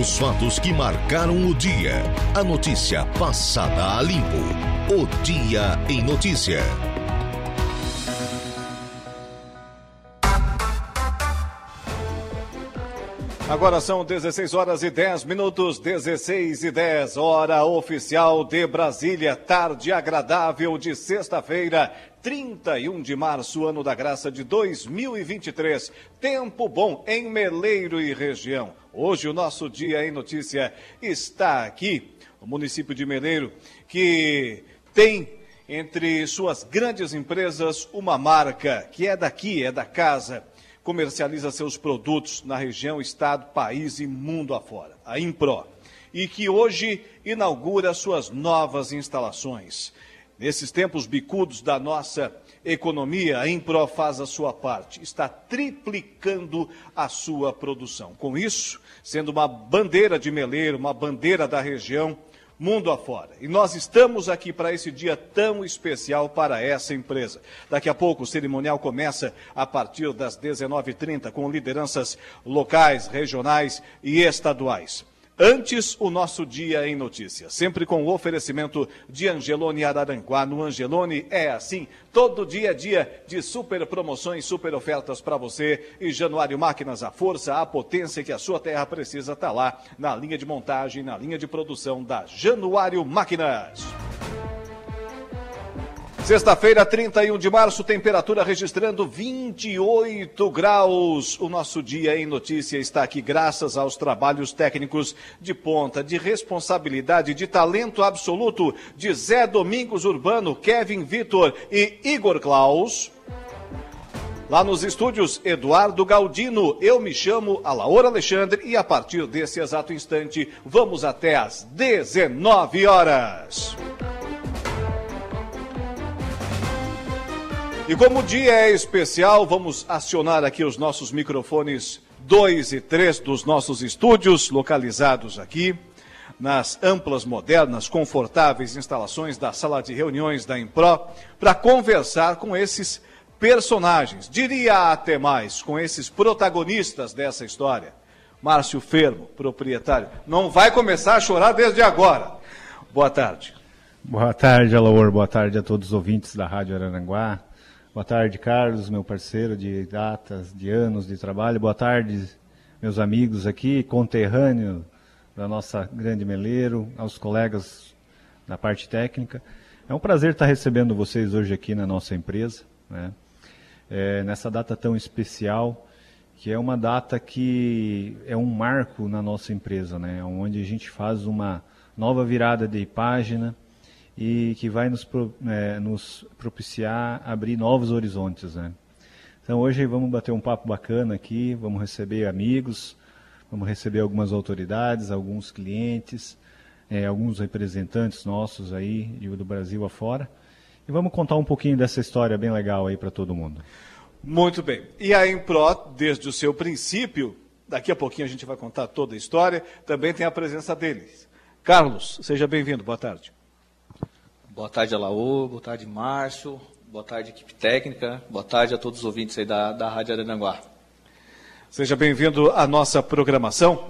Os fatos que marcaram o dia. A notícia passada a limpo. O Dia em Notícia. Agora são 16 horas e 10 minutos, 16 e 10, hora oficial de Brasília, tarde agradável de sexta-feira, 31 de março, ano da graça de 2023. Tempo bom em Meleiro e região. Hoje o nosso Dia em Notícia está aqui, o município de Meleiro, que tem entre suas grandes empresas uma marca que é daqui, é da casa. Comercializa seus produtos na região, estado, país e mundo afora, a Impro, e que hoje inaugura suas novas instalações. Nesses tempos bicudos da nossa economia, a Impro faz a sua parte, está triplicando a sua produção. Com isso, sendo uma bandeira de meleiro, uma bandeira da região, mundo afora. E nós estamos aqui para esse dia tão especial para essa empresa. Daqui a pouco o cerimonial começa a partir das 19h30 com lideranças locais, regionais e estaduais. Antes, o nosso Dia em Notícias, sempre com o oferecimento de Angelone Araranguá. No Angelone é assim, todo dia é dia de super promoções, super ofertas para você. E Januário Máquinas, a força, a potência que a sua terra precisa está lá na linha de montagem, na linha de produção da Januário Máquinas. Sexta-feira, 31 de março, temperatura registrando 28 graus. O nosso dia em notícia está aqui graças aos trabalhos técnicos de ponta, de responsabilidade, de talento absoluto de Zé Domingos Urbano, Kevin Vitor e Igor Klaus. Lá nos estúdios, Eduardo Galdino, eu me chamo Alaor Alexandre e a partir desse exato instante, vamos até às 19 horas. E como o dia é especial, vamos acionar aqui os nossos microfones 2 e 3 dos nossos estúdios, localizados aqui nas amplas, modernas, confortáveis instalações da sala de reuniões da Impro, para conversar com esses personagens, diria até mais, com esses protagonistas dessa história. Márcio Fermo, proprietário, não vai começar a chorar desde agora. Boa tarde. Boa tarde, Alaor. Boa tarde a todos os ouvintes da Rádio Araranguá. Boa tarde, Carlos, meu parceiro de datas, de anos de trabalho. Boa tarde, meus amigos aqui, conterrâneo da nossa grande Meleiro, aos colegas da parte técnica. É um prazer estar recebendo vocês hoje aqui na nossa empresa, né? é, nessa data tão especial, que é uma data que é um marco na nossa empresa, né? onde a gente faz uma nova virada de página, e que vai nos, é, nos propiciar abrir novos horizontes. Né? Então hoje vamos bater um papo bacana aqui, vamos receber amigos, vamos receber algumas autoridades, alguns clientes, é, alguns representantes nossos aí do Brasil afora. E vamos contar um pouquinho dessa história bem legal aí para todo mundo. Muito bem. E a Impro, desde o seu princípio, daqui a pouquinho a gente vai contar toda a história, também tem a presença deles. Carlos, seja bem-vindo, boa tarde. Boa tarde, Alaô. Boa tarde, Márcio. Boa tarde, equipe técnica. Boa tarde a todos os ouvintes aí da, da Rádio Arananguá. Seja bem-vindo à nossa programação.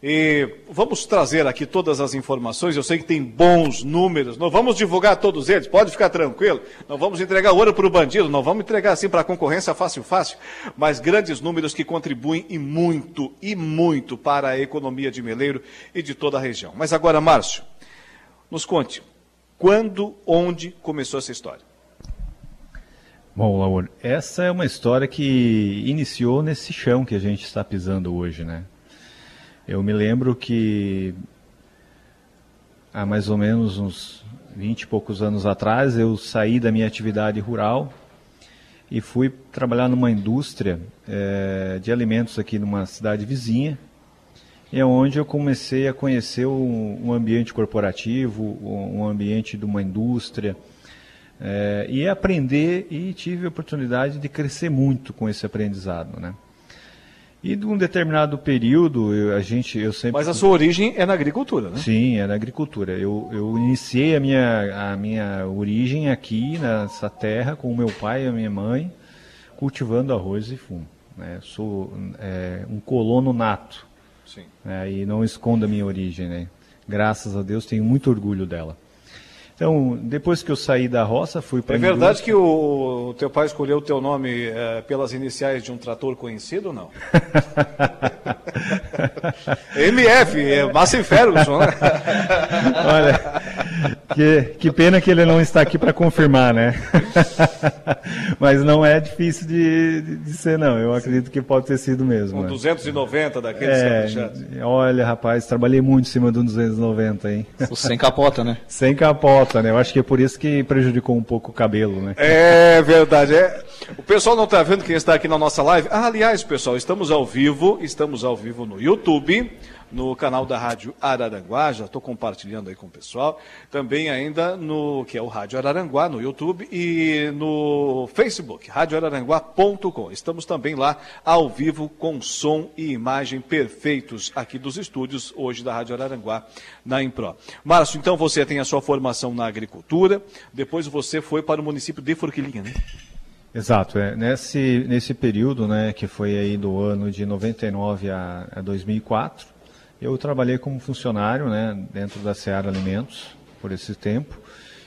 E vamos trazer aqui todas as informações. Eu sei que tem bons números. Não vamos divulgar todos eles, pode ficar tranquilo. Não vamos entregar ouro para o bandido, não vamos entregar assim para a concorrência fácil, fácil. Mas grandes números que contribuem e muito, e muito para a economia de Meleiro e de toda a região. Mas agora, Márcio, nos conte, quando, onde começou essa história? Bom, Laura, essa é uma história que iniciou nesse chão que a gente está pisando hoje, né? Eu me lembro que há mais ou menos uns 20 e poucos anos atrás eu saí da minha atividade rural e fui trabalhar numa indústria é, de alimentos aqui numa cidade vizinha, é onde eu comecei a conhecer um, um ambiente corporativo, um ambiente de uma indústria, é, e aprender e tive a oportunidade de crescer muito com esse aprendizado, né? E de um determinado período, eu, a gente, eu sempre... Mas a sua origem é na agricultura, né? Sim, é na agricultura. Eu, eu iniciei a minha, a minha origem aqui nessa terra com o meu pai e a minha mãe, cultivando arroz e fumo. Né? Sou é, um colono nato Sim. É, e não escondo a minha origem, né? Graças a Deus tenho muito orgulho dela. Então, depois que eu saí da roça, fui para. É verdade que o teu pai escolheu o teu nome é, pelas iniciais de um trator conhecido ou não? MF, é Massey Ferguson, né? Olha, que, que pena que ele não está aqui para confirmar, né? Mas não é difícil de, de, de, ser, não. Eu acredito que pode ter sido mesmo. Um né? 290 daqueles é, Olha, rapaz, trabalhei muito em cima de um 290, hein? O sem capota, né? Sem capota né? Eu acho que é por isso que prejudicou um pouco o cabelo, né? É verdade. É. O pessoal não está vendo quem está aqui na nossa live. Ah, aliás, pessoal, estamos ao vivo, estamos ao vivo no YouTube no canal da Rádio Araranguá, já estou compartilhando aí com o pessoal. Também ainda no, que é o Rádio Araranguá, no YouTube e no Facebook, radioararanguá.com. Estamos também lá ao vivo com som e imagem perfeitos aqui dos estúdios hoje da Rádio Araranguá, na Impro. Márcio, então você tem a sua formação na agricultura, depois você foi para o município de Forquilinha, né? Exato, é, nesse, nesse período, né, que foi aí do ano de 99 a, a 2004, eu trabalhei como funcionário né, dentro da Seara Alimentos por esse tempo.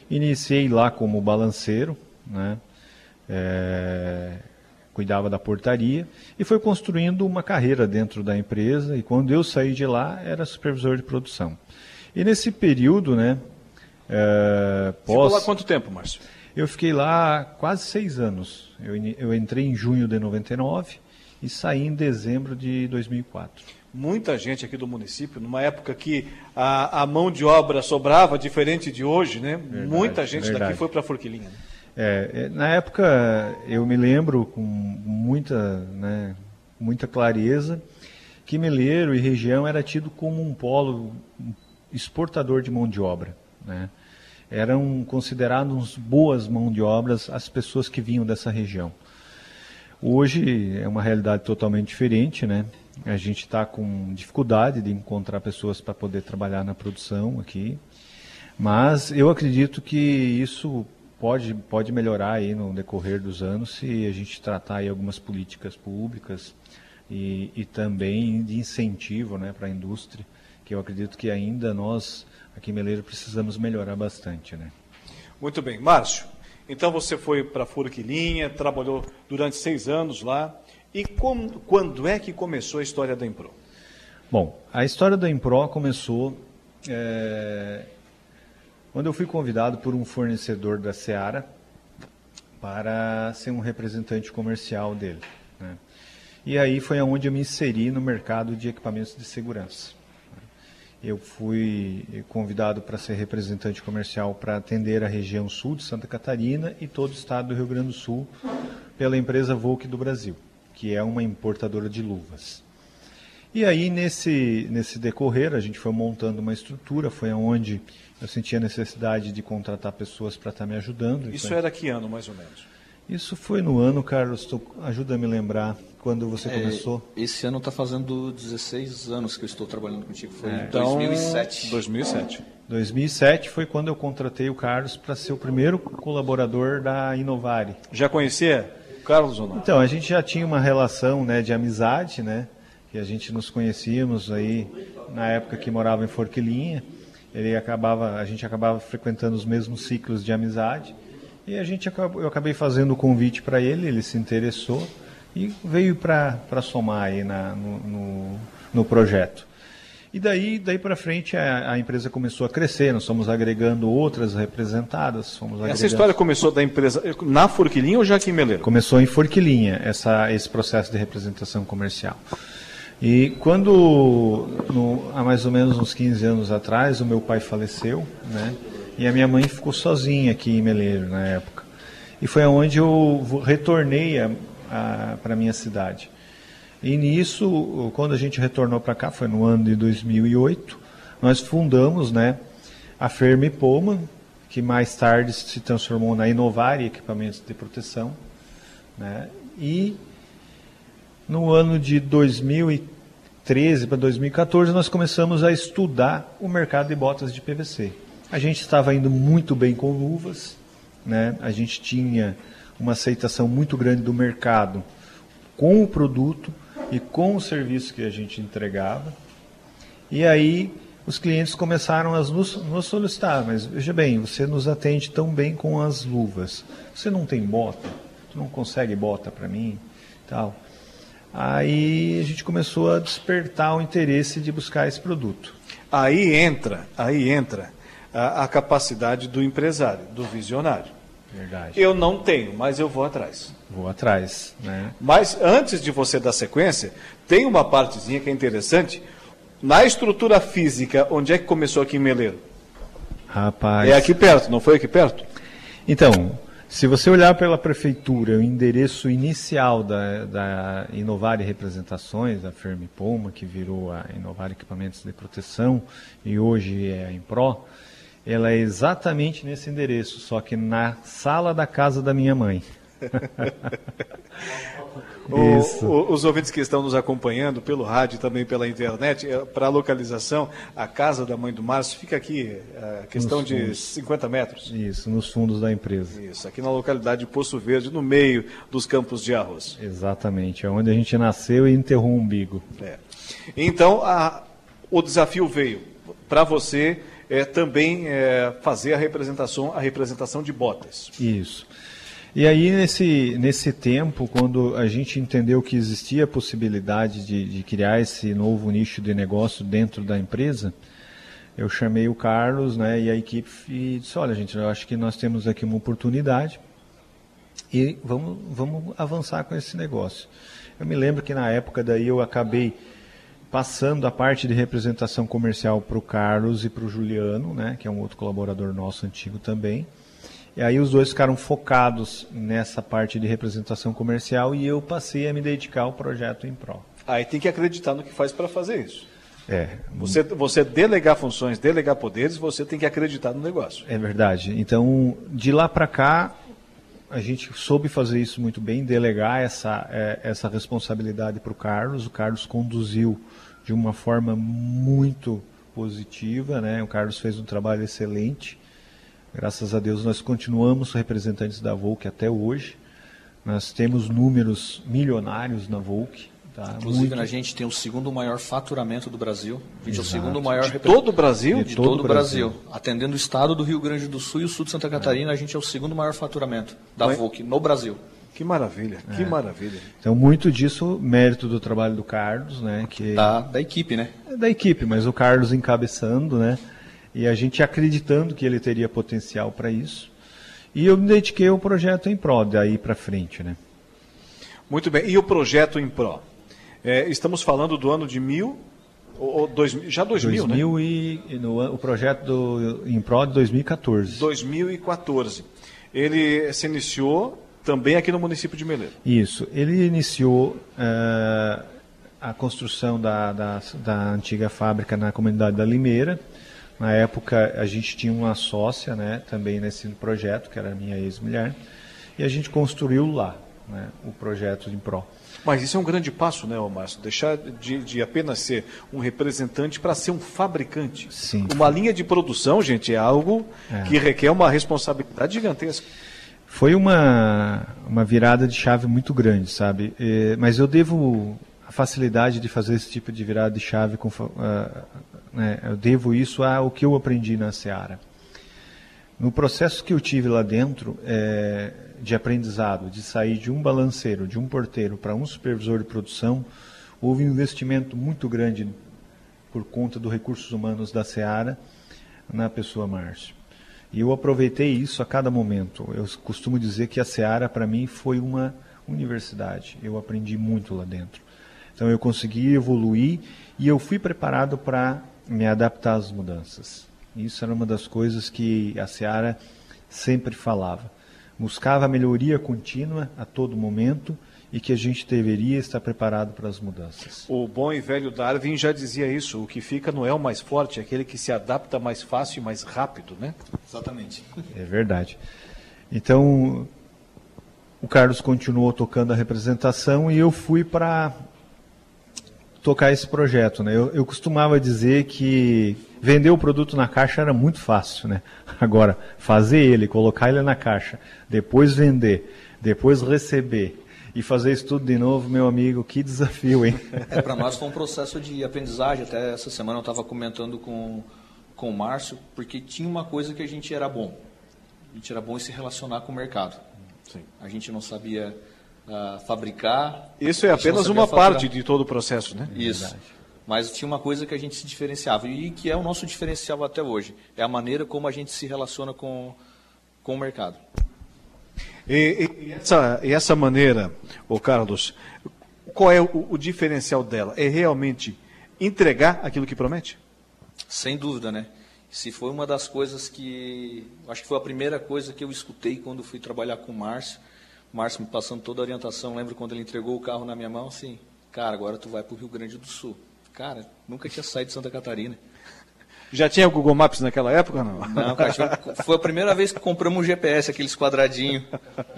Iniciei lá como balanceiro, né, é, cuidava da portaria e foi construindo uma carreira dentro da empresa. E quando eu saí de lá, era supervisor de produção. E nesse período, né, é, pós... Ficou lá quanto tempo, Márcio? Eu fiquei lá quase seis anos. Eu, eu entrei em junho de 99 e saí em dezembro de 2004 muita gente aqui do município, numa época que a, a mão de obra sobrava, diferente de hoje, né? Verdade, muita gente verdade. daqui foi para a Forquilinha. Né? É, na época, eu me lembro com muita, né, muita clareza que Meleiro e região era tido como um polo exportador de mão de obra. Né? Eram considerados boas mão de obras as pessoas que vinham dessa região. Hoje é uma realidade totalmente diferente, né? A gente está com dificuldade de encontrar pessoas para poder trabalhar na produção aqui, mas eu acredito que isso pode, pode melhorar aí no decorrer dos anos se a gente tratar aí algumas políticas públicas e, e também de incentivo né, para a indústria, que eu acredito que ainda nós aqui em Meleiro precisamos melhorar bastante. Né? Muito bem. Márcio, então você foi para Furquilinha, trabalhou durante seis anos lá. E como, quando é que começou a história da Impro? Bom, a história da Impro começou é, quando eu fui convidado por um fornecedor da Seara para ser um representante comercial dele. Né? E aí foi onde eu me inseri no mercado de equipamentos de segurança. Eu fui convidado para ser representante comercial para atender a região sul de Santa Catarina e todo o estado do Rio Grande do Sul pela empresa Volk do Brasil que é uma importadora de luvas. E aí, nesse, nesse decorrer, a gente foi montando uma estrutura, foi onde eu senti a necessidade de contratar pessoas para estar tá me ajudando. Isso era que ano, mais ou menos? Isso foi no ano, Carlos, tô, ajuda a me lembrar, quando você é, começou. Esse ano está fazendo 16 anos que eu estou trabalhando contigo, foi é. em então, 2007. 2007. 2007 foi quando eu contratei o Carlos para ser o primeiro colaborador da Inovare. Já conhecia? Carlos ou não? Então, a gente já tinha uma relação né, de amizade, né? Que a gente nos conhecíamos aí na época que morava em Forquilinha. Ele acabava, a gente acabava frequentando os mesmos ciclos de amizade. E a gente eu acabei fazendo o convite para ele, ele se interessou e veio para somar aí na, no, no, no projeto. E daí, daí para frente a, a, empresa começou a crescer, nós fomos agregando outras representadas. Fomos agregando... Essa história começou da empresa na Forquilinha ou já aqui em Meleiro? Começou em Forquilinha, essa, esse processo de representação comercial. E quando, no, há mais ou menos uns 15 anos atrás, o meu pai faleceu, né? E a minha mãe ficou sozinha aqui em Meleiro na época. E foi onde eu retornei para a minha cidade. E nisso, quando a gente retornou para cá, foi no ano de 2008, nós fundamos né, a Fermi Poma, que mais tarde se transformou na Inovar Equipamentos de Proteção. Né, e no ano de 2013 para 2014, nós começamos a estudar o mercado de botas de PVC. A gente estava indo muito bem com luvas, né, a gente tinha uma aceitação muito grande do mercado com o produto e com o serviço que a gente entregava. E aí os clientes começaram a nos, nos, solicitar, mas veja bem, você nos atende tão bem com as luvas. Você não tem bota? Tu não consegue bota para mim? Tal. Aí a gente começou a despertar o interesse de buscar esse produto. Aí entra, aí entra a, a capacidade do empresário, do visionário. Verdade. Eu não tenho, mas eu vou atrás. Vou atrás, né? Mas antes de você dar sequência, tem uma partezinha que é interessante na estrutura física, onde é que começou aqui em Meleiro? Rapaz. É aqui perto, não foi aqui perto? Então, se você olhar pela prefeitura, o endereço inicial da, da Inovar Representações, a Firme Poma, que virou a Inovar Equipamentos de Proteção e hoje é a Impro, ela é exatamente nesse endereço, só que na sala da casa da minha mãe. O, o, os ouvintes que estão nos acompanhando pelo rádio e também pela internet, é, para a localização, a casa da mãe do Márcio fica aqui, a é, questão de 50 metros. Isso, nos fundos da empresa. Isso, aqui na localidade de Poço Verde, no meio dos campos de arroz. Exatamente, é onde a gente nasceu e enterrou o umbigo. É. Então, a, o desafio veio para você é, também é, fazer a representação, a representação de botas. Isso. E aí, nesse, nesse tempo, quando a gente entendeu que existia a possibilidade de, de criar esse novo nicho de negócio dentro da empresa, eu chamei o Carlos né, e a equipe e disse, olha gente, eu acho que nós temos aqui uma oportunidade e vamos, vamos avançar com esse negócio. Eu me lembro que na época daí eu acabei passando a parte de representação comercial para o Carlos e para o Juliano, né, que é um outro colaborador nosso antigo também. E aí os dois ficaram focados nessa parte de representação comercial e eu passei a me dedicar ao projeto em pró. Aí tem que acreditar no que faz para fazer isso. É. Você, você delegar funções, delegar poderes, você tem que acreditar no negócio. É verdade. Então, de lá para cá, a gente soube fazer isso muito bem, delegar essa, é, essa responsabilidade para o Carlos. O Carlos conduziu de uma forma muito positiva, né? O Carlos fez um trabalho excelente. Graças a Deus nós continuamos representantes da Volk até hoje. Nós temos números milionários na Volk. Tá? Inclusive, Muito... a gente tem o segundo maior faturamento do Brasil. A gente Exato. é o segundo maior. De todo o Brasil? De, de todo, o Brasil. Brasil. Atendendo o estado do Rio Grande do Sul e o sul de Santa Catarina, é. a gente é o segundo maior faturamento da Mas... Volk no Brasil. Que maravilha, que é. maravilha. Então, muito disso, mérito do trabalho do Carlos, né? Que... Da, da equipe, né? É da equipe, mas o Carlos encabeçando, né? e a gente acreditando que ele teria potencial para isso. E eu me dediquei ao projeto em pró, daí para frente. Né? Muito bem. E o projeto em pró? É, estamos falando do ano de mil, ou, dois, já 2000, 2000 né? e no, o projeto do em pró de 2014. 2014. Ele se iniciou também aqui no município de Meleiro. Isso. Ele iniciou uh, a construção da, da, da antiga fábrica na comunidade da Limeira na época, a gente tinha uma sócia né, também nesse projeto, que era a minha ex-mulher, e a gente construiu lá né, o projeto de Pro. Mas isso é um grande passo, né, Márcio? Deixar de, de apenas ser um representante para ser um fabricante. Sim. Uma linha de produção, gente, é algo é. que requer uma responsabilidade gigantesca. Foi uma, uma virada de chave muito grande, sabe? Mas eu devo a facilidade de fazer esse tipo de virada de chave com, uh, né, eu devo isso ao que eu aprendi na Seara. No processo que eu tive lá dentro é, de aprendizado, de sair de um balanceiro, de um porteiro para um supervisor de produção, houve um investimento muito grande por conta dos recursos humanos da Seara na pessoa Márcio. E eu aproveitei isso a cada momento. Eu costumo dizer que a Seara, para mim, foi uma universidade. Eu aprendi muito lá dentro. Então, eu consegui evoluir e eu fui preparado para me adaptar às mudanças. Isso era uma das coisas que a Seara sempre falava. Buscava melhoria contínua a todo momento e que a gente deveria estar preparado para as mudanças. O bom e velho Darwin já dizia isso: o que fica não é o mais forte, é aquele que se adapta mais fácil e mais rápido, né? Exatamente. É verdade. Então, o Carlos continuou tocando a representação e eu fui para tocar esse projeto. Né? Eu, eu costumava dizer que vender o produto na caixa era muito fácil. Né? Agora, fazer ele, colocar ele na caixa, depois vender, depois receber E fazer isso tudo de novo, meu amigo, que desafio, hein? É, para nós foi um processo de aprendizagem. Até essa semana eu estava comentando com, com o Márcio, porque tinha uma coisa que a gente era bom. A gente era bom em se relacionar com o mercado. Sim. A gente não sabia uh, fabricar. Isso é apenas uma faturar. parte de todo o processo, né? Isso. Mas tinha uma coisa que a gente se diferenciava e que é o nosso diferencial até hoje. É a maneira como a gente se relaciona com, com o mercado. E, e, essa, e essa maneira, o Carlos, qual é o, o diferencial dela? É realmente entregar aquilo que promete? Sem dúvida, né? Se foi uma das coisas que. Acho que foi a primeira coisa que eu escutei quando fui trabalhar com o Márcio. O Márcio me passando toda a orientação. Lembro quando ele entregou o carro na minha mão, assim, cara, agora tu vai para o Rio Grande do Sul. Cara, nunca tinha saído de Santa Catarina. Já tinha o Google Maps naquela época não? Não, cara, foi a primeira vez que compramos um GPS, aqueles quadradinhos,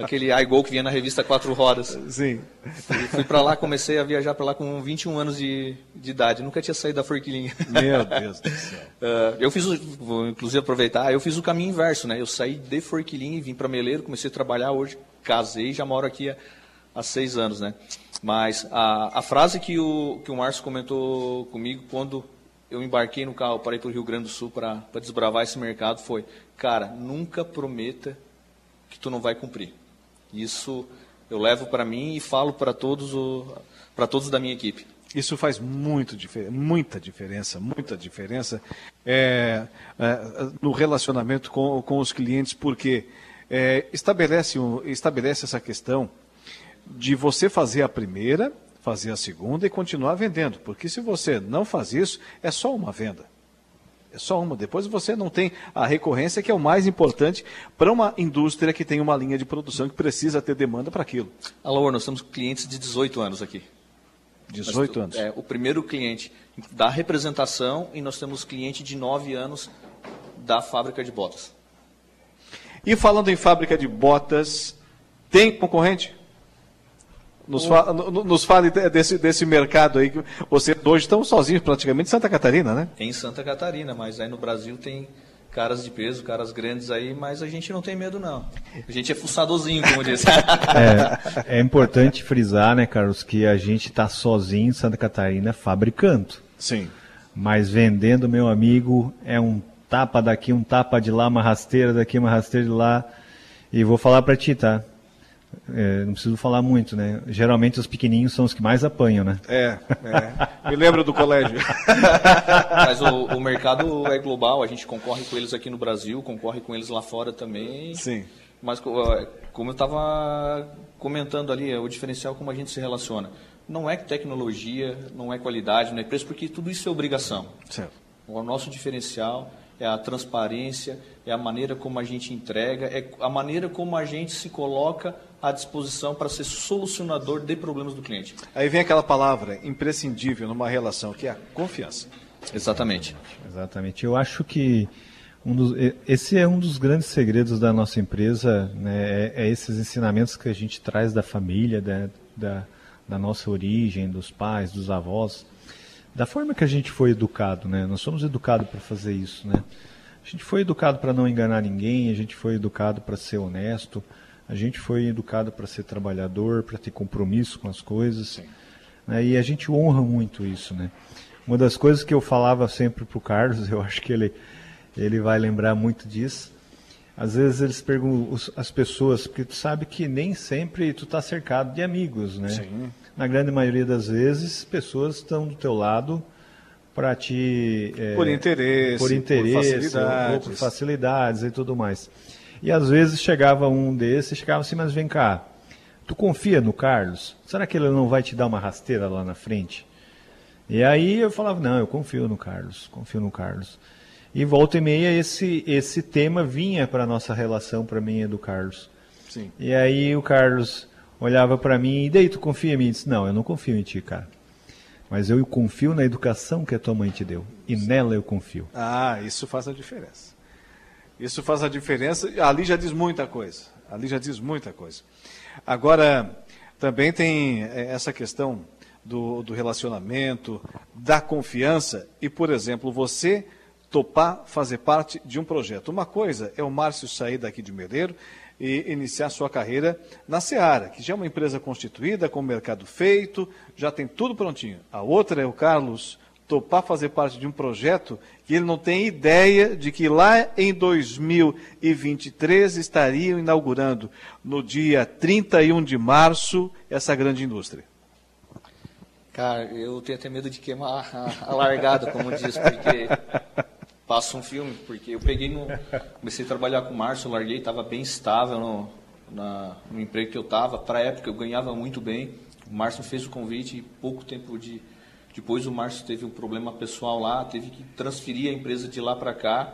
aquele iGo que vinha na revista Quatro Rodas. Sim. Fui, fui para lá, comecei a viajar para lá com 21 anos de, de idade, nunca tinha saído da Forquilinha. Meu Deus do céu. Uh, eu fiz, o, vou inclusive aproveitar, eu fiz o caminho inverso, né? Eu saí de Forquilinha e vim para Meleiro, comecei a trabalhar hoje, casei, já moro aqui há, há seis anos, né? Mas a, a frase que o, que o Márcio comentou comigo quando eu embarquei no carro para ir para o Rio Grande do Sul para desbravar esse mercado foi, cara, nunca prometa que tu não vai cumprir. Isso eu levo para mim e falo para todos para todos da minha equipe. Isso faz muito muita diferença, muita diferença é, é, no relacionamento com, com os clientes, porque é, estabelece, um, estabelece essa questão de você fazer a primeira fazer a segunda e continuar vendendo. Porque se você não faz isso, é só uma venda. É só uma. Depois você não tem a recorrência, que é o mais importante para uma indústria que tem uma linha de produção que precisa ter demanda para aquilo. Alô, nós temos clientes de 18 anos aqui. 18 anos. É, o primeiro cliente da representação e nós temos cliente de 9 anos da fábrica de botas. E falando em fábrica de botas, tem concorrente? Nos, fa nos fale desse, desse mercado aí, que vocês hoje estão sozinhos praticamente em Santa Catarina, né? Em Santa Catarina, mas aí no Brasil tem caras de peso, caras grandes aí, mas a gente não tem medo não. A gente é fuçadorzinho, como disse. é, é importante frisar, né, Carlos, que a gente está sozinho em Santa Catarina fabricando. Sim. Mas vendendo, meu amigo, é um tapa daqui, um tapa de lá, uma rasteira daqui, uma rasteira de lá. E vou falar para ti, tá? É, não preciso falar muito, né? Geralmente os pequenininhos são os que mais apanham, né? É, é. me lembro do colégio. Mas o, o, mercado é global, a gente concorre com eles aqui no Brasil, concorre com eles lá fora também. Sim. Mas como eu estava comentando ali, é o diferencial como a gente se relaciona. Não é tecnologia, não é qualidade, não é preço, porque tudo isso é obrigação. Certo. O nosso diferencial é a transparência, é a maneira como a gente entrega, é a maneira como a gente se coloca à disposição para ser solucionador de problemas do cliente. Aí vem aquela palavra imprescindível numa relação, que é a confiança. Exatamente. Exatamente. Eu acho que um dos, esse é um dos grandes segredos da nossa empresa, né? é, é esses ensinamentos que a gente traz da família, da, da, da nossa origem, dos pais, dos avós da forma que a gente foi educado, né? Nós somos educados para fazer isso, né? A gente foi educado para não enganar ninguém, a gente foi educado para ser honesto, a gente foi educado para ser trabalhador, para ter compromisso com as coisas. Né? E a gente honra muito isso, né? Uma das coisas que eu falava sempre para o Carlos, eu acho que ele, ele vai lembrar muito disso. Às vezes eles perguntam as pessoas, porque tu sabe que nem sempre tu está cercado de amigos, né? Sim na grande maioria das vezes, pessoas estão do teu lado para te... É, por interesse, por interesse, por facilidades. Ou por facilidades e tudo mais. E às vezes chegava um desses, chegava assim, mas vem cá, tu confia no Carlos? Será que ele não vai te dar uma rasteira lá na frente? E aí eu falava, não, eu confio no Carlos, confio no Carlos. E volta e meia esse, esse tema vinha para a nossa relação, para mim e do Carlos. Sim. E aí o Carlos olhava para mim, e daí tu confia em mim? disse, não, eu não confio em ti, cara. Mas eu confio na educação que a tua mãe te deu. E nela eu confio. Ah, isso faz a diferença. Isso faz a diferença. Ali já diz muita coisa. Ali já diz muita coisa. Agora, também tem é, essa questão do, do relacionamento, da confiança. E, por exemplo, você topar fazer parte de um projeto. Uma coisa é o Márcio sair daqui de Meleiro e iniciar sua carreira na Seara, que já é uma empresa constituída, com mercado feito, já tem tudo prontinho. A outra é o Carlos topar fazer parte de um projeto que ele não tem ideia de que lá em 2023 estariam inaugurando, no dia 31 de março, essa grande indústria. Cara, eu tenho até medo de queimar a, largada, como diz, porque passa um filme, porque eu peguei no. Comecei a trabalhar com o Márcio, larguei, estava bem estável no, na, no emprego que eu estava. Para a época eu ganhava muito bem. O Márcio fez o convite e pouco tempo de, depois o Márcio teve um problema pessoal lá, teve que transferir a empresa de lá para cá.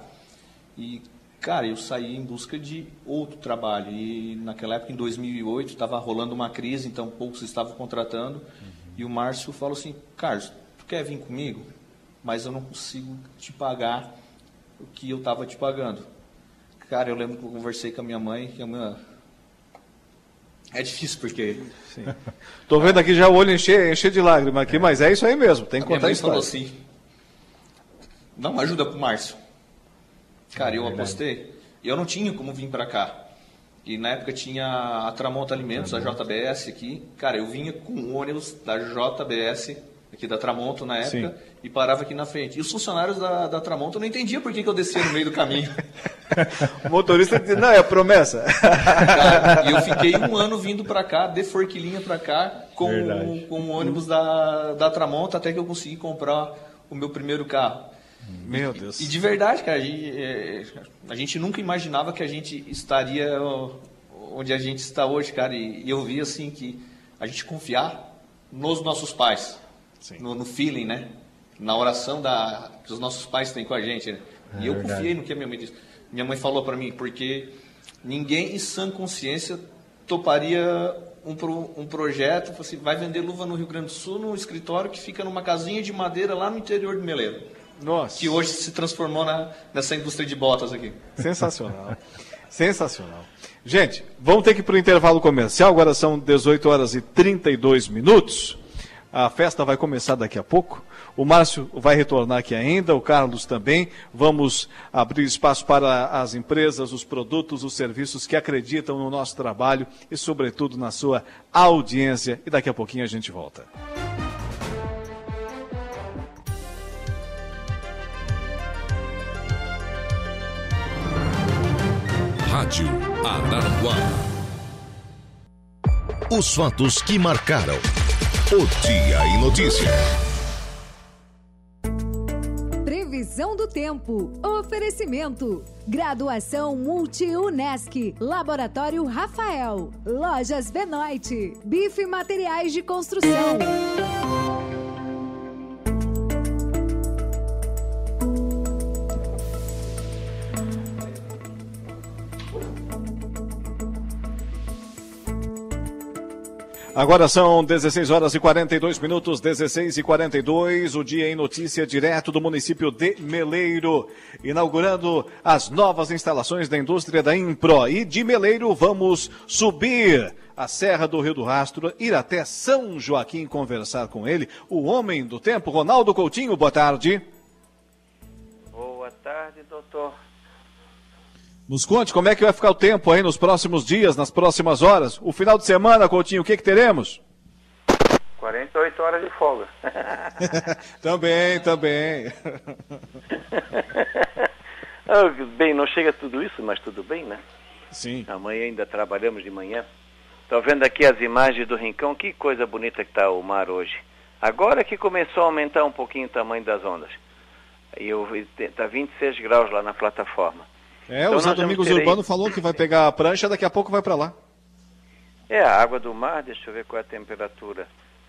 E, cara, eu saí em busca de outro trabalho. E naquela época, em 2008, estava rolando uma crise, então poucos estavam contratando. Uhum. E o Márcio falou assim: Carlos, tu quer vir comigo? Mas eu não consigo te pagar o que eu estava te pagando. Cara, eu lembro que eu conversei com a minha mãe, que a minha... É difícil porque. Estou vendo aqui já o olho encher, encher de lágrimas aqui, mas é isso aí mesmo, tem que a contar isso. falou assim: dá uma ajuda pro Márcio. Cara, eu apostei. E eu não tinha como vir para cá. E na época tinha a Tramonta Alimentos, a JBS aqui. Cara, eu vinha com o ônibus da JBS aqui da Tramonto na época, Sim. e parava aqui na frente. E os funcionários da, da Tramonto não entendiam por que, que eu descia no meio do caminho. o motorista dizia, não, é promessa. Cara, e eu fiquei um ano vindo para cá, de Forquilinha para cá, com, com o ônibus da, da Tramonto, até que eu consegui comprar o meu primeiro carro. Meu Deus. E, e de verdade, cara, a gente, é, a gente, nunca imaginava que a gente estaria onde a gente está hoje, cara. E, e eu vi assim que a gente confiar nos nossos pais no, no, feeling, né? Na oração da, que os nossos pais têm com a gente. Né? É e eu verdade. confiei no que a minha mãe disse. Minha mãe falou para mim, porque ninguém em sã consciência toparia um, pro, um projeto, assim, vai vender luva no Rio Grande do Sul, num escritório que fica numa casinha de madeira lá no interior de Meleiro. Nossa. Que hoje se transformou na, nessa indústria de botas aqui. Sensacional. Sensacional. Gente, vamos ter que ir para o intervalo comercial. Agora são 18 horas e 32 minutos. A festa vai começar daqui a pouco. O Márcio vai retornar aqui ainda, o Carlos também. Vamos abrir espaço para as empresas, os produtos, os serviços que acreditam no nosso trabalho e, sobretudo, na sua audiência. E daqui a pouquinho a gente volta. Rádio Araranguá. Os fatos que marcaram o Dia em Notícia. Previsão do tempo. Oferecimento. Graduação Multi-UNESC. Laboratório Rafael. Lojas Benoit. Bife Materiais de Construção. Agora são 16 horas e 42 minutos, 16 e 42, o dia em notícia direto do município de Meleiro, inaugurando as novas instalações da indústria da Impro. E de Meleiro vamos subir a Serra do Rio do Rastro, ir até São Joaquim conversar com ele, o homem do tempo, Ronaldo Coutinho. Boa tarde. Boa tarde, doutor. Nos conte como é que vai ficar o tempo aí nos próximos dias, nas próximas horas. O final de semana, Coutinho, o que, que teremos? 48 horas de folga. também, também. Ah, bem, não chega tudo isso, mas tudo bem, né? Sim. Amanhã ainda trabalhamos de manhã. Estou vendo aqui as imagens do Rincão, que coisa bonita que está o mar hoje. Agora que começou a aumentar um pouquinho o tamanho das ondas. E está 26 graus lá na plataforma. É, então, o Zé Domingos terei... Urbano falou que vai pegar a prancha, daqui a pouco vai para lá. É, a água do mar, deixa eu ver qual é a temperatura.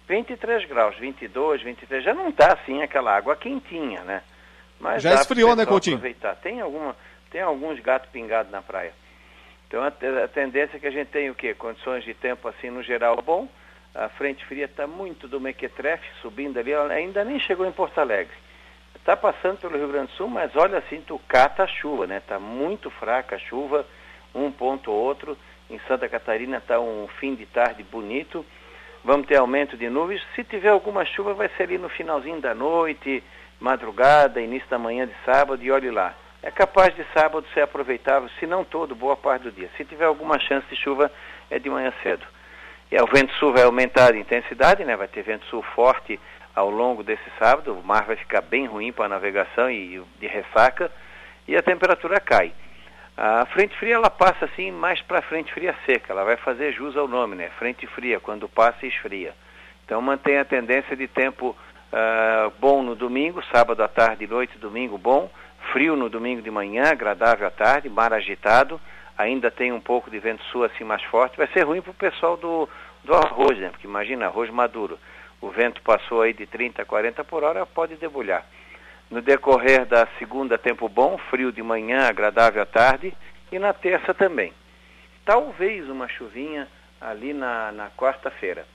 23 graus, 22, 23, já não está assim aquela água quentinha, né? Mas já esfriou, né, Coutinho? Aproveitar. Tem, alguma, tem alguns gatos pingados na praia. Então a, a, tendência é que a gente tenha o quê? Condições de tempo assim no geral bom. A frente fria está muito do Mequetrefe, subindo ali, ainda nem chegou em Porto Alegre. Está passando pelo Rio Grande do Sul, mas olha assim, tu cata a chuva, né? Está muito fraca a chuva, um ponto ou outro. Em Santa Catarina está um fim de tarde bonito. Vamos ter aumento de nuvens. Se tiver alguma chuva, vai ser ali no finalzinho da noite, madrugada, início da manhã de sábado, e olhe lá. é capaz de sábado ser aproveitável, se não todo, boa parte do dia. Se tiver alguma chance de chuva, é de manhã cedo. E o vento sul vai aumentar de intensidade, né? vai ter vento sul forte ao longo desse sábado, o mar vai ficar bem ruim para a navegação e de ressaca, e a temperatura cai. A frente fria ela passa assim mais para frente fria seca, ela vai fazer jus ao nome, né? Frente fria, quando passa esfria. Então mantém a tendência de tempo uh, bom no domingo, sábado à tarde e noite, domingo bom, Frio no domingo de manhã, agradável à tarde, mar agitado, ainda tem um pouco de vento sul assim mais forte. Vai ser ruim para o pessoal do, do arroz, né? Porque imagina, arroz maduro. O vento passou aí de 30 a 40 por hora, pode debulhar. No decorrer da segunda, tempo bom, frio de manhã, agradável à tarde, e na terça também. Talvez uma chuvinha ali na, na quarta-feira.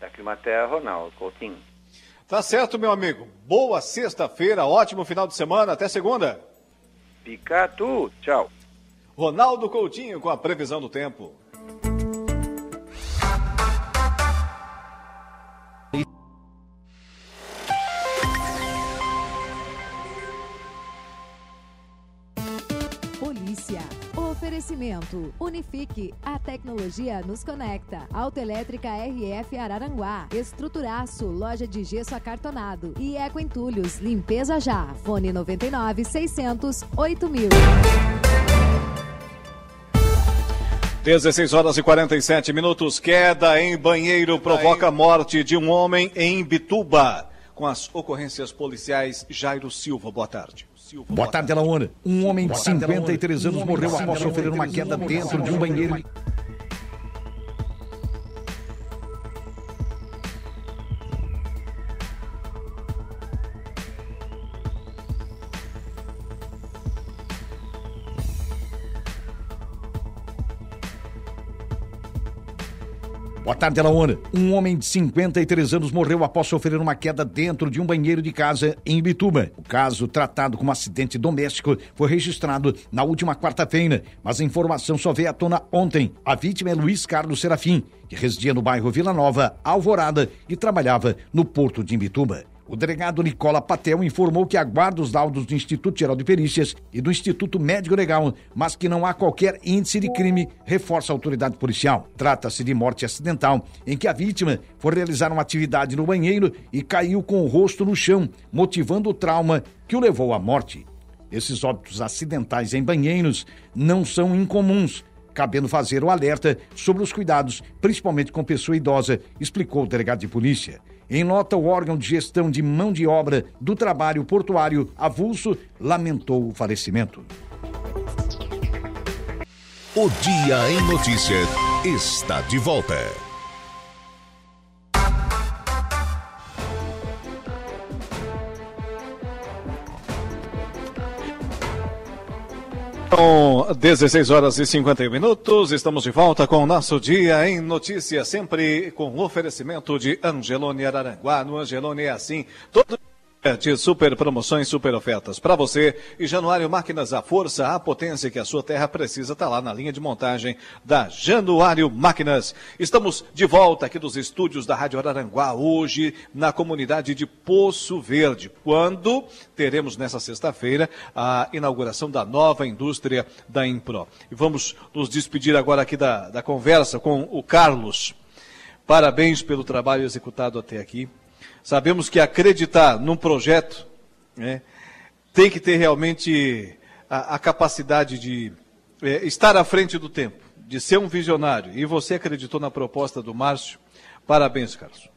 Da Climaterra, Ronaldo Coutinho. Tá certo, meu amigo. Boa sexta-feira, ótimo final de semana. Até segunda. Picatu, tchau. Ronaldo Coutinho com a previsão do tempo. Oferecimento. Unifique. A tecnologia nos conecta. Autoelétrica RF Araranguá. Estruturaço. Loja de gesso acartonado. E Eco Entulhos. Limpeza já. Fone 99 600 8000. 16 horas e 47 minutos. Queda em banheiro provoca morte de um homem em Bituba. Com as ocorrências policiais, Jairo Silva. Boa tarde. Boa tarde, Alaona. Um homem de 53 anos morreu após sofrer uma queda dentro de um banheiro. Boa tarde, Alaona. Um homem de 53 anos morreu após sofrer uma queda dentro de um banheiro de casa em Bituba. O caso, tratado como acidente doméstico, foi registrado na última quarta-feira, mas a informação só veio à tona ontem. A vítima é Luiz Carlos Serafim, que residia no bairro Vila Nova, Alvorada, e trabalhava no porto de Imbituba. O delegado Nicola Patel informou que aguarda os laudos do Instituto Geral de Perícias e do Instituto Médico Legal, mas que não há qualquer índice de crime, reforça a autoridade policial. Trata-se de morte acidental, em que a vítima foi realizar uma atividade no banheiro e caiu com o rosto no chão, motivando o trauma que o levou à morte. Esses óbitos acidentais em banheiros não são incomuns, cabendo fazer o alerta sobre os cuidados, principalmente com pessoa idosa, explicou o delegado de polícia. Em nota, o órgão de gestão de mão de obra do trabalho portuário avulso lamentou o falecimento. O Dia em Notícias está de volta. São 16 horas e 51 minutos. Estamos de volta com o nosso Dia em Notícias, sempre com oferecimento de Angelone Araranguá. No Angelone é assim, todo super promoções, super ofertas para você. E Januário Máquinas, a força, a potência que a sua terra precisa, está lá na linha de montagem da Januário Máquinas. Estamos de volta aqui dos estúdios da Rádio Araranguá, hoje na comunidade de Poço Verde, quando teremos nessa sexta-feira a inauguração da nova indústria da Impro. E vamos nos despedir agora aqui da, da conversa com o Carlos. Parabéns pelo trabalho executado até aqui. Sabemos que acreditar num projeto né, tem que ter realmente a, a capacidade de é, estar à frente do tempo, de ser um visionário. E você acreditou na proposta do Márcio. Parabéns, Carlos.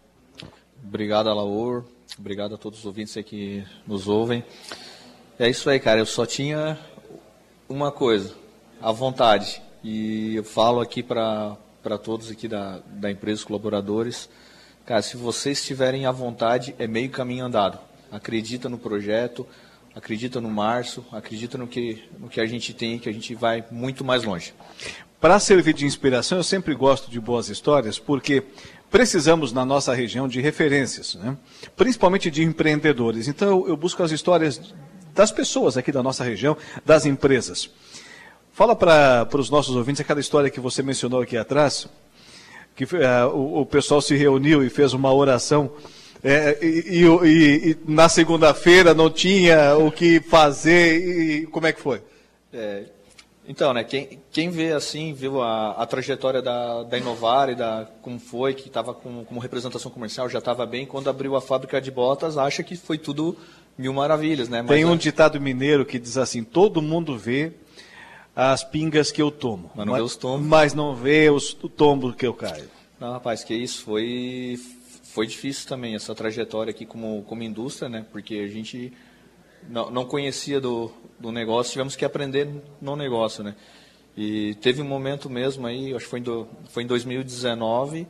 Obrigado, Alaor. Obrigado a todos os ouvintes aí que nos ouvem. É isso aí, cara. Eu só tinha uma coisa, a vontade. E eu falo aqui para todos aqui da, da empresa, colaboradores, Cara, se vocês tiverem a vontade, é meio caminho andado. Acredita no projeto, acredita no Março, acredita no que, no que a gente tem, que a gente vai muito mais longe. Para servir de inspiração, eu sempre gosto de boas histórias, porque precisamos na nossa região de referências, né? principalmente de empreendedores. Então eu busco as histórias das pessoas aqui da nossa região, das empresas. Fala para os nossos ouvintes aquela história que você mencionou aqui atrás, que uh, o, o, pessoal se reuniu e fez uma oração É, e, e, e, na segunda-feira não tinha o que fazer e como é que foi? É, então, né, quem, quem vê assim, viu a, a trajetória da, da Inovar e da como foi, que estava com, como representação comercial, já estava bem, quando abriu a fábrica de botas, acha que foi tudo mil maravilhas, né? Mas, Tem um ditado mineiro que diz assim, todo mundo vê as pingas que eu tomo. Mas não mas, vê os tombos. Mas não vê os, o tombo que eu caio. Não, rapaz, que isso, foi, foi difícil também essa trajetória aqui como, como indústria, né? Porque a gente não, não conhecia do, do negócio, tivemos que aprender no negócio, né? E teve um momento mesmo aí, acho que foi em, do, foi em 2019,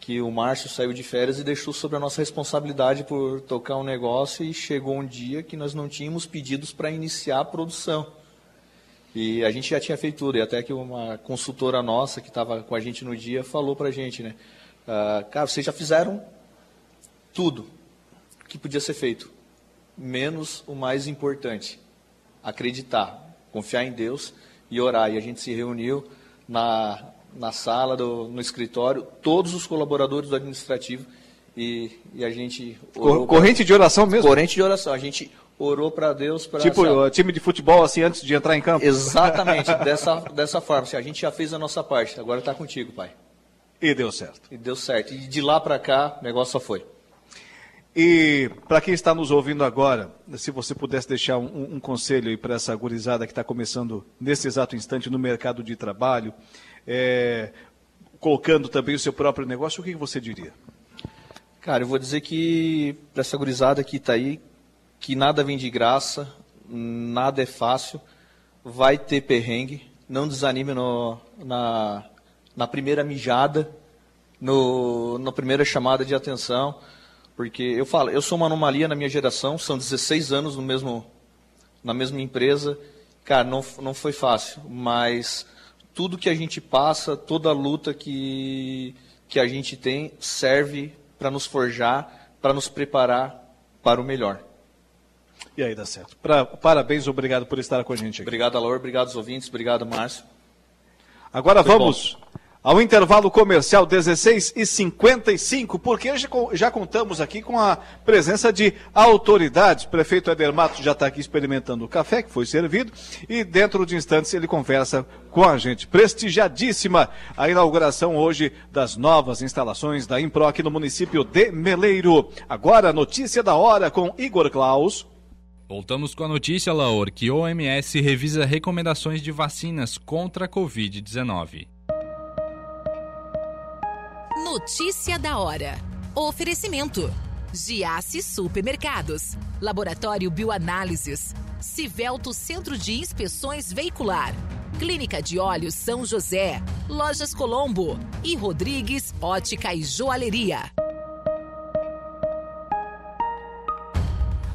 que o Márcio saiu de férias e deixou sobre a nossa responsabilidade por tocar um negócio e chegou um dia que nós não tínhamos pedidos para iniciar a produção. E a gente já tinha feito tudo, e até que uma consultora nossa que estava com a gente no dia falou para a gente, né? Ah, cara, vocês já fizeram tudo que podia ser feito menos o mais importante, acreditar, confiar em Deus e orar. E a gente se reuniu na, na sala, do, no escritório, todos os colaboradores do administrativo e, e a gente... Corrente pra... de oração mesmo? Corrente de oração. A gente orou para Deus para tipo essa... time de futebol assim antes de entrar em campo? Exatamente dessa dessa forma. Se a gente já fez a nossa parte agora está contigo pai. E deu certo. E deu certo. E de lá para cá o negócio só foi. E para quem está nos ouvindo agora, se você pudesse deixar um, um conselho para essa gurizada que está começando nesse exato instante no mercado de trabalho, é, colocando também o seu próprio negócio, o que você diria? Cara, eu vou dizer que para essa gurizada que está aí, que nada vem de graça, nada é fácil, vai ter perrengue, não desanime no, na, na primeira mijada, no, na primeira chamada de atenção. Porque eu falo, eu sou uma anomalia na minha geração, são 16 anos no mesmo, na mesma empresa. Cara, não, não foi fácil, mas tudo que a gente passa, toda luta que, que a gente tem, serve para nos forjar, para nos preparar para o melhor. E aí dá certo. Pra, parabéns, obrigado por estar com a gente aqui. Obrigado, Alaor, obrigado aos ouvintes, obrigado, Márcio. Agora foi vamos. Bom ao intervalo comercial 16 e 55, porque já contamos aqui com a presença de autoridades. O prefeito Eder Matos já está aqui experimentando o café que foi servido e dentro de instantes ele conversa com a gente. Prestigiadíssima a inauguração hoje das novas instalações da Improc no município de Meleiro. Agora, notícia da hora com Igor Klaus. Voltamos com a notícia, Laor, que OMS revisa recomendações de vacinas contra a Covid-19. Notícia da hora. Oferecimento. Giasse Supermercados. Laboratório Bioanálises. Civelto Centro de Inspeções Veicular. Clínica de Olhos São José. Lojas Colombo. E Rodrigues Ótica e Joalheria.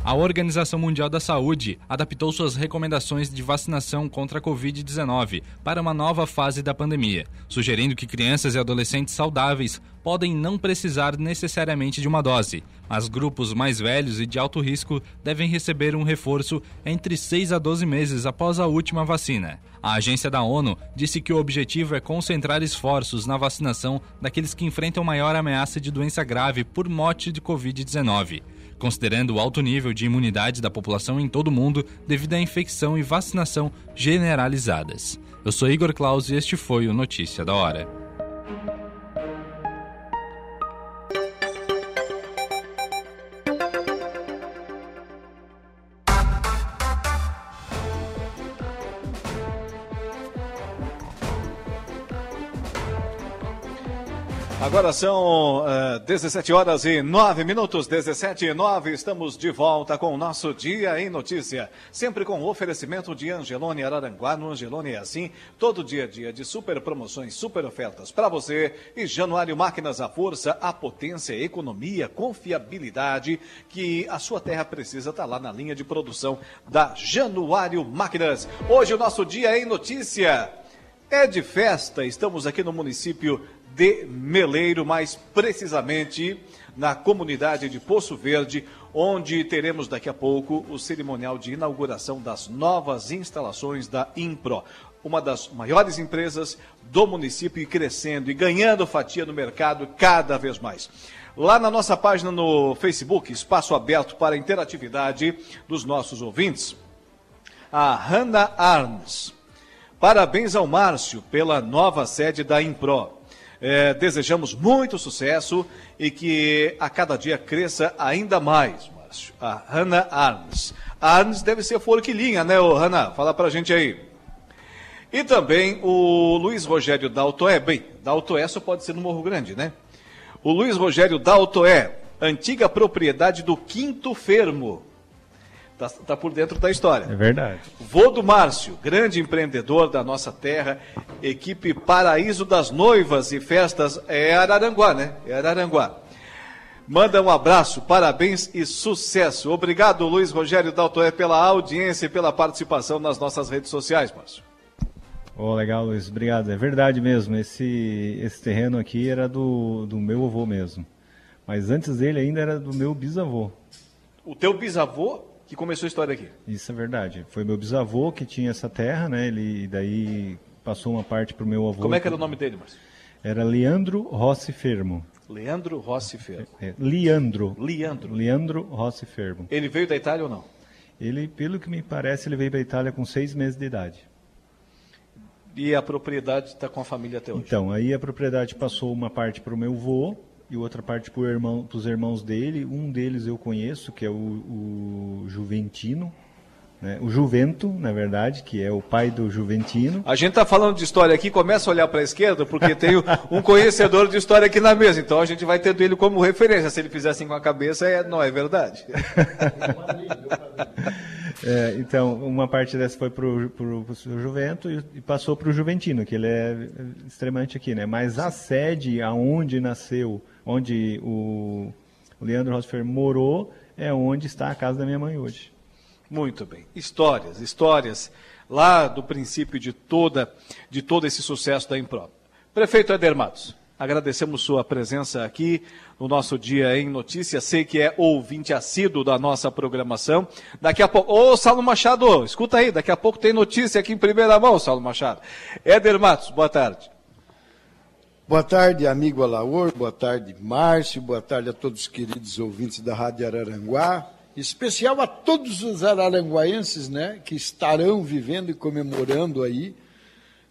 A Organização Mundial da Saúde adaptou suas recomendações de vacinação contra a Covid-19 para uma nova fase da pandemia, sugerindo que crianças e adolescentes saudáveis podem não precisar necessariamente de uma dose, mas grupos mais velhos e de alto risco devem receber um reforço entre 6 a 12 meses após a última vacina. A agência da ONU disse que o objetivo é concentrar esforços na vacinação daqueles que enfrentam maior ameaça de doença grave por morte de Covid-19 considerando o alto nível de imunidade da população em todo o mundo devido à infecção e vacinação generalizadas. Eu sou Igor Claus e este foi o Notícia da Hora. Agora são uh, eh, 17 horas e 9 minutos, 17 e 9. Estamos de volta com o nosso Dia em Notícia. Sempre com o oferecimento de Angelone Araranguá. No Angelone é assim, todo dia a dia de super promoções, super ofertas para você. E Januário Máquinas, a força, a potência, a economia, confiabilidade que a sua terra precisa estar tá lá na linha de produção da Januário Máquinas. Hoje o nosso Dia em Notícia é de festa. Estamos aqui no município de Meleiro, mais precisamente na comunidade de Poço Verde, onde teremos daqui a pouco o cerimonial de inauguração das novas instalações da Impro. uma das maiores empresas do município e crescendo e ganhando fatia no mercado cada vez mais. Lá na nossa página no Facebook, espaço aberto para interatividade dos nossos ouvintes, a Hannah Arns. Parabéns ao Márcio pela nova sede da Impro. É, desejamos muito sucesso e que a cada dia cresça ainda mais, Márcio. A Hannah Arns. A Arns deve ser forquilinha, né, ô Hannah? Fala pra gente aí. E também o Luiz Rogério Daltoé. Bem, Daltoé só pode ser no Morro Grande, né? O Luiz Rogério Daltoé, antiga propriedade do Quinto Fermo. Está tá por dentro da história. É verdade. Vô do Márcio, grande empreendedor da nossa terra, equipe Paraíso das Noivas e Festas, é Araranguá, né? É Araranguá. Manda um abraço, parabéns e sucesso. Obrigado, Luiz Rogério Daltoé, pela audiência e pela participação nas nossas redes sociais, Márcio. Oh, legal, Luiz. Obrigado. É verdade mesmo. Esse, esse terreno aqui era do, do meu avô mesmo. Mas antes dele ainda era do meu bisavô. O teu bisavô que começou a história aqui. Isso é verdade. Foi meu bisavô que tinha essa terra, né? Ele daí passou uma parte para o meu avô. Como é que era o nome dele, Márcio? Era Leandro Rossi Fermo. Leandro Rossi Fermo. É, é, Leandro. Leandro. Leandro Rossi Fermo. Ele veio da Itália ou não? Ele, pelo que me parece, ele veio para a Itália com seis meses de idade. E a propriedade está com a família até hoje? Então, aí a propriedade passou uma parte para o meu avô, e outra parte para irmão, os irmãos dele. Um deles eu conheço, que é o, o Juventino, né? o Juvento, na verdade, que é o pai do Juventino. A gente está falando de história aqui, começa a olhar para a esquerda, porque tem um conhecedor de história aqui na mesa, então a gente vai tendo ele como referência. Se ele fizer assim com a cabeça, é, não é verdade. É, então, uma parte dessa foi para o Juvento e, e passou para o Juventino, que ele é extremamente aqui, né? Mas a sede aonde nasceu onde o, Leandro Rosfer morou, é onde está a casa da minha mãe hoje. Muito bem. Histórias, histórias lá do princípio de toda de todo esse sucesso da Impro. Prefeito Eder Matos, agradecemos sua presença aqui no nosso dia em notícias. Sei que é ouvinte assíduo da nossa programação. Daqui a pouco, ô Saulo Machado, escuta aí, daqui a pouco tem notícia aqui em primeira mão, Saulo Machado. Éder Matos, boa tarde. Boa tarde, amigo Alaor, boa tarde, Márcio, boa tarde a todos os queridos ouvintes da Rádio Araranguá, especial a todos os araranguaenses, né, que estarão vivendo e comemorando aí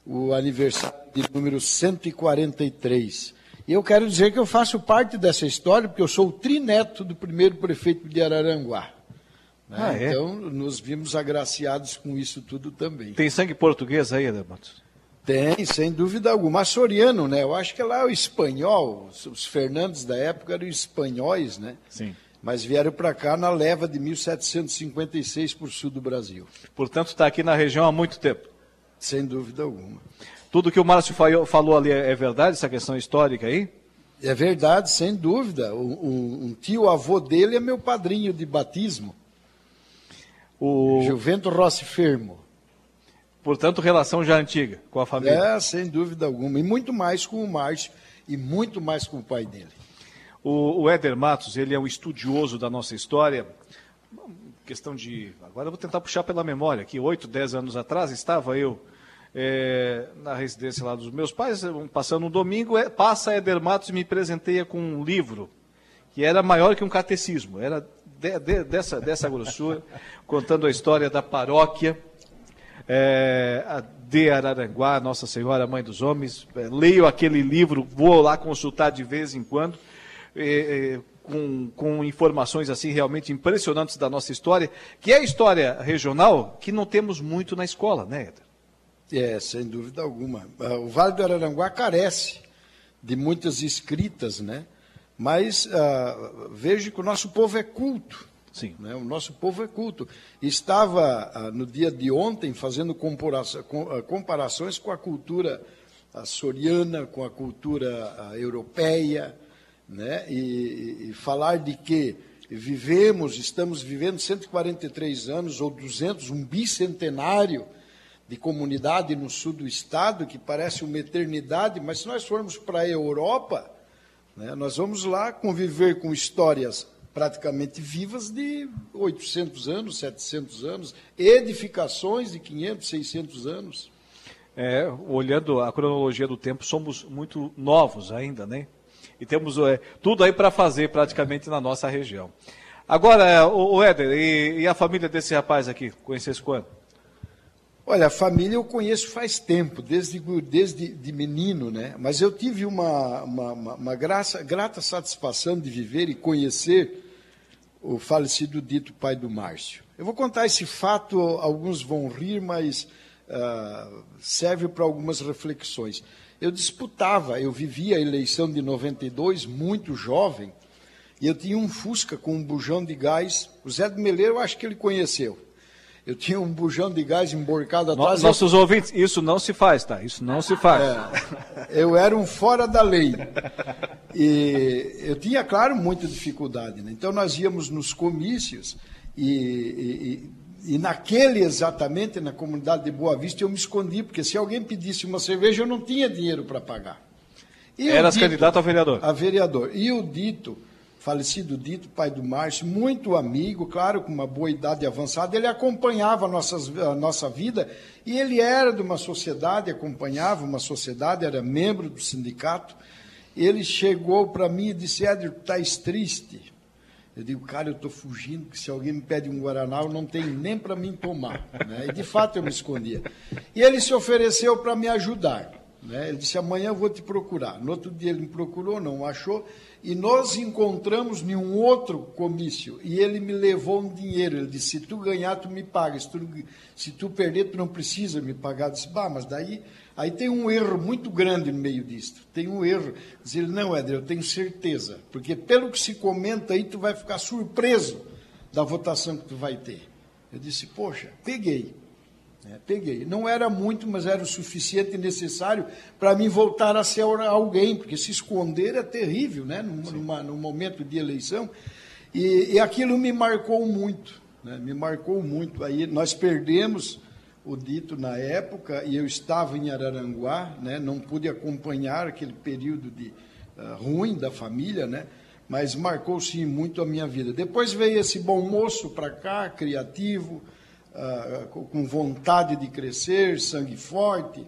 o aniversário de número 143. E eu quero dizer que eu faço parte dessa história, porque eu sou o trineto do primeiro prefeito de Araranguá. Né? Ah, é? Então, nos vimos agraciados com isso tudo também. Tem sangue português aí, Matos? Tem, sem dúvida alguma. Açoriano, né? Eu acho que lá é o espanhol, os Fernandes da época eram espanhóis, né? Sim. Mas vieram para cá na leva de 1756 por sul do Brasil. Portanto, está aqui na região há muito tempo. Sem dúvida alguma. Tudo que o Márcio falou ali é verdade, essa questão histórica aí? É verdade, sem dúvida. Um, um tio avô dele é meu padrinho de batismo. O Juvento Rossi Fermo. Portanto, relação já antiga com a família. É, sem dúvida alguma. E muito mais com o Márcio e muito mais com o pai dele. O, o Éder Matos, ele é um estudioso da nossa história. Questão de. Agora eu vou tentar puxar pela memória, que oito, dez anos atrás estava eu é, na residência lá dos meus pais, passando um domingo, é, passa Éder Matos e me presenteia com um livro que era maior que um catecismo, era de, de, dessa, dessa grossura, contando a história da paróquia é, de Araranguá, Nossa Senhora, Mãe dos Homens. É, leio aquele livro, vou lá consultar de vez em quando, é, com, com informações assim realmente impressionantes da nossa história, que é a história regional que não temos muito na escola, né, Eder? É, sem dúvida alguma. Ah, o Vale do Araranguá carece de muitas escritas, né? Mas uh, vejo que o nosso povo é culto. Sim. Né? O nosso povo é culto. Estava, ah, no dia de ontem, fazendo ah, comparações com a cultura açoriana, com a cultura ah, europeia, né? e, e falar de que vivemos, estamos vivendo 143 anos ou 200, um bicentenário de comunidade no sul do estado, que parece uma eternidade, mas se nós formos para a Europa, né, nós vamos lá conviver com histórias praticamente vivas de 800 anos, 700 anos, edificações de 500, 600 anos. é, olhando a cronologia do tempo, somos muito novos ainda, né? E temos é, tudo aí para fazer praticamente na nossa região. Agora, o, o Éder, e, e, a família desse rapaz aqui, conhecesse quando? Olha, a família eu conheço faz tempo, desde, desde de menino, né? Mas eu tive uma, uma, uma, uma graça, grata satisfação de viver e conhecer o falecido dito pai do Márcio. Eu vou contar esse fato, alguns vão rir, mas uh, serve para algumas reflexões. Eu disputava, eu vivia a eleição de 92, muito jovem, e eu tinha um Fusca com um bujão de gás. O Zé do Meleiro, eu acho que ele conheceu. Eu tinha um bujão de gás emborcado atrás. Nossos eu... ouvintes, isso não se faz, tá? Isso não se faz. É, eu era um fora da lei. E eu tinha, claro, muita dificuldade. Né? Então nós íamos nos comícios e, e, e, naquele exatamente, na comunidade de Boa Vista, eu me escondi, porque se alguém pedisse uma cerveja, eu não tinha dinheiro para pagar. Eras candidato a vereador? A vereador. E o dito falecido Dito, pai do Márcio, muito amigo, claro, com uma boa idade avançada, ele acompanhava a, nossas, a nossa vida e ele era de uma sociedade, acompanhava uma sociedade, era membro do sindicato. Ele chegou para mim e disse: Éder, estás triste? Eu digo, cara, eu estou fugindo, porque se alguém me pede um Guaraná, eu não tenho nem para mim tomar. Né? E de fato eu me escondia. E ele se ofereceu para me ajudar. Né? Ele disse: amanhã eu vou te procurar. No outro dia ele me procurou, não achou. E nós encontramos em um outro comício. E ele me levou um dinheiro. Ele disse: se tu ganhar, tu me pagas. Se tu, se tu perder, tu não precisa me pagar. Eu disse: bah, mas daí. Aí tem um erro muito grande no meio disto. Tem um erro. Diz ele: não, Éder, eu tenho certeza. Porque pelo que se comenta aí, tu vai ficar surpreso da votação que tu vai ter. Eu disse: poxa, peguei. É, peguei. Não era muito, mas era o suficiente e necessário para mim voltar a ser alguém, porque se esconder é terrível, né? Num, numa, num momento de eleição. E, e aquilo me marcou muito, né? me marcou muito. Aí nós perdemos o dito na época e eu estava em Araranguá, né? não pude acompanhar aquele período de uh, ruim da família, né? mas marcou sim muito a minha vida. Depois veio esse bom moço para cá, criativo, ah, com vontade de crescer, sangue forte,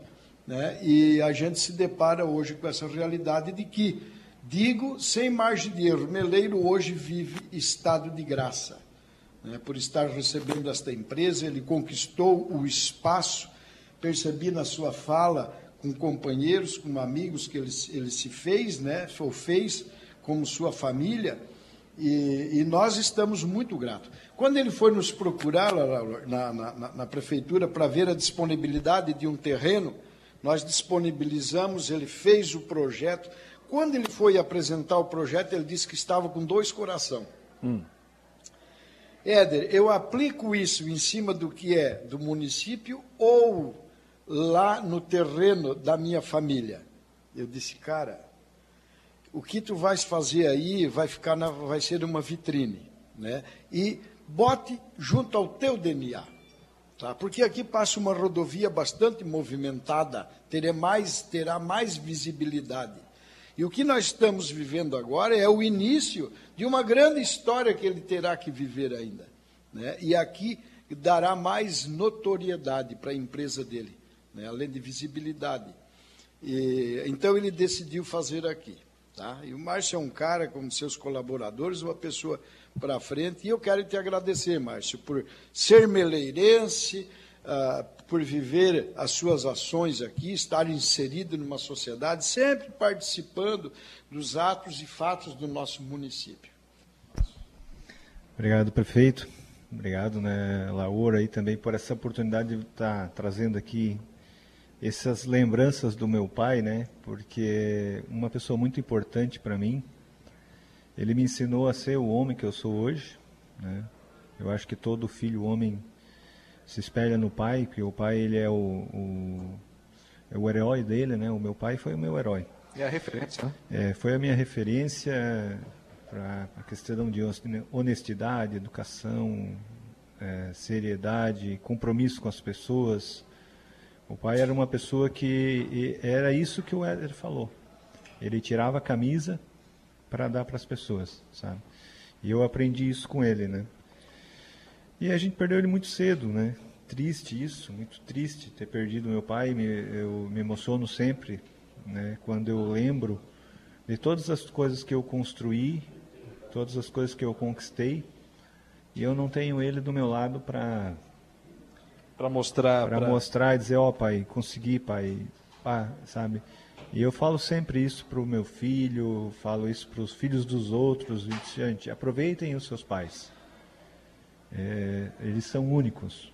né? e a gente se depara hoje com essa realidade de que, digo sem margem de erro, Meleiro hoje vive estado de graça. Né? Por estar recebendo esta empresa, ele conquistou o espaço, percebi na sua fala com companheiros, com amigos que ele, ele se fez, né? ou fez como sua família, e, e, nós estamos muito gratos. Quando ele foi nos procurar na, na, na prefeitura para ver a disponibilidade de um terreno, nós disponibilizamos, ele fez o projeto. Quando ele foi apresentar o projeto, ele disse que estava com dois coração. Hum. Éder, eu aplico isso em cima do que é do município ou lá no terreno da minha família? Eu disse, cara, o que tu vais fazer aí vai ficar na, vai ser uma vitrine, né? E bote junto ao teu DNA, tá? Porque aqui passa uma rodovia bastante movimentada, terá mais terá mais visibilidade. E o que nós estamos vivendo agora é o início de uma grande história que ele terá que viver ainda, né? E aqui dará mais notoriedade para a empresa dele, né? além de visibilidade. E, então ele decidiu fazer aqui. Tá? E o Márcio é um cara, como seus colaboradores, uma pessoa para frente. E eu quero te agradecer, Márcio, por ser meleirense, uh, por viver as suas ações aqui, estar inserido numa sociedade, sempre participando dos atos e fatos do nosso município. Obrigado, prefeito. Obrigado, né, Laura, aí também por essa oportunidade de estar trazendo aqui essas lembranças do meu pai, né? Porque uma pessoa muito importante para mim. Ele me ensinou a ser o homem que eu sou hoje, né? Eu acho que todo filho homem se espelha no pai, porque o pai ele é o, o, é o herói dele, né? O meu pai foi o meu herói. É a referência, né? É, foi a minha referência para a questão de honestidade, educação, é, seriedade, compromisso com as pessoas, o pai era uma pessoa que era isso que o Éder falou. Ele tirava a camisa para dar para as pessoas, sabe? E eu aprendi isso com ele, né? E a gente perdeu ele muito cedo, né? triste isso, muito triste ter perdido meu pai. Me, eu me emociono sempre, né, quando eu lembro de todas as coisas que eu construí, todas as coisas que eu conquistei, e eu não tenho ele do meu lado para para mostrar, para mostrar e dizer, ó oh, pai, consegui, pai, pá, sabe? E eu falo sempre isso para o meu filho, falo isso para os filhos dos outros, gente, aproveitem os seus pais. É, eles são únicos.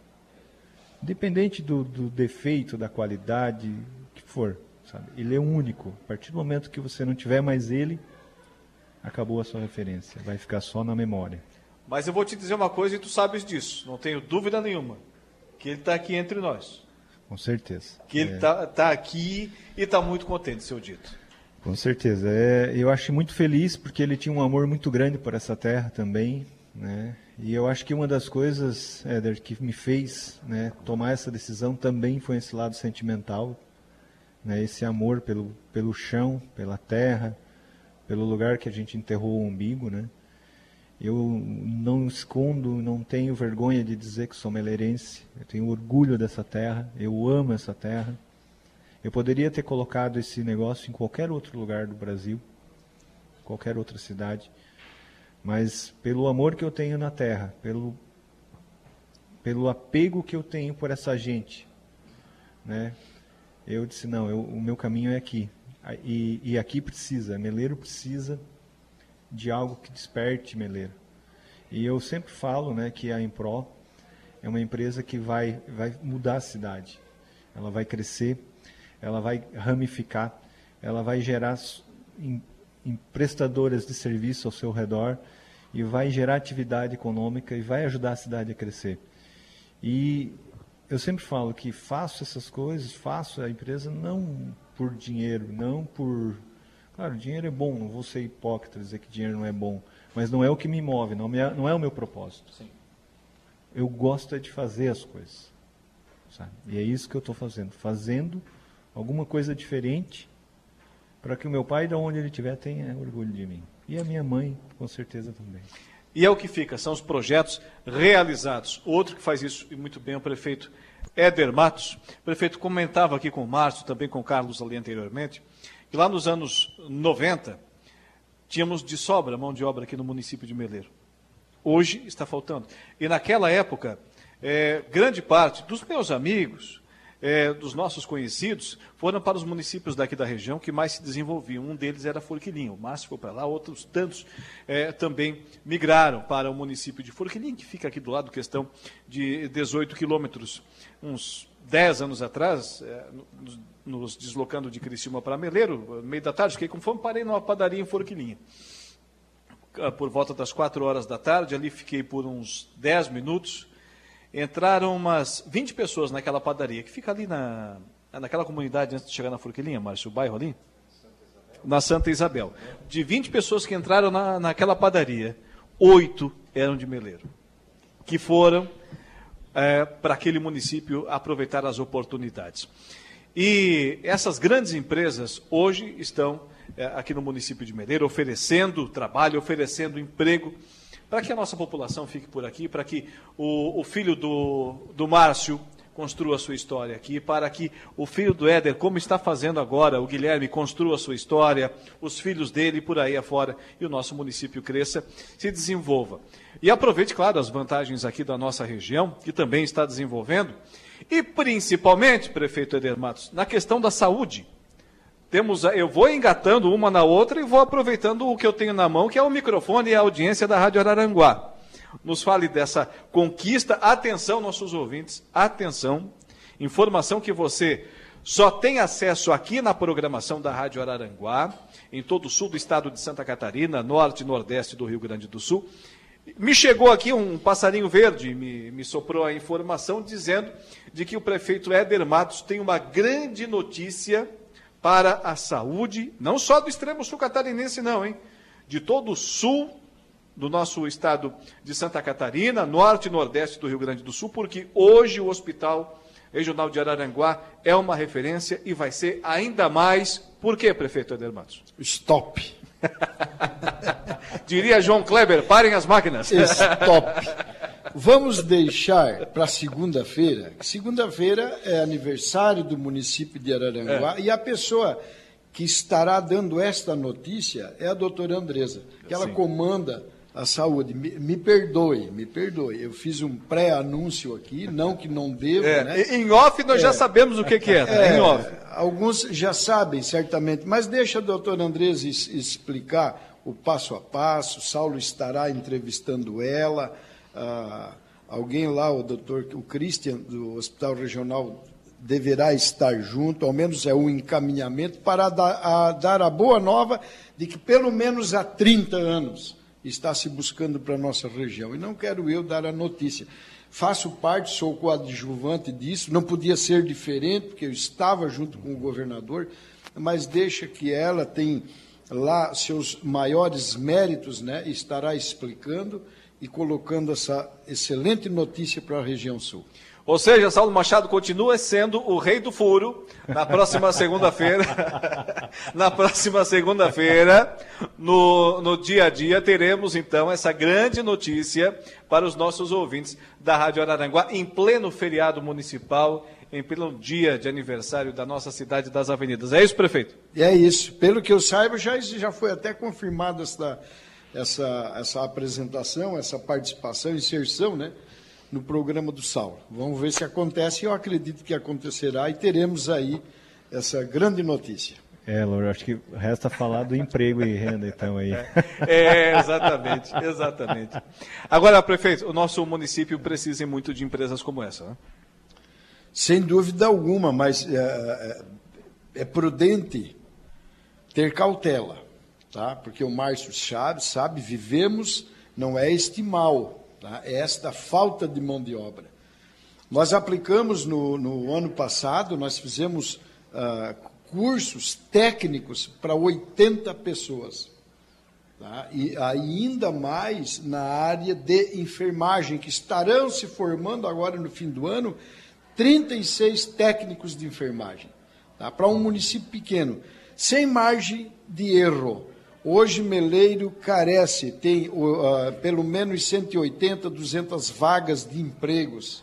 Independente do, do, defeito, da qualidade, que for, sabe? Ele é único. A partir do momento que você não tiver mais ele, acabou a sua referência. Vai ficar só na memória. Mas eu vou te dizer uma coisa e tu sabes disso, não tenho dúvida nenhuma, que ele está aqui entre nós. Com certeza. Que ele está é. tá aqui e está muito contente, seu dito. Com certeza. É, eu acho muito feliz porque ele tinha um amor muito grande por essa terra também, né? E eu acho que uma das coisas, Éder, que me fez né, tomar essa decisão também foi esse lado sentimental, né, esse amor pelo, pelo chão, pela terra, pelo lugar que a gente enterrou o umbigo, né? Eu não escondo, não tenho vergonha de dizer que sou meleirense. Eu tenho orgulho dessa terra, eu amo essa terra. Eu poderia ter colocado esse negócio em qualquer outro lugar do Brasil, qualquer outra cidade, mas pelo amor que eu tenho na terra, pelo pelo apego que eu tenho por essa gente, né? Eu disse não, eu, o meu caminho é aqui. E, e aqui precisa, Meleiro precisa de algo que desperte Meleiro. E eu sempre falo né, que a Impro é uma empresa que vai, vai mudar a cidade. Ela vai crescer, ela vai ramificar, ela vai gerar em, em prestadoras de serviço ao seu redor e vai gerar atividade econômica e vai ajudar a cidade a crescer. E eu sempre falo que faço essas coisas, faço a empresa não por dinheiro, não por Claro, dinheiro é bom, não vou ser hipócrita dizer que dinheiro não é bom, mas não é o que me move, não, é, não é o meu propósito. Sim. Eu gosto é de fazer as coisas. Sabe? E é isso que eu estou fazendo. Fazendo alguma coisa diferente para que o meu pai, de onde ele estiver, tenha orgulho de mim. E a minha mãe, com certeza também. E é o que fica, são os projetos realizados. Outro que faz isso e muito bem é o prefeito Éder Matos. O prefeito comentava aqui com o Márcio, também com o Carlos ali anteriormente, que lá nos anos 90 tínhamos de sobra mão de obra aqui no município de Meleiro. Hoje está faltando. E naquela época, é, grande parte dos meus amigos, é, dos nossos conhecidos, foram para os municípios daqui da região que mais se desenvolviam. Um deles era Forquilinho. O Márcio foi para lá, outros tantos é, também migraram para o município de Forquilinho, que fica aqui do lado, questão de 18 quilômetros. Uns 10 anos atrás, é, nos deslocando de Criciúma para Meleiro, meio da tarde, fiquei com fome, parei numa padaria em Forquilinha. Ah, por volta das quatro horas da tarde, ali fiquei por uns 10 minutos. Entraram umas 20 pessoas naquela padaria, que fica ali na, naquela comunidade antes de chegar na Forquilinha, Márcio, o bairro ali? Na Santa Isabel. De 20 pessoas que entraram na, naquela padaria, oito eram de Meleiro, que foram é, para aquele município aproveitar as oportunidades. E essas grandes empresas hoje estão é, aqui no município de Medeira oferecendo trabalho, oferecendo emprego para que a nossa população fique por aqui, para que o, o filho do, do Márcio construa a sua história aqui, para que o filho do Éder, como está fazendo agora, o Guilherme, construa a sua história, os filhos dele por aí afora, e o nosso município cresça, se desenvolva. E aproveite, claro, as vantagens aqui da nossa região, que também está desenvolvendo, e principalmente, prefeito Eder Matos, na questão da saúde. Temos, eu vou engatando uma na outra e vou aproveitando o que eu tenho na mão, que é o microfone e a audiência da Rádio Araranguá. Nos fale dessa conquista. Atenção, nossos ouvintes, atenção. Informação que você só tem acesso aqui na programação da Rádio Araranguá, em todo o sul do estado de Santa Catarina, norte e nordeste do Rio Grande do Sul. Me chegou aqui um passarinho verde, me, me soprou a informação dizendo de que o prefeito Éder Matos tem uma grande notícia para a saúde, não só do extremo sul catarinense, não, hein? De todo o sul do nosso estado de Santa Catarina, norte e nordeste do Rio Grande do Sul, porque hoje o Hospital Regional de Araranguá é uma referência e vai ser ainda mais. Por quê, prefeito Éder Matos? Stop. Diria João Kleber, parem as máquinas. Stop. Vamos deixar para segunda-feira. Segunda-feira é aniversário do município de Araranguá é. e a pessoa que estará dando esta notícia é a doutora Andresa, que ela Sim. comanda a saúde. Me, me, perdoe, me perdoe. Eu fiz um pré-anúncio aqui, não que não devo. É, né? Em off nós é, já sabemos o que, que é, é, em off. Alguns já sabem, certamente, mas deixa a doutora Andresa explicar o passo a passo. Saulo estará entrevistando ela. Ah, alguém lá, o doutor, o Christian, do Hospital Regional deverá estar junto, ao menos é um encaminhamento, para dar a, dar a boa nova de que pelo menos há 30 anos está se buscando para a nossa região. E não quero eu dar a notícia. Faço parte, sou coadjuvante disso, não podia ser diferente, porque eu estava junto com o governador, mas deixa que ela tem lá seus maiores méritos, né, estará explicando e colocando essa excelente notícia para a região sul. Ou seja, Saulo Machado continua sendo o rei do furo na próxima segunda-feira. na próxima segunda-feira, no, no dia a dia, teremos então essa grande notícia para os nossos ouvintes da Rádio Araranguá, em pleno feriado municipal, em pleno dia de aniversário da nossa cidade das avenidas. É isso, prefeito? É isso. Pelo que eu saiba, já, já foi até confirmada essa, essa, essa apresentação, essa participação, inserção, né? no programa do Saulo. Vamos ver se acontece, eu acredito que acontecerá e teremos aí essa grande notícia. É, Laura, acho que resta falar do emprego e renda, então, aí. É, exatamente, exatamente. Agora, prefeito, o nosso município precisa muito de empresas como essa, né? Sem dúvida alguma, mas é, é, é prudente ter cautela, tá? Porque o Márcio Chaves sabe, vivemos, não é este mal, tá? é esta falta de mão de obra. Nós aplicamos no, no ano passado, nós fizemos uh, cursos técnicos para 80 pessoas. Tá? E ainda mais na área de enfermagem, que estarão se formando agora no fim do ano 36 técnicos de enfermagem. Tá? Para um município pequeno, sem margem de erro. Hoje Meleiro carece, tem uh, pelo menos 180, 200 vagas de empregos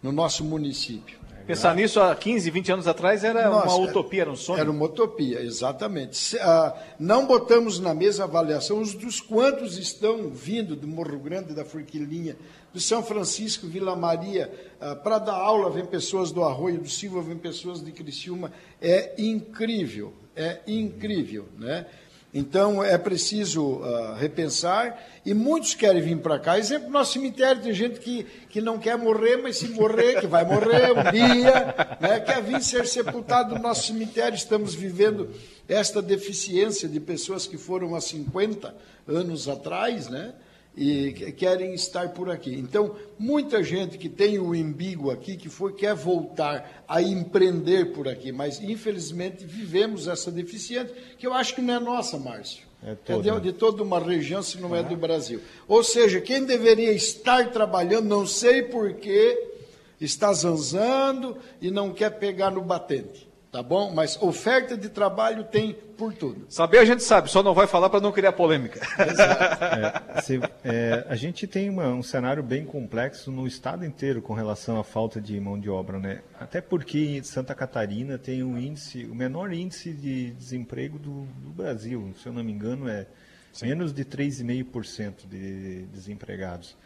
no nosso município. Pensar nisso há 15, 20 anos atrás era Nossa, uma utopia, era um sonho? Era uma utopia, exatamente. Uh, não botamos na mesa a avaliação dos quantos estão vindo do Morro Grande, da Forquilinha, do São Francisco, Vila Maria, uh, para dar aula vem pessoas do Arroio do Silva, vem pessoas de Criciúma. É incrível, é incrível, né? Então é preciso uh, repensar e muitos querem vir para cá. Exemplo, nosso cemitério tem gente que, que não quer morrer, mas se morrer, que vai morrer um dia, né, quer vir ser sepultado no nosso cemitério. Estamos vivendo esta deficiência de pessoas que foram há 50 anos atrás, né? E querem estar por aqui. Então, muita gente que tem o embigo aqui, que foi, quer voltar a empreender por aqui, mas infelizmente vivemos essa deficiência, que eu acho que não é nossa, Márcio. É, toda. é de, de, toda uma região, se não é do Brasil. Ou seja, quem deveria estar trabalhando, não sei porquê, está zanzando e não quer pegar no batente tá bom? Mas oferta de trabalho tem por tudo. Saber a gente sabe, só não vai falar para não criar polêmica. É, se, é, a gente tem uma, um cenário bem complexo no estado inteiro com relação à falta de mão de obra, né? Até porque Santa Catarina tem um índice, o menor índice de desemprego do, do Brasil, se eu não me engano é Sim. menos de 3,5% de desempregados.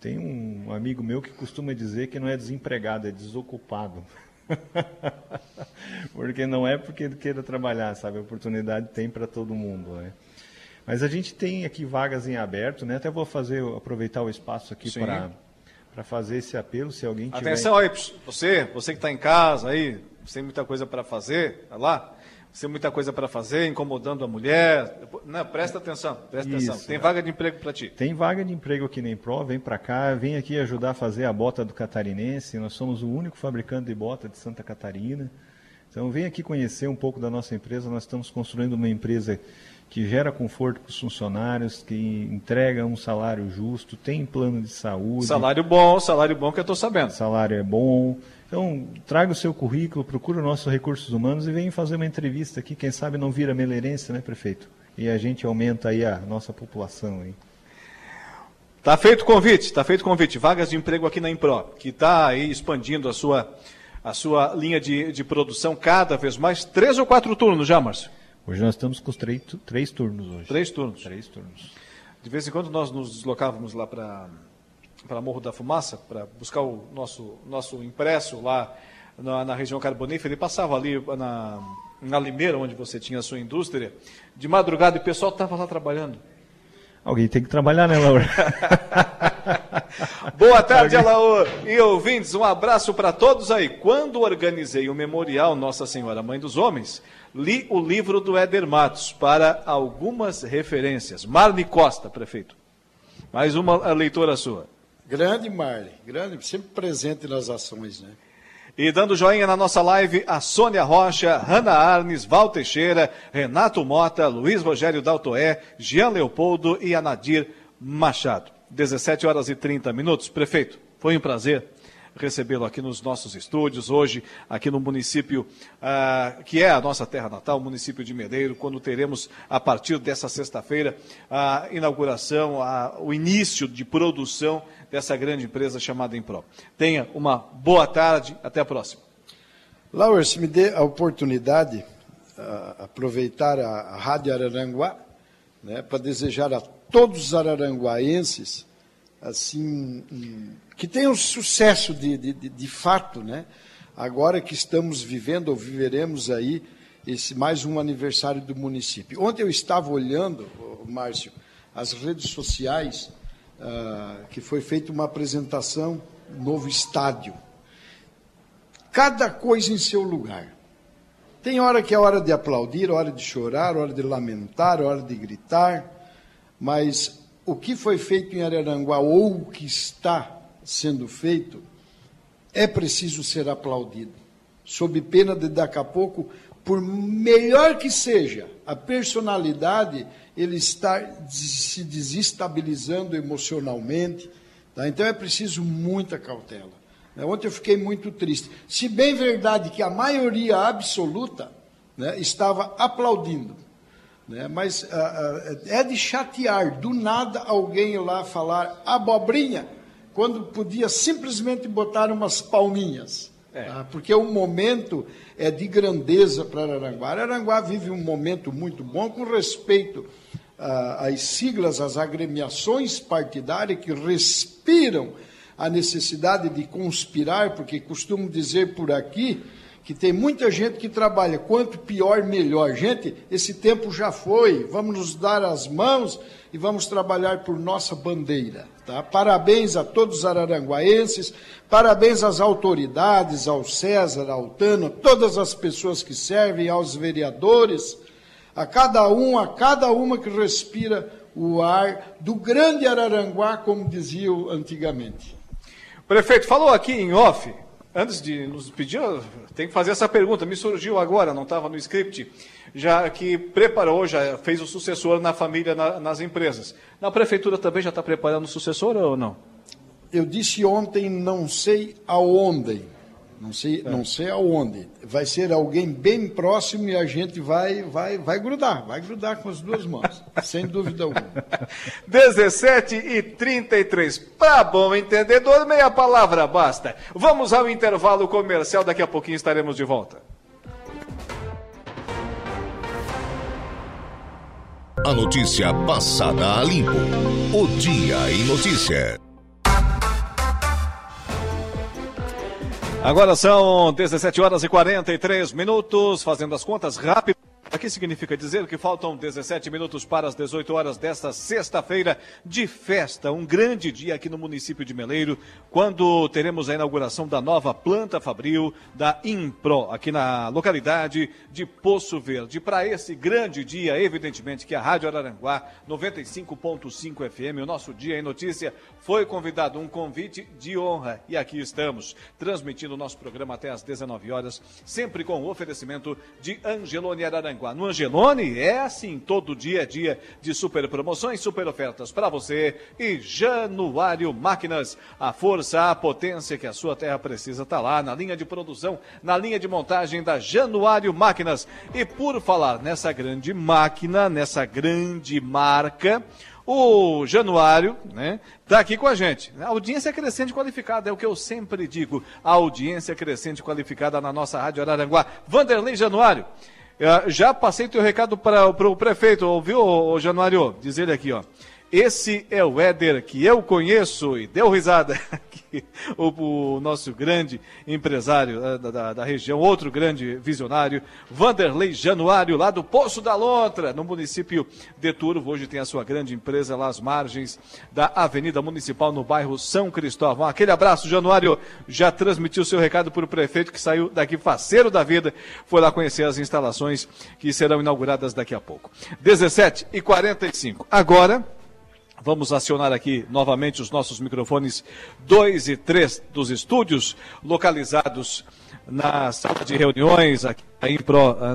Tem um amigo meu que costuma dizer que não é desempregado, é desocupado. porque não é porque ele queira trabalhar, sabe? A oportunidade tem para todo mundo, né? Mas a gente tem aqui vagas em aberto, né? Até vou fazer, aproveitar o espaço aqui para para fazer esse apelo, se alguém tiver... Atenção aí, você, você que está em casa aí, tem muita coisa para fazer, tá lá? Tem muita coisa para fazer, incomodando a mulher. Não, presta atenção, presta Isso, atenção. Tem vaga de emprego para ti. Tem vaga de emprego aqui nem Pro, vem para cá, vem aqui ajudar a fazer a bota do catarinense. Nós somos o único fabricante de bota de Santa Catarina. Então vem aqui conhecer um pouco da nossa empresa. Nós estamos construindo uma empresa que gera conforto para os funcionários, que entrega um salário justo, tem plano de saúde. Salário bom, salário bom que eu estou sabendo. Salário é bom. Então, traga o seu currículo, procura o nosso Recursos Humanos e venha fazer uma entrevista aqui. Quem sabe não vira meleirense, né, prefeito? E a gente aumenta aí a nossa população. Hein? Tá feito o convite, tá feito o convite. Vagas de emprego aqui na Impro, que está aí expandindo a sua, a sua linha de, de produção cada vez mais. Três ou quatro turnos já, Márcio? Hoje nós estamos com os três, três turnos hoje. Três turnos. Três turnos. De vez em quando nós nos deslocávamos lá para para Morro da Fumaça, para buscar o nosso, nosso impresso lá na, na, região carbonífera, ele passava ali na, na Limeira, onde você tinha a sua indústria, de madrugada e o pessoal estava lá trabalhando. Alguém tem que trabalhar, né, Laura? Boa tarde, Alaor e ouvintes. Um abraço para todos aí. Quando organizei o memorial Nossa Senhora Mãe dos Homens, li o livro do Éder Matos para algumas referências. Marne Costa, prefeito. Mais uma leitora sua. Grande Marley, grande, sempre presente nas ações, né? E dando joinha na nossa live, a Sônia Rocha, Hanna Arnes, Val Teixeira, Renato Mota, Luiz Rogério Daltoé, Jean Leopoldo e Anadir Machado. 17 horas e 30 minutos. Prefeito, foi um prazer recebê-lo aqui nos nossos estúdios, hoje, aqui no município, uh, que é a nossa terra natal, o município de Medeiro, quando teremos, a partir dessa sexta-feira, a inauguração, a, o início de produção dessa grande empresa chamada Impro. Tenha uma boa tarde, até a próxima. Laura, se me dê a oportunidade, uh, aproveitar a, a Rádio Araranguá, né, para desejar a todos os araranguaenses, assim, que tenham sucesso de, de, de, de fato, né? Agora que estamos vivendo ou viveremos aí esse mais um aniversário do município. Ontem eu estava olhando, Márcio, as redes sociais, uh, que foi feita uma apresentação, novo estádio. Cada coisa em seu lugar. Tem hora que é hora de aplaudir, hora de chorar, hora de lamentar, hora de gritar, mas o que foi feito em Araranguá ou o que está sendo feito é preciso ser aplaudido, sob pena de daqui a pouco, por melhor que seja a personalidade, ele está se desestabilizando emocionalmente. Tá? Então é preciso muita cautela. Né? Ontem eu fiquei muito triste. Se bem verdade que a maioria absoluta né, estava aplaudindo. Né? Mas uh, uh, é de chatear, do nada alguém lá falar abobrinha, quando podia simplesmente botar umas palminhas. É. Tá? Porque o momento é de grandeza para Aranguá. Aranguá vive um momento muito bom com respeito uh, às siglas, às agremiações partidárias que respiram a necessidade de conspirar, porque costumo dizer por aqui que tem muita gente que trabalha quanto pior, melhor. Gente, esse tempo já foi, vamos nos dar as mãos e vamos trabalhar por nossa bandeira. Tá? Parabéns a todos os araranguaenses, parabéns às autoridades, ao César, ao Tano, todas as pessoas que servem, aos vereadores, a cada um, a cada uma que respira o ar do grande Araranguá, como diziam antigamente. Prefeito, falou aqui em off antes de nos pedir, tem que fazer essa pergunta. Me surgiu agora, não estava no script, já que preparou, já fez o sucessor na família, na, nas empresas. Na prefeitura também já está preparando o sucessor ou não? Eu disse ontem, não sei aonde não sei, é. não sei aonde. Vai ser alguém bem próximo e a gente vai, vai, vai grudar, vai grudar com as duas mãos, sem dúvida alguma. 17 e 33. Para bom entendedor, meia palavra basta. Vamos ao intervalo comercial, daqui a pouquinho estaremos de volta. A notícia passada a limpo. O Dia em Notícia. Agora são 17 horas e 43 minutos, fazendo as contas rápido. Aqui significa dizer que faltam 17 minutos para as 18 horas desta sexta-feira de festa, um grande dia aqui no município de Meleiro, quando teremos a inauguração da nova planta fabril da Impro, aqui na localidade de Poço Verde. Para esse grande dia, evidentemente que a Rádio Araranguá 95.5 FM, o nosso dia em notícia, foi convidado um convite de honra. E aqui estamos, transmitindo o nosso programa até às 19 horas, sempre com o oferecimento de Angelone Araranguá Araranguá. No Angelone é assim, todo dia é dia de super promoções, super ofertas para você. E Januário Máquinas, a força, a potência que a sua terra precisa está lá na linha de produção, na linha de montagem da Januário Máquinas. E por falar nessa grande máquina, nessa grande marca, O Januário, né, está aqui com a gente. A audiência crescente qualificada, é o que eu sempre digo. A audiência crescente qualificada na nossa Rádio Araranguá. Vanderlei Januário, já passei teu recado para o prefeito, ouviu, Januário? Diz ele aqui, ó. Esse é o Éder que eu conheço e deu risada. o, o, nosso grande empresário eh, da, da, da, região, outro grande visionário, Vanderlei Januário, lá do Poço da Lontra, no município de Turvo. Hoje tem a sua grande empresa lá às margens da Avenida Municipal, no bairro São Cristóvão. Aquele abraço, Januário. Já transmitiu seu recado para o prefeito que saiu daqui faceiro da vida. Foi lá conhecer as instalações que serão inauguradas daqui a pouco. 17 e 45. Agora. Vamos acionar aqui novamente os nossos microfones 2 e 3 dos estúdios, localizados na sala de reuniões aqui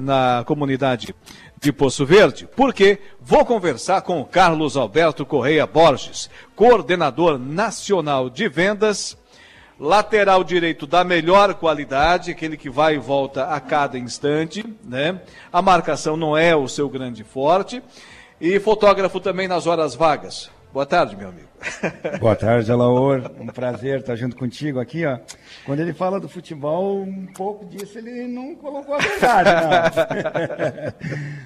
na comunidade de Poço Verde, porque vou conversar com Carlos Alberto Correia Borges, coordenador nacional de vendas, lateral direito da melhor qualidade, aquele que vai e volta a cada instante, né? A marcação não é o seu grande forte. E fotógrafo também nas horas vagas. Boa tarde, meu amigo. Boa tarde, Alaor. Um prazer estar junto contigo aqui, ó. Quando ele fala do futebol, um pouco disso ele não colocou a verdade,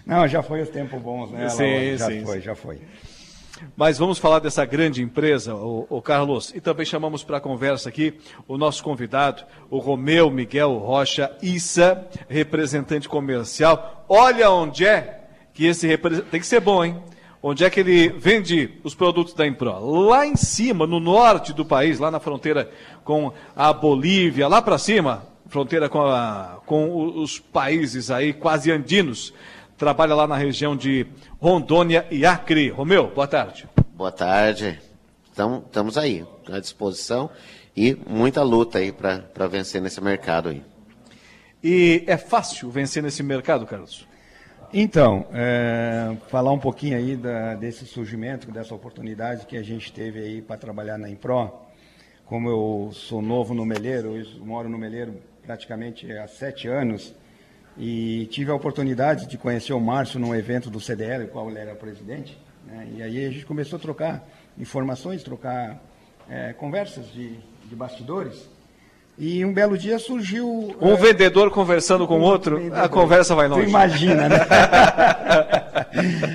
não. não, já foi os tempos bons, né, Alaor? Sim, já sim, foi, sim. já foi. Mas vamos falar dessa grande empresa, o, o Carlos, e também chamamos para a conversa aqui o nosso convidado, o Romeu Miguel Rocha Issa, representante comercial. Olha onde é que esse representante. Tem que ser bom, hein? Onde é que ele vende os produtos da Impro? Lá em cima, no norte do país, lá na fronteira com a Bolívia, lá para cima, fronteira com, a, com os países aí quase andinos. Trabalha lá na região de Rondônia e Acre. Romeu, boa tarde. Boa tarde. Então, estamos aí, à disposição e muita luta aí para vencer nesse mercado aí. E é fácil vencer nesse mercado, Carlos? Então, é, falar um pouquinho aí da, desse surgimento, dessa oportunidade que a gente teve aí para trabalhar na Impro. Como eu sou novo no Meleiro, eu moro no Meleiro praticamente há sete anos, e tive a oportunidade de conhecer o Márcio num evento do CDL, o qual ele era presidente, né, e aí a gente começou a trocar informações, trocar é, conversas de, de bastidores, e um belo dia surgiu. Um é, vendedor conversando com um outro, vendedor. a conversa vai longe. Tu imagina, né?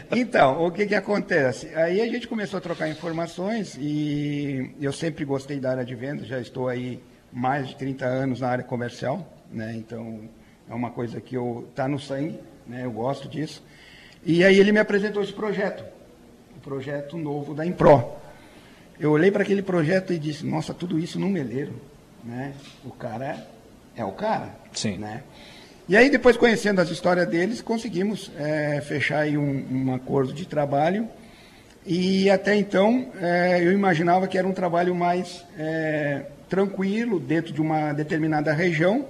então, o que, que acontece? Aí a gente começou a trocar informações e eu sempre gostei da área de vendas, já estou aí mais de 30 anos na área comercial, né? Então é uma coisa que eu tá no sangue, né? Eu gosto disso. E aí ele me apresentou esse projeto, o projeto novo da Impro. Eu olhei para aquele projeto e disse: Nossa, tudo isso num meleiro né? O cara é o cara. Sim. Né? E aí, depois conhecendo as histórias deles, conseguimos é, fechar aí um, um, acordo de trabalho. E até então, é, eu imaginava que era um trabalho mais é, tranquilo, dentro de uma determinada região.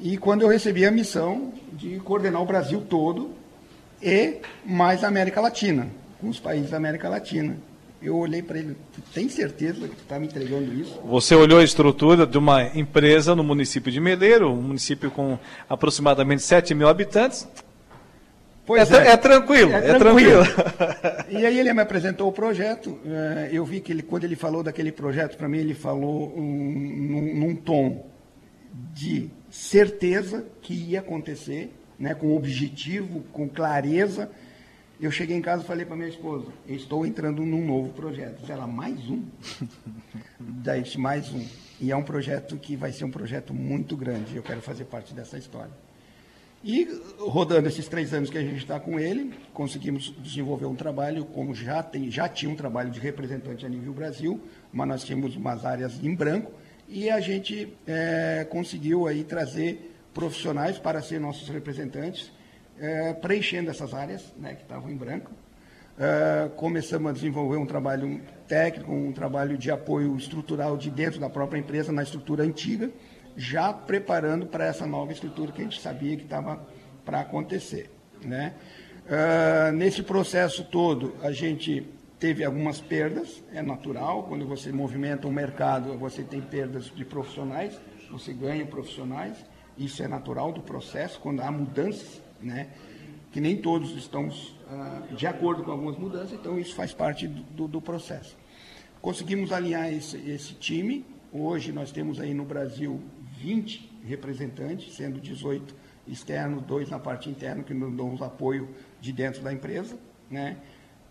E quando eu recebi a missão de coordenar o Brasil todo e mais a América Latina, com os países da América Latina eu olhei para ele, tem certeza que está me entregando isso? Você olhou a estrutura de uma empresa no município de Meleiro, um município com aproximadamente 7 mil habitantes. Pois é, é, é tranquilo, é, é tranquilo. e aí ele me apresentou o projeto, eh, eu vi que ele, quando ele falou daquele projeto para mim, ele falou um, num, num tom de certeza que ia acontecer, né, com objetivo, com clareza, eu cheguei em casa e falei para minha esposa, estou entrando num novo projeto. Ela, mais um? Daí, mais um. E é um projeto que vai ser um projeto muito grande. Eu quero fazer parte dessa história. E rodando esses três anos que a gente está com ele, conseguimos desenvolver um trabalho, como já, tem, já tinha um trabalho de representante a nível Brasil, mas nós tínhamos umas áreas em branco, e a gente é, conseguiu aí trazer profissionais para ser nossos representantes, é, preenchendo essas áreas né, que estavam em branco. É, começamos a desenvolver um trabalho técnico, um trabalho de apoio estrutural de dentro da própria empresa, na estrutura antiga, já preparando para essa nova estrutura que a gente sabia que estava para acontecer. Né? É, nesse processo todo, a gente teve algumas perdas, é natural, quando você movimenta um mercado, você tem perdas de profissionais, você ganha profissionais, isso é natural do processo, quando há mudanças né? que nem todos estão ah, de acordo com algumas mudanças, então isso faz parte do, do processo. Conseguimos alinhar esse, esse time, hoje nós temos aí no Brasil 20 representantes, sendo 18 externos, dois na parte interna, que nos dão apoio de dentro da empresa. Né?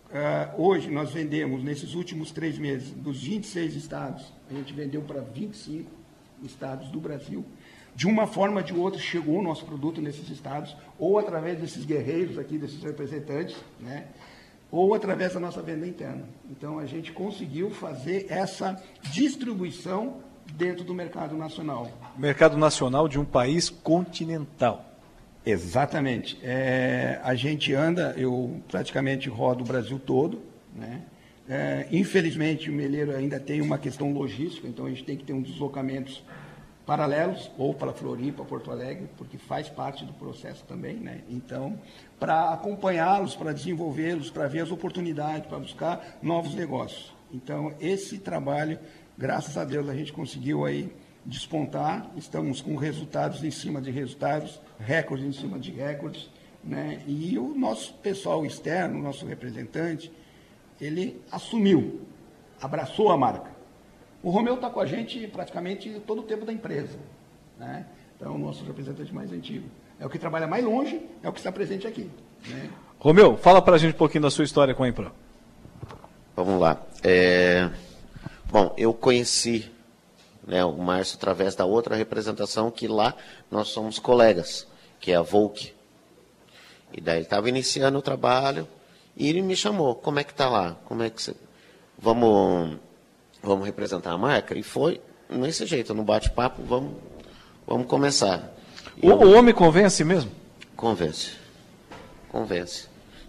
Uh, hoje nós vendemos, nesses últimos três meses, dos 26 estados, a gente vendeu para 25 estados do Brasil. De uma forma ou de outra chegou o nosso produto nesses estados, ou através desses guerreiros aqui, desses representantes, né? ou através da nossa venda interna. Então a gente conseguiu fazer essa distribuição dentro do mercado nacional. Mercado nacional de um país continental. Exatamente. É, a gente anda, eu praticamente rodo o Brasil todo. Né? É, infelizmente, o Meleiro ainda tem uma questão logística, então a gente tem que ter uns deslocamentos paralelos, ou para Floripa, Porto Alegre, porque faz parte do processo também. Né? Então, para acompanhá-los, para desenvolvê-los, para ver as oportunidades, para buscar novos negócios. Então, esse trabalho, graças a Deus, a gente conseguiu aí despontar, estamos com resultados em cima de resultados, recordes em cima de recordes, né? e o nosso pessoal externo, nosso representante, ele assumiu, abraçou a marca. O Romeu está com a gente praticamente todo o tempo da empresa. Né? Então, é o nosso representante mais antigo. É o que trabalha mais longe, é o que está presente aqui. Né? Romeu, fala para a gente um pouquinho da sua história com a Impro. Vamos lá. É... Bom, eu conheci né, o Márcio através da outra representação que lá nós somos colegas, que é a Volk. E daí ele estava iniciando o trabalho e ele me chamou, como é que está lá? Como é que você... Vamos, vamos representar a marca? E foi nesse jeito, no bate-papo, vamos, vamos começar. O, eu... o homem convence mesmo? Convence. Convence.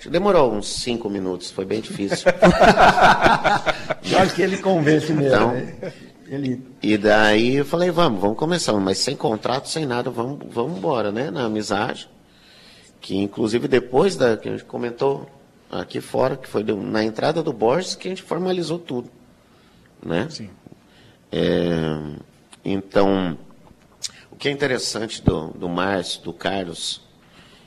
Demorou uns cinco minutos, foi bem difícil. eu acho que ele convence mesmo. Então, né? Ele... E daí eu falei, vamos, vamos começar, mas sem contrato, sem nada, vamos, vamos embora, né? Na amizade. Que inclusive depois da que a gente comentou aqui fora, que foi na entrada do Borges, que a gente formalizou tudo. Né? Sim. É, então, o que é interessante do, do Márcio, do Carlos,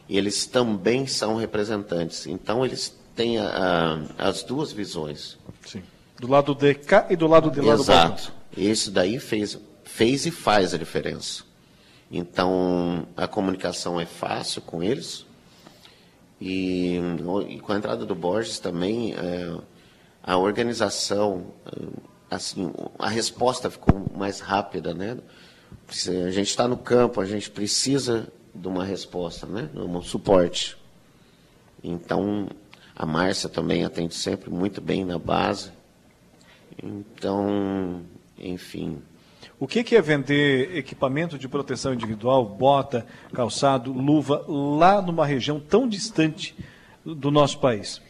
eles também são representantes. Então, eles têm a, a, as duas visões. Sim. Do lado de cá e do lado de lá Exato. do Exato. Isso daí fez, fez e faz a diferença. Então, a comunicação é fácil com eles. E, e com a entrada do Borges também, é, a organização, assim, a resposta ficou mais rápida, né? A gente está no campo, a gente precisa de uma resposta, né? De um suporte. Então, a Márcia também atende sempre muito bem na base. Então, enfim. O que, que é vender equipamento de proteção individual, bota, calçado, luva, lá numa região tão distante do nosso país?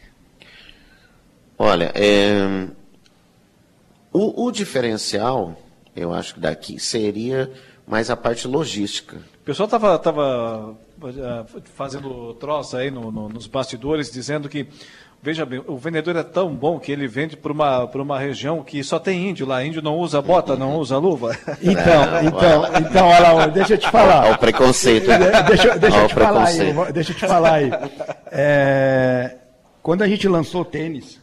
Olha, é, o, o, diferencial, eu acho que daqui seria mais a parte logística. O pessoal estava tava, tava fazendo troça aí no, no, nos bastidores, dizendo que Veja bem, o vendedor é tão bom que ele vende para uma, uma região que só tem índio lá. Índio não usa bota, não usa luva. Então, então, então, olha lá, deixa eu te falar. Olha o preconceito. Deixa, deixa eu te falar aí. Deixa eu te falar aí. É, quando a gente lançou o tênis,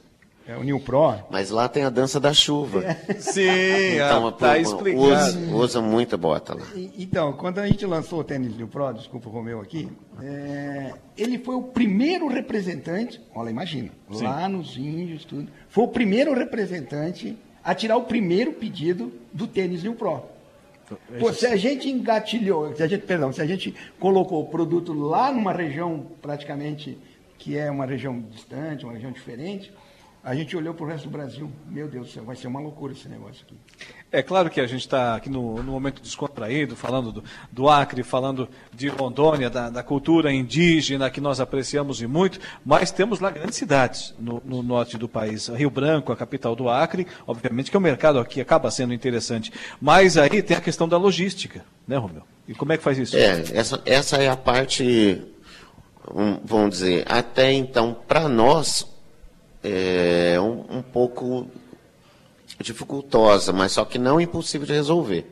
é o New Pro. Mas lá tem a dança da chuva. É. Sim, então, está explicado. Usa, usa muita bota lá. Então, quando a gente lançou o tênis New Pro, desculpa o Romeu aqui, é, ele foi o primeiro representante, olha, imagina, Sim. lá nos índios, tudo, foi o primeiro representante a tirar o primeiro pedido do tênis New Pro. Pô, se a gente engatilhou, se a gente, perdão, se a gente colocou o produto lá numa região praticamente que é uma região distante, uma região diferente, a gente olhou para o resto do Brasil, meu Deus do céu, vai ser uma loucura esse negócio aqui. É claro que a gente está aqui no, no, momento descontraído, falando do, do Acre, falando de Rondônia, da, da, cultura indígena que nós apreciamos e muito, mas temos lá grandes cidades no, no, norte do país. Rio Branco, a capital do Acre, obviamente que o mercado aqui acaba sendo interessante. Mas aí tem a questão da logística, né, Romeu? E como é que faz isso? É, essa, essa é a parte, vamos dizer, até então, para nós, é um, um pouco dificultosa, mas só que não impossível de resolver.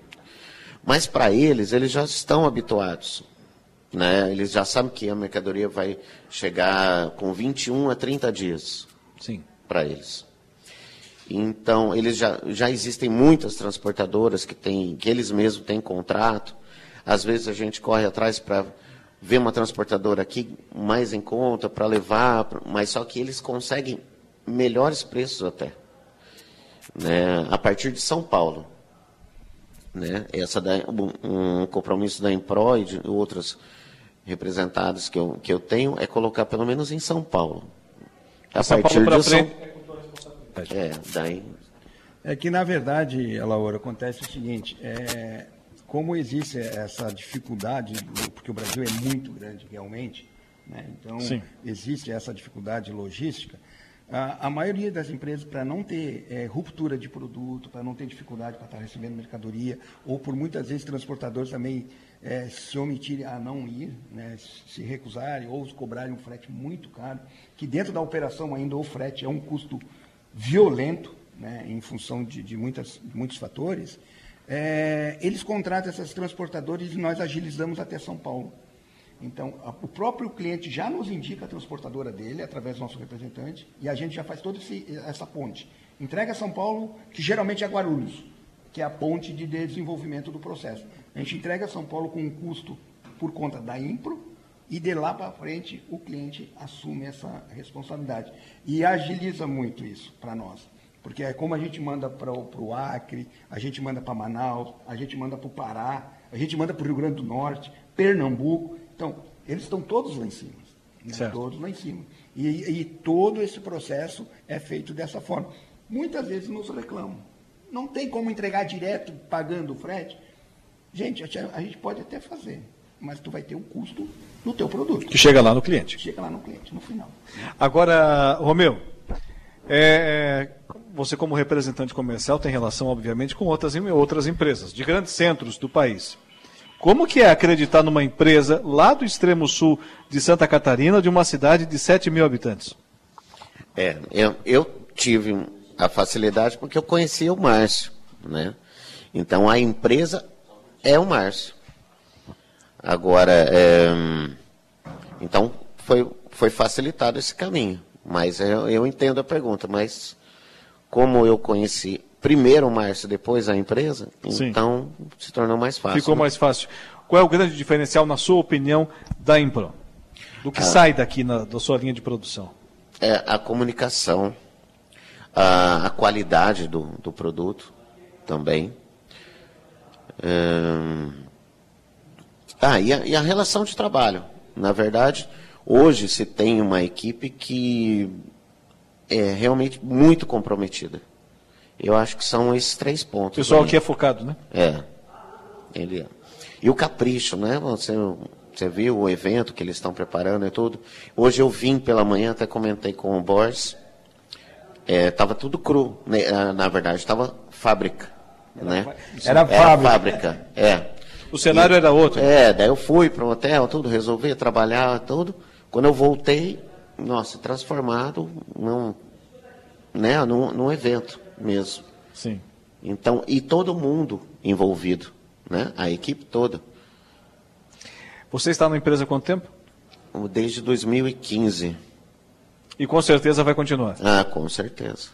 Mas para eles, eles já estão habituados. Né? Eles já sabem que a mercadoria vai chegar com 21 a 30 dias Sim. para eles. Então, eles já, já existem muitas transportadoras que, têm, que eles mesmos têm contrato. Às vezes a gente corre atrás para ver uma transportadora aqui mais em conta para levar, mas só que eles conseguem melhores preços até. Né? A partir de São Paulo. Né? Essa da, um, um compromisso da Impro e de outros representados que eu, que eu tenho é colocar pelo menos em São Paulo. A São partir Paulo de São frente. É, daí É que, na verdade, Laura, acontece o seguinte, é, como existe essa dificuldade, porque o Brasil é muito grande realmente, né, então Sim. existe essa dificuldade logística, a, a maioria das empresas, para não ter é, ruptura de produto, para não ter dificuldade para estar recebendo mercadoria, ou por muitas vezes transportadores também é, se omitirem a não ir, né, se recusarem ou cobrarem um frete muito caro, que dentro da operação ainda o frete é um custo violento, né, em função de, de muitas, muitos fatores, é, eles contratam essas transportadoras e nós agilizamos até São Paulo. Então, a- o próprio cliente já nos indica a transportadora dele, através do nosso representante, e a gente já faz toda essa ponte. Entrega São Paulo, que geralmente é Guarulhos, que é a ponte de desenvolvimento do processo. A gente entrega São Paulo com um custo por conta da Impro, e de lá para frente o cliente assume essa responsabilidade. E agiliza muito isso para nós. Porque é como a gente manda para o Acre, a gente manda para Manaus, a gente manda para o Pará, a gente manda para o Rio Grande do Norte, Pernambuco. Então, eles estão todos lá em cima. né? Todos lá em cima. E, e todo esse processo é feito dessa forma. Muitas vezes nos reclamam. Não tem como entregar direto pagando o frete. Gente, a gente- pode até fazer, mas tu vai ter um custo no teu produto. Que chega lá no cliente. Chega lá no cliente, no final. Agora, Romeu, é, é, você como representante comercial tem relação, obviamente, com outras, outras empresas de grandes centros do país. Como que é acreditar numa empresa lá do extremo sul de Santa Catarina, de uma cidade de 7 mil habitantes? É, eu, eu tive a facilidade porque eu conhecia o Márcio, né? Então a empresa é o Márcio. Agora, é, então foi, foi facilitado esse caminho. Mas eu, eu entendo a pergunta, mas como eu conheci primeiro o Márcio, depois a empresa, Sim. então se tornou mais fácil. Ficou né? mais fácil. Qual é o grande diferencial, na sua opinião, da Impro? Do que Ah. sai daqui na, da sua linha de produção? é a comunicação, a, a qualidade do, do produto também. Ahn, ah, e a, e a relação de trabalho. Na verdade, hoje se tem uma equipe que é realmente muito comprometida. Eu acho que são esses três O pontos. pessoal aí. aqui é focado, né? É. Ele é. E o capricho, né? Você, você viu o evento que eles estão preparando e tudo. Hoje eu vim pela manhã, até comentei com o Boris. É, tava tudo cru. né? Ah, Na verdade, estava fábrica. né? era fábrica. fábrica. É. O cenário era outro. É, daí eu fui para o hotel, tudo, resolvi trabalhar, tudo. Quando eu voltei, nossa, transformado num, né, num, num evento mesmo. Sim. Então, e todo mundo envolvido, né? A equipe toda. Você está na empresa há quanto tempo? Desde 2015. E com certeza vai continuar. Ah, com certeza.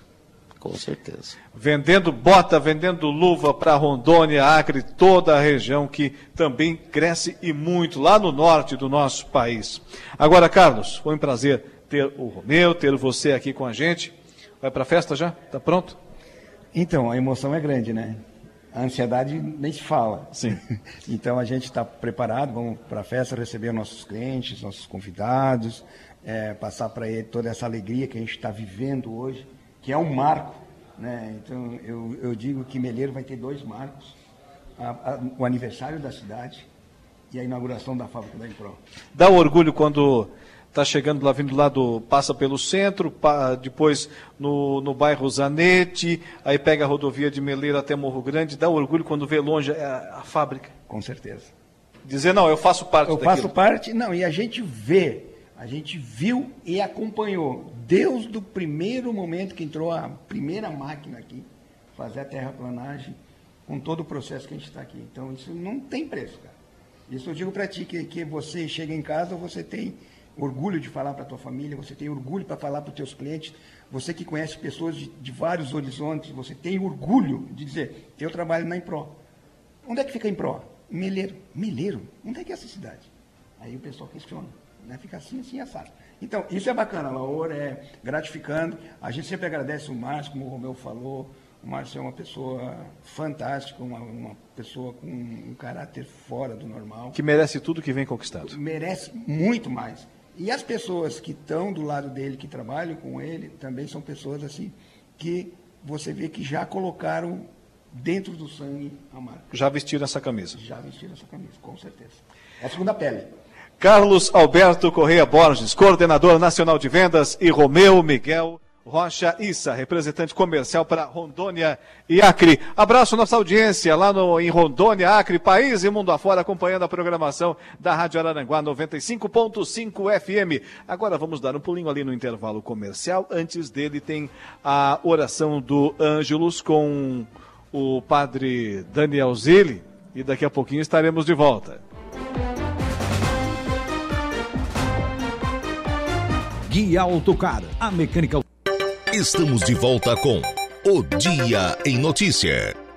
Com certeza. Vendendo bota, vendendo luva para Rondônia, Acre, toda a região que também cresce e muito lá no norte do nosso país. Agora, Carlos, foi um prazer ter o Romeu, ter você aqui com a gente. Vai para a festa já? Tá pronto? Então, a emoção é grande, né? A ansiedade nem se fala. Sim. Então, a gente está preparado, vamos para a festa receber nossos clientes, nossos convidados, é, passar para ele toda essa alegria que a gente está vivendo hoje, que é um marco. Né? Então, eu, eu digo que Meleiro vai ter dois marcos. A- a- o aniversário da cidade e a inauguração da fábrica da Impro. Dá orgulho quando está chegando lá, vindo lá do. passa pelo centro, pa- depois no, no bairro Zanete, aí pega a rodovia de Meleiro até Morro Grande. Dá orgulho quando vê longe a, a fábrica. Com certeza. Dizer, não, eu faço parte Eu daquilo. faço parte, não, e a gente vê, a gente viu e acompanhou, desde o primeiro momento que entrou a primeira máquina aqui, fazer a terraplanagem, com todo o processo que a gente está aqui. Então, isso não tem preço, cara. Isso eu digo para ti, que, que você chega em casa, você tem orgulho de falar para a tua família, você tem orgulho para falar para os teus clientes, você que conhece pessoas de, de, vários horizontes, você tem orgulho de dizer, eu trabalho na Impro. Onde é que fica a Impro? Meleiro. Meleiro? Onde é que é essa cidade? Aí o pessoal questiona, né? fica assim, assim, assado. Então, isso é bacana, Laura, é gratificando. A gente sempre agradece o Márcio, como o Romeu falou, o Márcio é uma pessoa fantástica, uma, uma, pessoa com um caráter fora do normal. Que merece tudo que vem conquistado. Merece muito mais. E as pessoas que estão do lado dele, que trabalham com ele, também são pessoas assim que você vê que já colocaram dentro do sangue a marca. Já vestiram essa camisa. Já vestiram essa camisa, com certeza. É a segunda pele. Carlos Alberto Correia Borges, coordenador nacional de vendas, e Romeu Miguel Rocha Issa, representante comercial para Rondônia e Acre. Abraço nossa audiência lá no, em Rondônia, Acre, país e mundo afora, acompanhando a programação da Rádio Araranguá 95.5 FM. Agora vamos dar um pulinho ali no intervalo comercial. Antes dele tem a oração do Ângelus com o padre Daniel Zilli e daqui a pouquinho estaremos de volta. Guia Autocar, a mecânica Estamos de volta com O Dia em Notícia.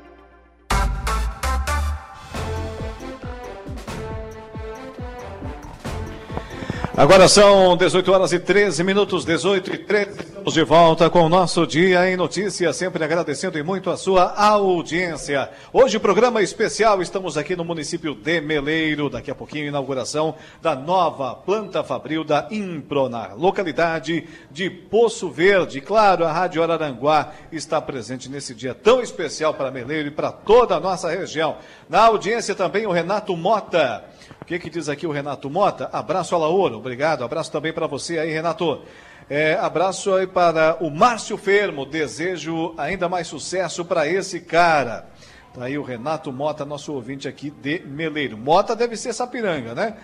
Agora são 18 horas e 13 minutos, 18 e 13. Estamos de volta com o nosso Dia em Notícias, sempre agradecendo e muito a sua audiência. Hoje, programa especial, estamos aqui no município de Meleiro. Daqui a pouquinho, inauguração da nova planta fabril da Impro, na localidade de Poço Verde. Claro, a Rádio Araranguá está presente nesse dia tão especial para Meleiro e para toda a nossa região. Na audiência também o Renato Mota. O que, que diz aqui o Renato Mota? Abraço a Laura, obrigado. Abraço também para você aí, Renato. É, abraço aí para o Márcio Fermo. Desejo ainda mais sucesso para esse cara. Tá aí o Renato Mota, nosso ouvinte aqui de Meleiro. Mota deve ser Sapiranga, né?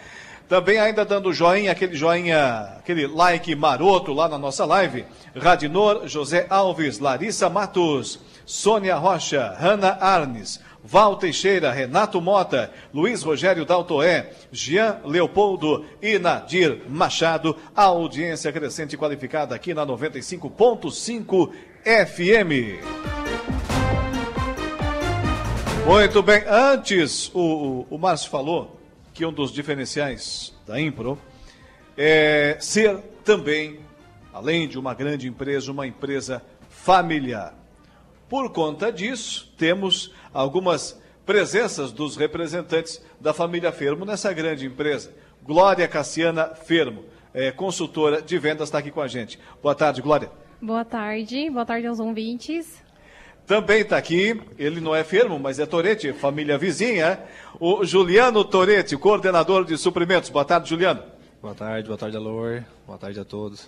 Também ainda dando joinha, aquele joinha, aquele like maroto lá na nossa live. Radinor, José Alves, Larissa Matos, Sônia Rocha, Hanna Arnes, Val Teixeira, Renato Mota, Luiz Rogério Daltoé, Jean Leopoldo e Nadir Machado. A audiência crescente qualificada aqui na 95.5 FM. Muito bem, antes o, o, o Márcio falou que um dos diferenciais da Impro é ser também, além de uma grande empresa, uma empresa familiar. Por conta disso, temos algumas presenças dos representantes da família Fermo nessa grande empresa. Glória Cassiana Fermo, é, consultora de vendas, está aqui com a gente. Boa tarde, Glória. Boa tarde, boa tarde aos ouvintes. Também está aqui, ele não é Fermo, mas é Torete, família vizinha, o Juliano Torete, coordenador de suprimentos. Boa tarde, Juliano. Boa tarde, boa tarde, Alor. Boa tarde a todos.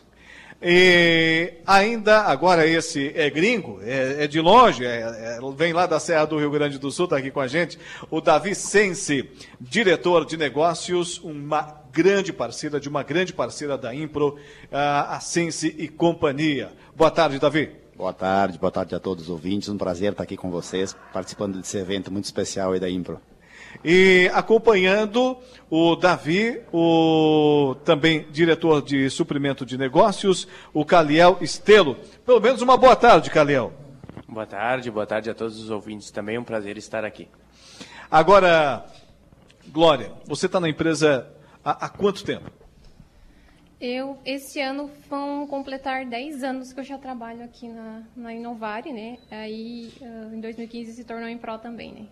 E ainda, agora esse é gringo, é, é de longe, é, é, vem lá da Serra do Rio Grande do Sul, está aqui com a gente, o Davi Sense, diretor de negócios, uma grande parceira, de uma grande parceira da Impro, a Sense e Companhia. Boa tarde, Davi. Boa tarde, boa tarde a todos os ouvintes, um prazer estar aqui com vocês, participando desse evento muito especial aí da Impro. E acompanhando o Davi, o também diretor de suprimento de negócios, o Caliel Estelo. Pelo menos uma boa tarde, Caliel. Boa tarde, boa tarde a todos os ouvintes. Também é um prazer estar aqui. Agora, Glória, você está na empresa há, há, quanto tempo? Eu, esse ano, vão completar 10 anos que eu já trabalho aqui na, na Inovare, né? Aí, uh, em 2015, se tornou em Pro também, né?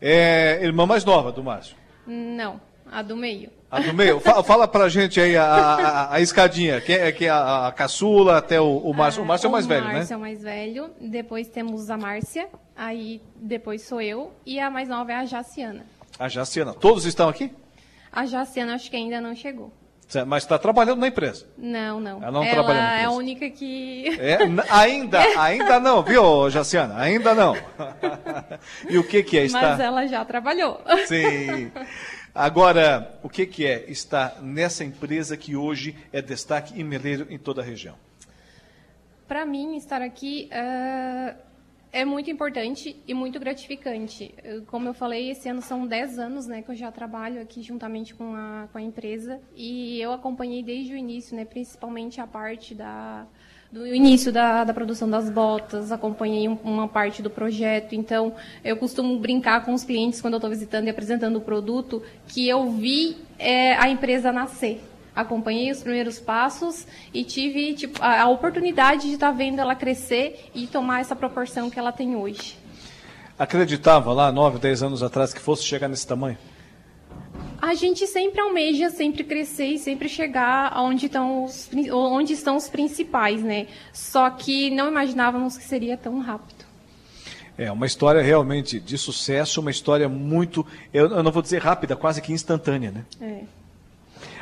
É irmã mais nova do Márcio? Não, a do meio. A do meio? Fala, fala pra gente aí a, a, a escadinha. Quem é, quem é a, a, caçula até o, o Márcio? o Márcio é o mais velho, né? O Márcio é o mais velho. Depois temos a Márcia. Aí depois sou eu. E a mais nova é a Jaciana. A Jaciana. Todos estão aqui? A Jaciana acho que ainda não chegou. Mas está trabalhando na empresa? Não, não. Ela não Ela trabalha na empresa. é a única que. É, ainda, ainda não, viu, Jaciana? Ainda não. e o que, que é estar. Mas ela já trabalhou. Sim. Agora, o que, que é estar nessa empresa que hoje é destaque em Meleiro em toda a região? Para mim, estar aqui uh, é muito importante e muito gratificante. Como eu falei, esse ano são 10 anos né, que eu já trabalho aqui juntamente com a, com a empresa e eu acompanhei desde o início, né, principalmente a parte da, do início da, da produção das botas, acompanhei um, uma parte do projeto. Então, eu costumo brincar com os clientes quando eu estou visitando e apresentando o produto, que eu vi é, a empresa nascer. Acompanhei os primeiros passos e tive tipo, a, a oportunidade de estar tá vendo ela crescer e tomar essa proporção que ela tem hoje. Acreditava lá, 9, 10 anos atrás, que fosse chegar nesse tamanho? A gente sempre almeja sempre crescer e sempre chegar onde estão os, onde estão os principais, né? Só que não imaginávamos que seria tão rápido. É uma história realmente de sucesso, uma história muito, eu, eu não vou dizer rápida, quase que instantânea, né? É.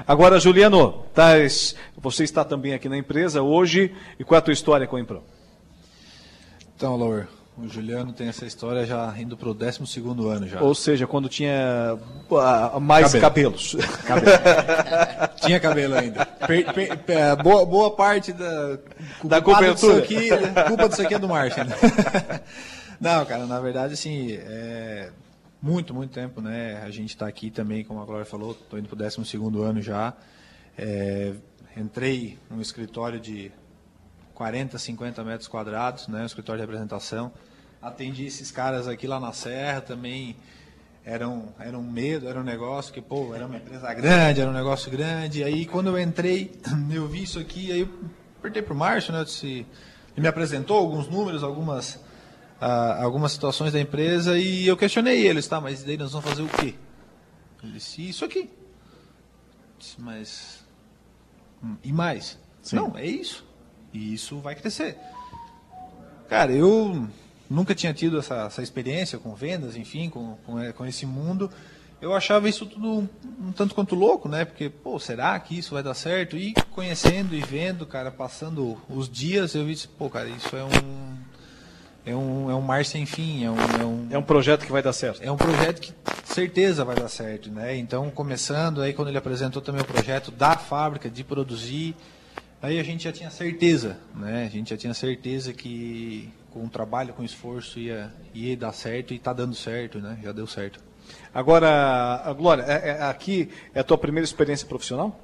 Agora, Juliano, tais, você está também aqui na empresa hoje, e qual é a tua história com a Impro? Então, Laura, o Juliano tem essa história já indo para o 12 ano já. Ou seja, quando tinha uh, mais Cabelo. cabelos. Cabelo. tinha cabelo ainda. Per, per, per, boa, boa parte da, da cobertura. Disso aqui, culpa disso aqui é do Martin. Né? Não, cara, na verdade, assim, é muito, muito tempo, né? A gente está aqui também, como a Glória falou, estou indo para o 12 ano já. É, entrei num escritório de 40, 50 metros quadrados, né, um escritório de representação. Atendi esses caras aqui lá na Serra também. Era um, era um medo, era um negócio que, pô, era uma empresa grande, era um negócio grande. Aí, quando eu entrei, eu vi isso aqui, aí eu perguntei para o Márcio, né, disse, ele me apresentou alguns números, algumas, ah, algumas situações da empresa, e eu questionei eles, tá, mas daí nós vamos fazer o quê? Ele disse, isso aqui. Disse, mas, hum, e mais? Sim. Não, é isso. E isso vai crescer. Cara, eu nunca tinha tido essa, essa experiência com vendas, enfim, com, com, é, com, esse mundo. Eu achava isso tudo um, um, tanto quanto louco, né? Porque, pô, será que isso vai dar certo? E conhecendo e vendo, cara, passando os dias, eu vi, pô, cara, isso é um. É um, é um mar sem fim, é um, é um... É um projeto que vai dar certo. É um projeto que certeza vai dar certo, né? Então, começando, aí quando ele apresentou também o projeto da fábrica, de produzir, Aí a gente já tinha certeza, né? A gente já tinha certeza que com o trabalho, com o esforço ia, ia dar certo e está dando certo, né? Já deu certo. Agora, Glória, é, é, aqui é a tua primeira experiência profissional?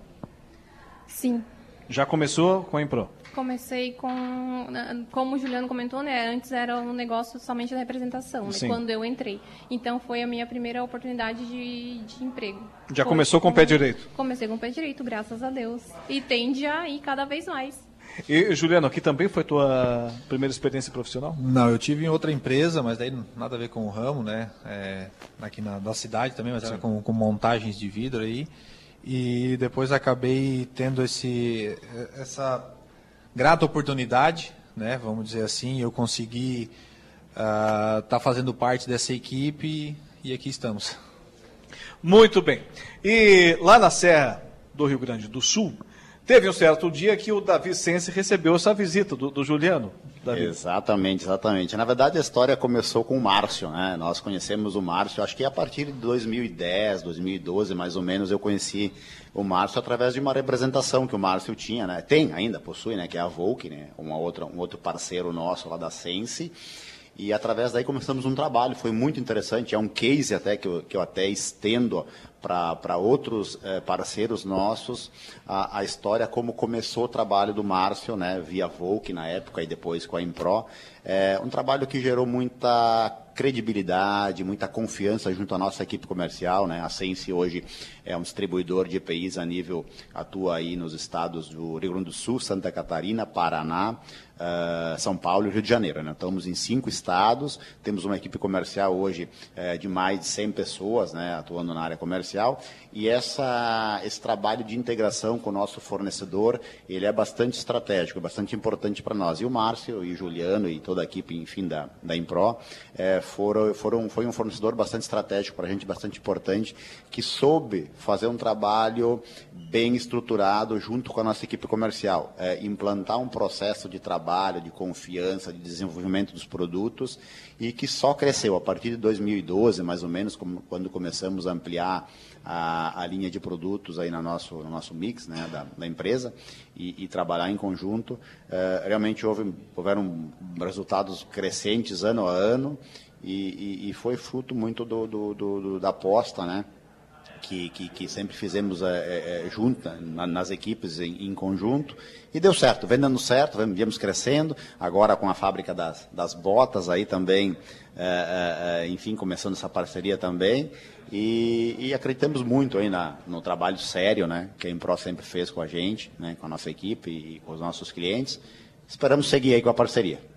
Sim. Já começou com a Impro? Comecei com, como o Juliano comentou, né? Antes era um negócio somente da representação, né, quando eu entrei. Então foi a minha primeira oportunidade de, de emprego. Já foi começou com o pé direito? Comecei com o pé direito, graças a Deus. E tende a ir cada vez mais. E, Juliano, aqui também foi tua primeira experiência profissional? Não, eu tive em outra empresa, mas daí nada a ver com o ramo, né? É, aqui na da cidade também, mas era com, com montagens de vidro aí. E depois acabei tendo esse, essa grata oportunidade, né, vamos dizer assim, eu consegui estar uh, tá fazendo parte dessa equipe e aqui estamos. Muito bem. E lá na Serra do Rio Grande do Sul, teve um certo dia que o Davi Sense recebeu essa visita do, do Juliano. Davi. Exatamente, exatamente. Na verdade, a história começou com o Márcio, né? Nós conhecemos o Márcio, acho que a partir de 2010, 2012, mais ou menos, eu conheci o Márcio através de uma representação que o Márcio tinha, né? Tem ainda, possui, né? Que é a Volk, né? Uma outra, um outro parceiro nosso lá da Sense. E através daí começamos um trabalho, foi muito interessante, é um case até que eu, que eu até estendo para outros eh, parceiros nossos a, a, história como começou o trabalho do Márcio, né, via Volk na época e depois com a Impro. É um trabalho que gerou muita credibilidade, muita confiança junto à nossa equipe comercial, né? A Sense hoje é um distribuidor de EPIs a nível, atua aí nos estados do Rio Grande do Sul, Santa Catarina, Paraná, uh, São Paulo e Rio de Janeiro. Né? Estamos em cinco estados, temos uma equipe comercial hoje uh, de mais de 100 pessoas né, atuando na área comercial e essa, esse trabalho de integração com o nosso fornecedor, ele é bastante estratégico, bastante importante para nós. E o Márcio e o Juliano e toda a equipe, enfim, da, da Impro, é, foram, foram, foi um fornecedor bastante estratégico para a gente, bastante importante, que soube fazer um trabalho bem estruturado junto com a nossa equipe comercial, é, implantar um processo de trabalho, de confiança, de desenvolvimento dos produtos e que só cresceu a partir de 2012, mais ou menos, quando começamos a ampliar a, a linha de produtos aí no nosso, no nosso mix né, da, da empresa e, e, trabalhar em conjunto. Uh, realmente houve, houveram resultados crescentes ano a ano e, e, e foi fruto muito do, do, do, da aposta, né? Que, que, que, sempre fizemos é, é, junto, na, nas equipes em, em, conjunto, e deu certo, vem dando certo, viemos crescendo, agora com a fábrica das, das botas aí também, é, enfim, começando essa parceria também, e, e, acreditamos muito aí na, no trabalho sério né, que a Impro sempre fez com a gente, né, com a nossa equipe e com os nossos clientes. Esperamos seguir aí com a parceria.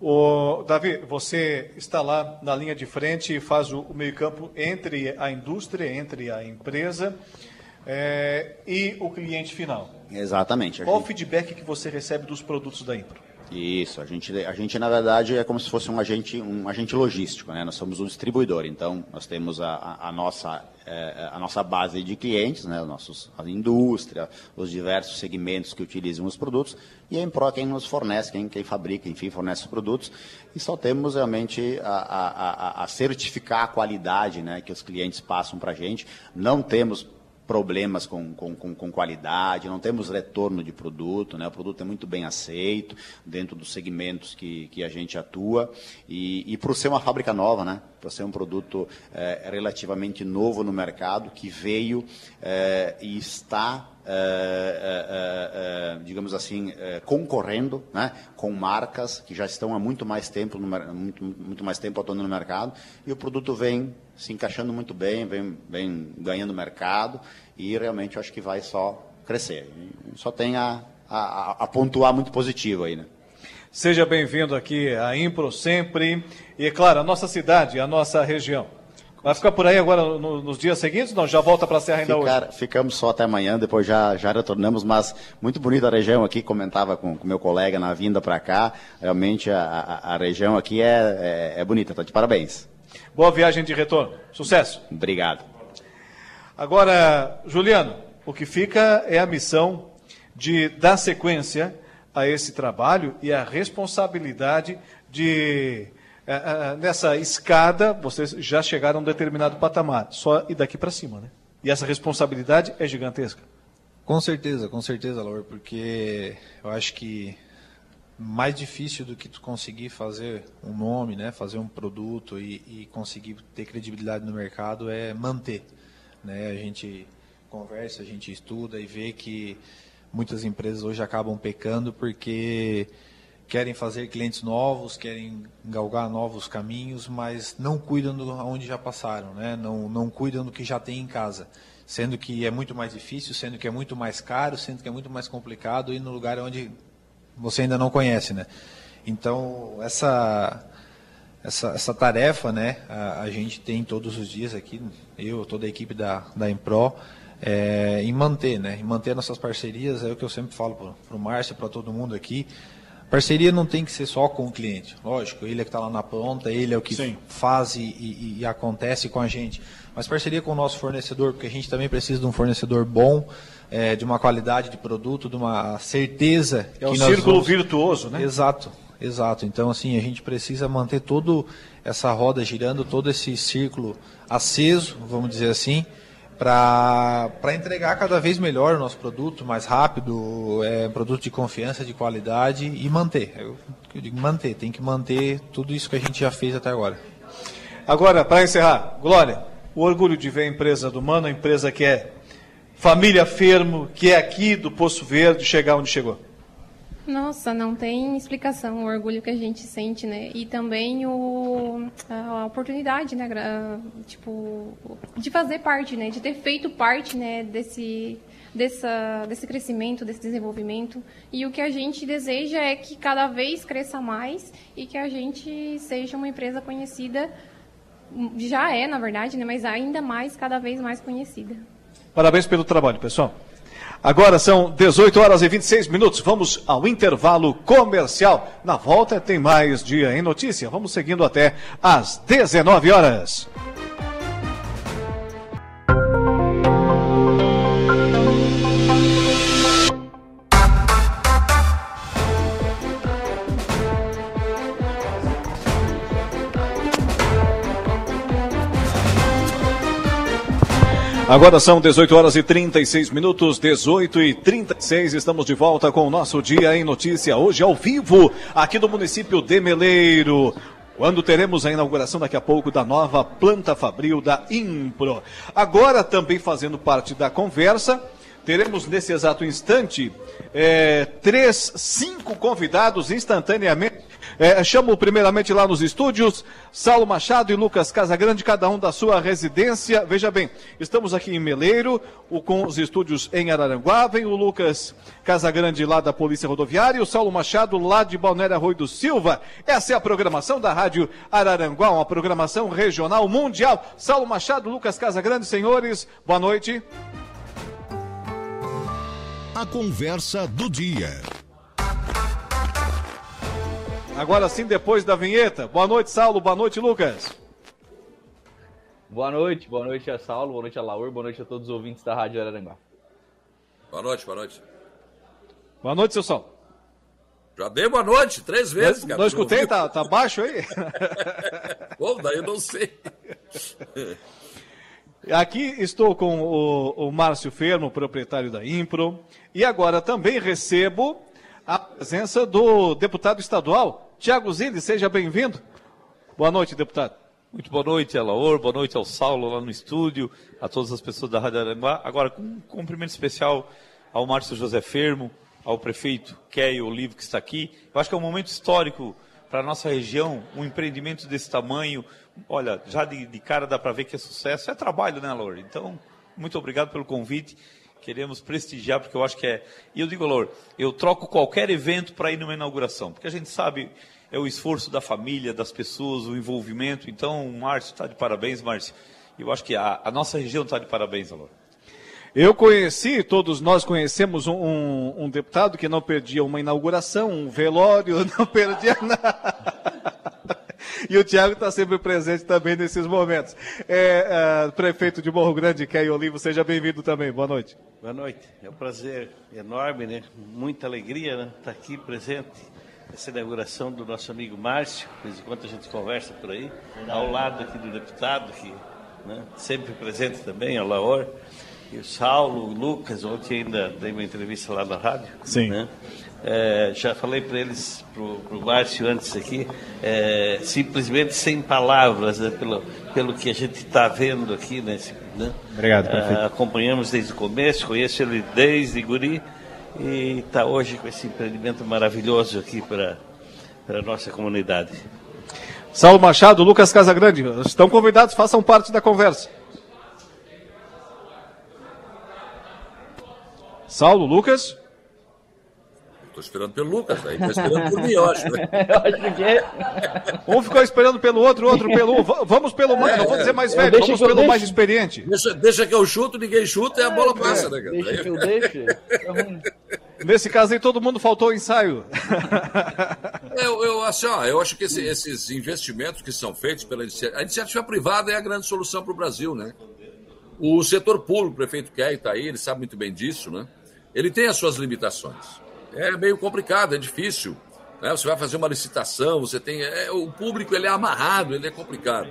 O, Davi, você está lá na linha de frente e faz o, o meio-campo entre a indústria, entre a empresa é, e o cliente final. Exatamente. Qual gente... o feedback que você recebe dos produtos da Impro? Isso, a gente, a gente na verdade é como se fosse um agente, um agente logístico, né? Nós somos um distribuidor, então nós temos a, a, nossa, é, a nossa base de clientes, né? Nossos, a indústria, os diversos segmentos que utilizam os produtos e a Impro é quem nos fornece, quem, quem fabrica, enfim, fornece os produtos e só temos realmente a, a, a certificar a qualidade, né? Que os clientes passam para a gente. Não temos problemas com, com, com, com, qualidade, não temos retorno de produto, né? o produto é muito bem aceito dentro dos segmentos que, que a gente atua. E, e por ser uma fábrica nova, né? por ser um produto é, relativamente novo no mercado, que veio é, e está é, digamos assim, concorrendo né, com marcas que já estão há muito mais tempo, no, muito, muito mais tempo atuando no mercado, e o produto vem se encaixando muito bem, vem, vem ganhando mercado, e realmente eu acho que vai só crescer. Só tem a, a, a pontuar muito positivo aí, né? Seja bem-vindo aqui à Impro sempre. E, é claro, a nossa cidade, a nossa região. Vai ficar por aí agora no, nos dias seguintes? Não, já volta para a Serra ainda Ficar, hoje? Ficamos só até amanhã, depois já, já retornamos, mas muito bonita a região aqui, comentava com, com meu colega na vinda para cá, realmente a, a, a, região aqui é, é, é bonita, tá de parabéns. Boa viagem de retorno, sucesso. Obrigado. Agora, Juliano, o que fica é a missão de dar sequência a esse trabalho e a responsabilidade de é, é, nessa escada, vocês já chegaram a um determinado patamar, só e daqui para cima, né? E essa responsabilidade é gigantesca. Com certeza, com certeza, Laura, porque eu acho que mais difícil do que tu conseguir fazer um nome, né, fazer um produto e, e conseguir ter credibilidade no mercado é manter, né? A gente conversa, a gente estuda e vê que muitas empresas hoje acabam pecando porque querem fazer clientes novos, querem galgar novos caminhos, mas não cuidam do onde já passaram, né? não, não cuidam do que já tem em casa. Sendo que é muito mais difícil, sendo que é muito mais caro, sendo que é muito mais complicado ir no lugar onde você ainda não conhece. Né? Então, essa, essa, essa tarefa né, a, a gente tem todos os dias aqui, eu, toda a equipe da, da Impro, é, em manter, né? Em manter nossas parcerias, é o que eu sempre falo para o Márcio, para todo mundo aqui. Parceria não tem que ser só com o cliente. Lógico, ele é que está lá na ponta, ele é o que Sim. faz e, e, e, acontece com a gente. Mas parceria com o nosso fornecedor, porque a gente também precisa de um fornecedor bom, é, de uma qualidade de produto, de uma certeza. É um círculo vamos... virtuoso, né? Exato, exato. Então, assim, a gente precisa manter toda essa roda girando, todo esse círculo aceso, vamos dizer assim, para entregar cada vez melhor o nosso produto, mais rápido, é, produto de confiança, de qualidade e manter. Eu, eu digo manter, tem que manter tudo isso que a gente já fez até agora. Agora, para encerrar, Glória, o orgulho de ver a empresa do Mano, a empresa que é família fermo, que é aqui do Poço Verde, chegar onde chegou. Nossa, não tem explicação o orgulho que a gente sente, né? E também o, a oportunidade, né? Tipo, de fazer parte, né? De ter feito parte, né? Desse, dessa, desse crescimento, desse desenvolvimento. E o que a gente deseja é que cada vez cresça mais e que a gente seja uma empresa conhecida. Já é, na verdade, né? Mas ainda mais, cada vez mais conhecida. Parabéns pelo trabalho, pessoal. Agora são 18 horas e 26 minutos. Vamos ao intervalo comercial. Na volta tem mais dia em notícia. Vamos seguindo até às 19 horas. Agora são 18 horas e 36 minutos, 18 e 36. Estamos de volta com o nosso Dia em Notícia, hoje ao vivo, aqui do município de Meleiro. Quando teremos a inauguração daqui a pouco da nova planta fabril da Impro. Agora, também fazendo parte da conversa, teremos nesse exato instante é, três, cinco convidados instantaneamente é, chamo primeiramente lá nos estúdios, Saulo Machado e Lucas Casagrande, cada um da sua residência. Veja bem, estamos aqui em Meleiro, o, com os estúdios em Araranguá. Vem o Lucas Casagrande lá da Polícia Rodoviária e o Saulo Machado lá de Balneário Arroio do Silva. Essa é a programação da Rádio Araranguá, uma programação regional mundial. Saulo Machado, Lucas Casagrande, senhores, boa noite. A conversa do dia. Agora sim, depois da vinheta. Boa noite, Saulo. Boa noite, Lucas. Boa noite, boa noite a Saulo, boa noite a Laur, boa noite a todos os ouvintes da Rádio Araranguá. Boa noite, boa noite. Boa noite, seu Saulo. Já dei boa noite, três vezes, cara. Não escutei, tá, tá baixo aí? Bom, daí eu não sei. Aqui estou com o, o Márcio Fermo, proprietário da Impro, e agora também recebo a presença do deputado estadual, Tiago Zilli, seja bem-vindo. Boa noite, deputado. Muito boa noite, Alaor, boa noite ao Saulo lá no estúdio, a todas as pessoas da Rádio Aranguá. Agora, com um cumprimento especial ao Márcio José Fermo, ao prefeito Keio Olivo, que está aqui. Eu acho que é um momento histórico para a nossa região, um empreendimento desse tamanho. Olha, já de, de cara dá para ver que é sucesso. É trabalho, né, Alaor? Então, muito obrigado pelo convite queremos prestigiar, porque eu acho que é. E eu digo, Lor, eu troco qualquer evento para ir numa inauguração, porque a gente sabe é o esforço da família, das pessoas, o envolvimento. Então, Márcio está de parabéns, Márcio. Eu acho que a, a nossa região está de parabéns, Alor. Eu conheci, todos nós conhecemos um, um, um, deputado que não perdia uma inauguração, um velório, não perdia nada. e o Tiago está sempre presente também nesses momentos. É, é, prefeito de Morro Grande, Keio Olivo, seja bem-vindo também. Boa noite. Boa noite. É um prazer enorme, né? Muita alegria, né? Estar tá aqui presente essa inauguração do nosso amigo Márcio, de vez em quando a gente conversa por aí, ao lado aqui do deputado, que né, sempre presente também, ao Laor, e o Saulo, o Lucas, ontem ainda dei uma entrevista lá na rádio. Sim. Né? É, já falei para eles, para o Márcio antes aqui, é, simplesmente sem palavras, né, pelo, pelo que a gente está vendo aqui. Né, né? Obrigado, prefeito. É, acompanhamos desde o começo, conheço ele desde Guri e está hoje com esse empreendimento maravilhoso aqui para a nossa comunidade. Saulo Machado, Lucas Casagrande, estão convidados, façam parte da conversa. Saulo, Lucas. Estou esperando pelo Lucas, aí está esperando por mim, eu acho. Né? eu acho que é. Um ficou esperando pelo outro, outro pelo. Vamos pelo mais, é, não vou dizer mais é, velho, vamos pelo deixo. mais experiente. Deixa, deixa que eu chuto, ninguém chuta e a bola passa, né, cara? Deixa que eu deixo. Nesse caso aí, todo mundo faltou o ensaio. Eu, eu, assim, ó, eu acho que esse, esses investimentos que são feitos pela iniciativa. A iniciativa privada é a grande solução para o Brasil, né? O setor público, o prefeito Kerry está aí, ele sabe muito bem disso, né? Ele tem as suas limitações é meio complicado, é difícil. Né? Você vai fazer uma licitação, você tem. É, o público ele é amarrado, ele é complicado.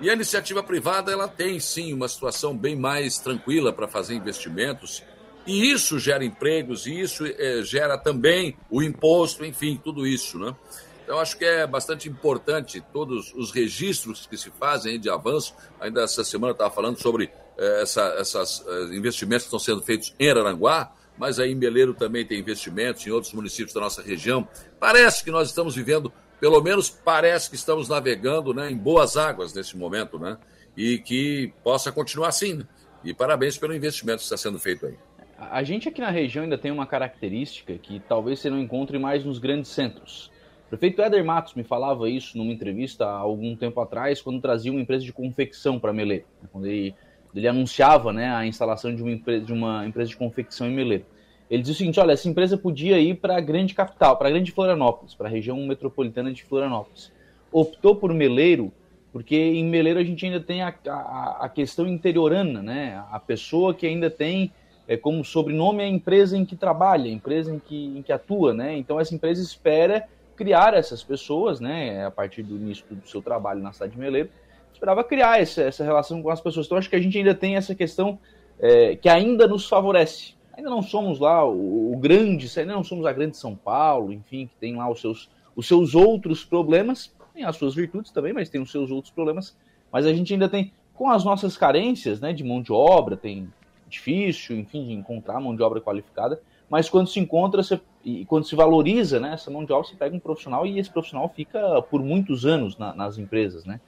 E a iniciativa privada ela tem sim uma situação bem mais tranquila para fazer investimentos. E isso gera empregos, e isso é, gera também o imposto, enfim, tudo isso. Né? Então, acho que é bastante importante todos os registros que se fazem de avanço. Ainda essa semana eu estava falando sobre é, essa, esses é, investimentos que estão sendo feitos em Araranguá mas aí Meleiro também tem investimentos, em outros municípios da nossa região. Parece que nós estamos vivendo, pelo menos parece que estamos navegando né, em boas águas nesse momento, né? E que possa continuar assim. Né? E parabéns pelo investimento que está sendo feito aí. A gente aqui na região ainda tem uma característica que talvez você não encontre mais nos grandes centros. O prefeito Éder Matos me falava isso numa entrevista há algum tempo atrás, quando trazia uma empresa de confecção para Meleiro. Quando ele ele anunciava né, a instalação de uma, empresa, de uma empresa de confecção em Meleiro. Ele disse o seguinte: olha, essa empresa podia ir para a grande capital, para a grande Florianópolis, para a região metropolitana de Florianópolis. Optou por Meleiro, porque em Meleiro a gente ainda tem a, a, a questão interiorana, né? A pessoa que ainda tem é, como sobrenome a empresa em que trabalha, a empresa em que, em que atua, né? Então essa empresa espera criar essas pessoas, né? A partir do início do seu trabalho na cidade de Meleiro, esperava criar essa, essa relação com as pessoas. Então acho que a gente ainda tem essa questão é, que ainda nos favorece. Ainda não somos lá o, o, grande, ainda não somos a grande São Paulo, enfim, que tem lá os seus, os seus outros problemas, tem as suas virtudes também, mas tem os seus outros problemas. Mas a gente ainda tem, com as nossas carências né, de mão de obra, tem difícil, enfim, de encontrar mão de obra qualificada, mas quando se encontra você, e quando se valoriza né, essa mão de obra, você pega um profissional e esse profissional fica por muitos anos na, nas empresas, né?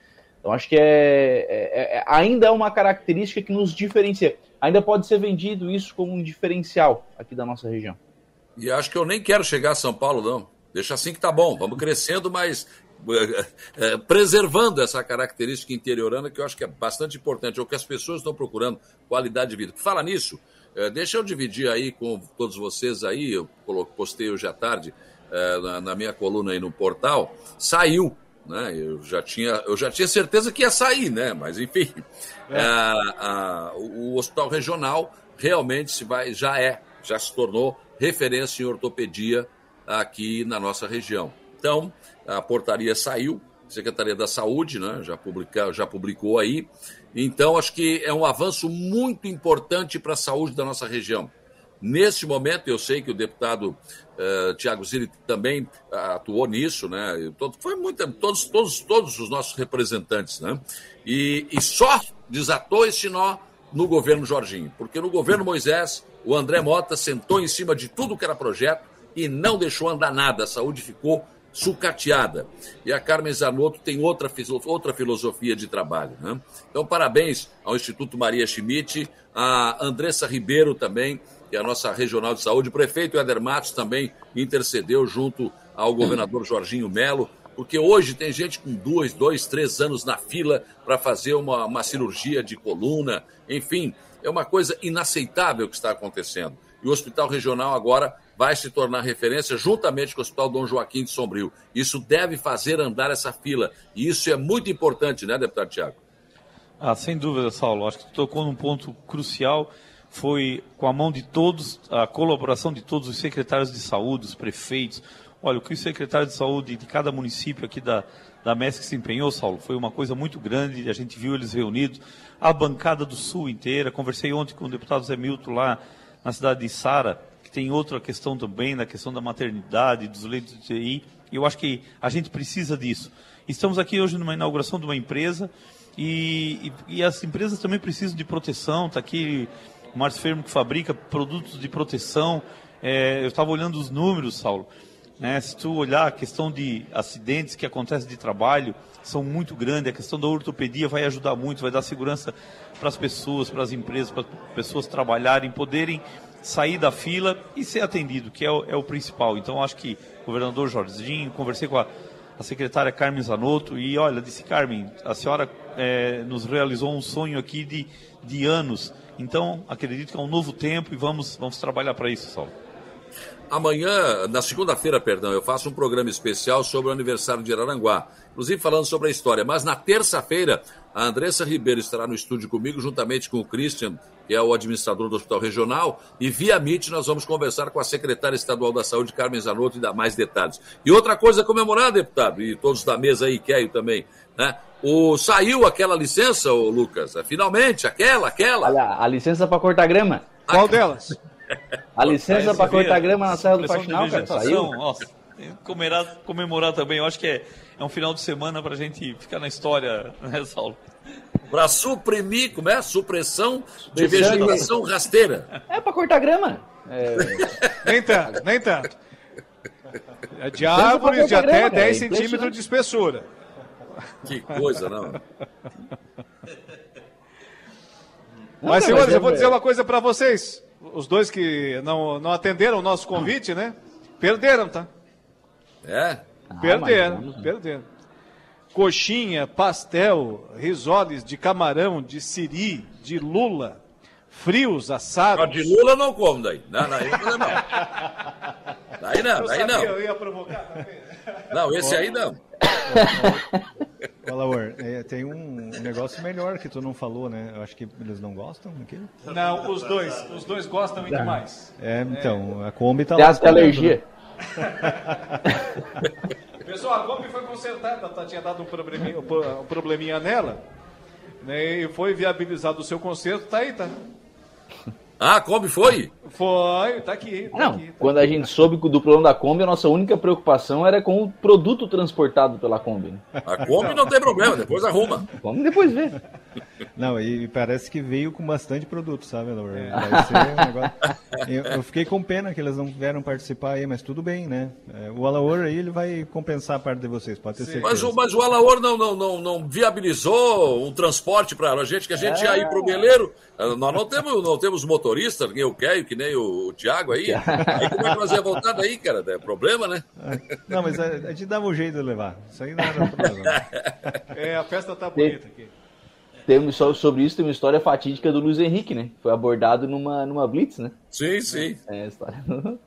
Então acho que é, é, é, ainda é uma característica que nos diferencia. Ainda pode ser vendido isso como um diferencial aqui da nossa região. E acho que eu nem quero chegar a São Paulo, não. Deixa assim que tá bom. Vamos crescendo, mas é, é, preservando essa característica interiorana que eu acho que é bastante importante, é o que as pessoas estão procurando, qualidade de vida. Fala nisso, é, deixa eu dividir aí com todos vocês aí, eu postei hoje à tarde é, na, na minha coluna aí no portal, saiu né? Eu já tinha, eu já tinha certeza que ia sair, né? Mas enfim, é. a, a, o hospital regional realmente se vai, já é, já se tornou referência em ortopedia aqui na nossa região. Então, a portaria saiu, Secretaria da Saúde, né? Já, publica, já publicou aí. Então, acho que é um avanço muito importante para a saúde da nossa região. Neste momento, eu sei que o deputado uh, Tiago Zilli também uh, atuou nisso, né? Todo, foi muito, todos, todos, todos os nossos representantes, né? E, e só desatou esse nó no governo Jorginho, porque no governo Moisés, o André Mota sentou em cima de tudo que era projeto e não deixou andar nada. A saúde ficou sucateada. E a Carmen Zanotto tem outra, outra filosofia de trabalho. Né? Então, parabéns ao Instituto Maria Schmidt, a Andressa Ribeiro também, e a nossa regional de saúde. O prefeito Éder Matos também intercedeu junto ao governador Jorginho Melo, porque hoje tem gente com dois, dois, três anos na fila para fazer uma, uma cirurgia de coluna. Enfim, é uma coisa inaceitável que está acontecendo. E o hospital regional agora vai se tornar referência juntamente com o Hospital Dom Joaquim de Sombrio. Isso deve fazer andar essa fila. E isso é muito importante, né, deputado Tiago? Ah, sem dúvida, Saulo. Acho que tu tocou num ponto crucial foi com a mão de todos, a colaboração de todos os secretários de saúde, os prefeitos. Olha, o que o secretário de saúde de cada município aqui da, da MESC se empenhou, Saulo, foi uma coisa muito grande, a gente viu eles reunidos, a bancada do Sul inteira, conversei ontem com o deputado Zé Milton lá na cidade de Sara, que tem outra questão também, na questão da maternidade, dos leitos de TI, eu acho que a gente precisa disso. Estamos aqui hoje numa inauguração de uma empresa, e, e, e as empresas também precisam de proteção, está aqui Márcio Fermo que fabrica produtos de proteção. É, eu estava olhando os números, Saulo. Né? Se tu olhar a questão de acidentes que acontecem de trabalho, são muito grandes. A questão da ortopedia vai ajudar muito, vai dar segurança para as pessoas, para as empresas, para as pessoas trabalharem, poderem sair da fila e ser atendido, que é o, é o principal. Então, acho que o governador Jorginho, conversei com a, a secretária Carmen Zanotto e, olha, disse, Carmen, a senhora é, nos realizou um sonho aqui de, de anos então, acredito que é um novo tempo e vamos, vamos trabalhar para isso, Saulo. Amanhã, na segunda-feira, perdão, eu faço um programa especial sobre o aniversário de Araranguá, inclusive falando sobre a história. Mas na terça-feira, a Andressa Ribeiro estará no estúdio comigo, juntamente com o Christian, que é o administrador do Hospital Regional, e via MIT nós vamos conversar com a secretária estadual da Saúde, Carmen Zanotto, e dar mais detalhes. E outra coisa a comemorar, deputado, e todos da mesa aí, Keio também, né? O, saiu aquela licença, ô Lucas? Finalmente, aquela, aquela. Olha, a licença para cortar grama. Qual delas? A licença para cortar grama na Serra do Faxinal, cara, saiu. Nossa, comemorar, comemorar também, eu acho que é, é um final de semana para a gente ficar na história, né, Saulo? Para suprimir, como é? Supressão de vegetação rasteira. É para cortar grama. É... nem tanto, nem tanto. É de árvores de até 10 centímetros de espessura. Que coisa, não. Mas, senhores, eu vou dizer uma coisa para vocês. Os dois que não, não atenderam o nosso convite, né? Perderam, tá? É? Perderam, ah, perderam. Coxinha, pastel, risoles de camarão, de siri, de lula, frios, assados. Não, de lula não como daí. Não, não, não. Daí não, daí não. Eu ia provocar também. Não, esse aí não. Fala, é, tem um negócio melhor que tu não falou, né? Eu acho que eles não gostam daquilo. Não, os dois. Os dois gostam muito mais. É, então, a Kombi tá Tem lá. Tem alergia. Pessoal, a Kombi foi consertada, tá, tinha dado um probleminha, um probleminha nela. Né, e foi viabilizado o seu conserto, tá aí, tá? Ah, a Kombi foi? Foi, tá aqui. Tá não, aqui, tá quando a gente soube do problema da Kombi, a nossa única preocupação era com o produto transportado pela Kombi. Né? A Kombi não tem problema, depois arruma. Vamos depois ver. Não, e parece que veio com bastante produto, sabe, Laura? É. Um negócio... eu, eu, fiquei com pena que eles não vieram participar aí, mas tudo bem, né? É, o Alaor aí ele vai compensar a parte de vocês, pode ter Sim. certeza. Mas o, mas o Alaor não, não, não, não viabilizou um transporte para a gente, que a gente é. ia ir para o Meleiro. Nós não temos, não temos motorista, nem o Keio, que nem o, o Thiago aí. Aí como é que nós ia voltar daí, cara? É problema, né? Não, mas a, a gente dava um jeito de levar. Isso aí não era problema. É, a festa tá bonita aqui. Temos, sobre isso tem uma história fatídica do Luiz Henrique, né? Foi abordado numa, numa Blitz, né? Sim, sim. É, a história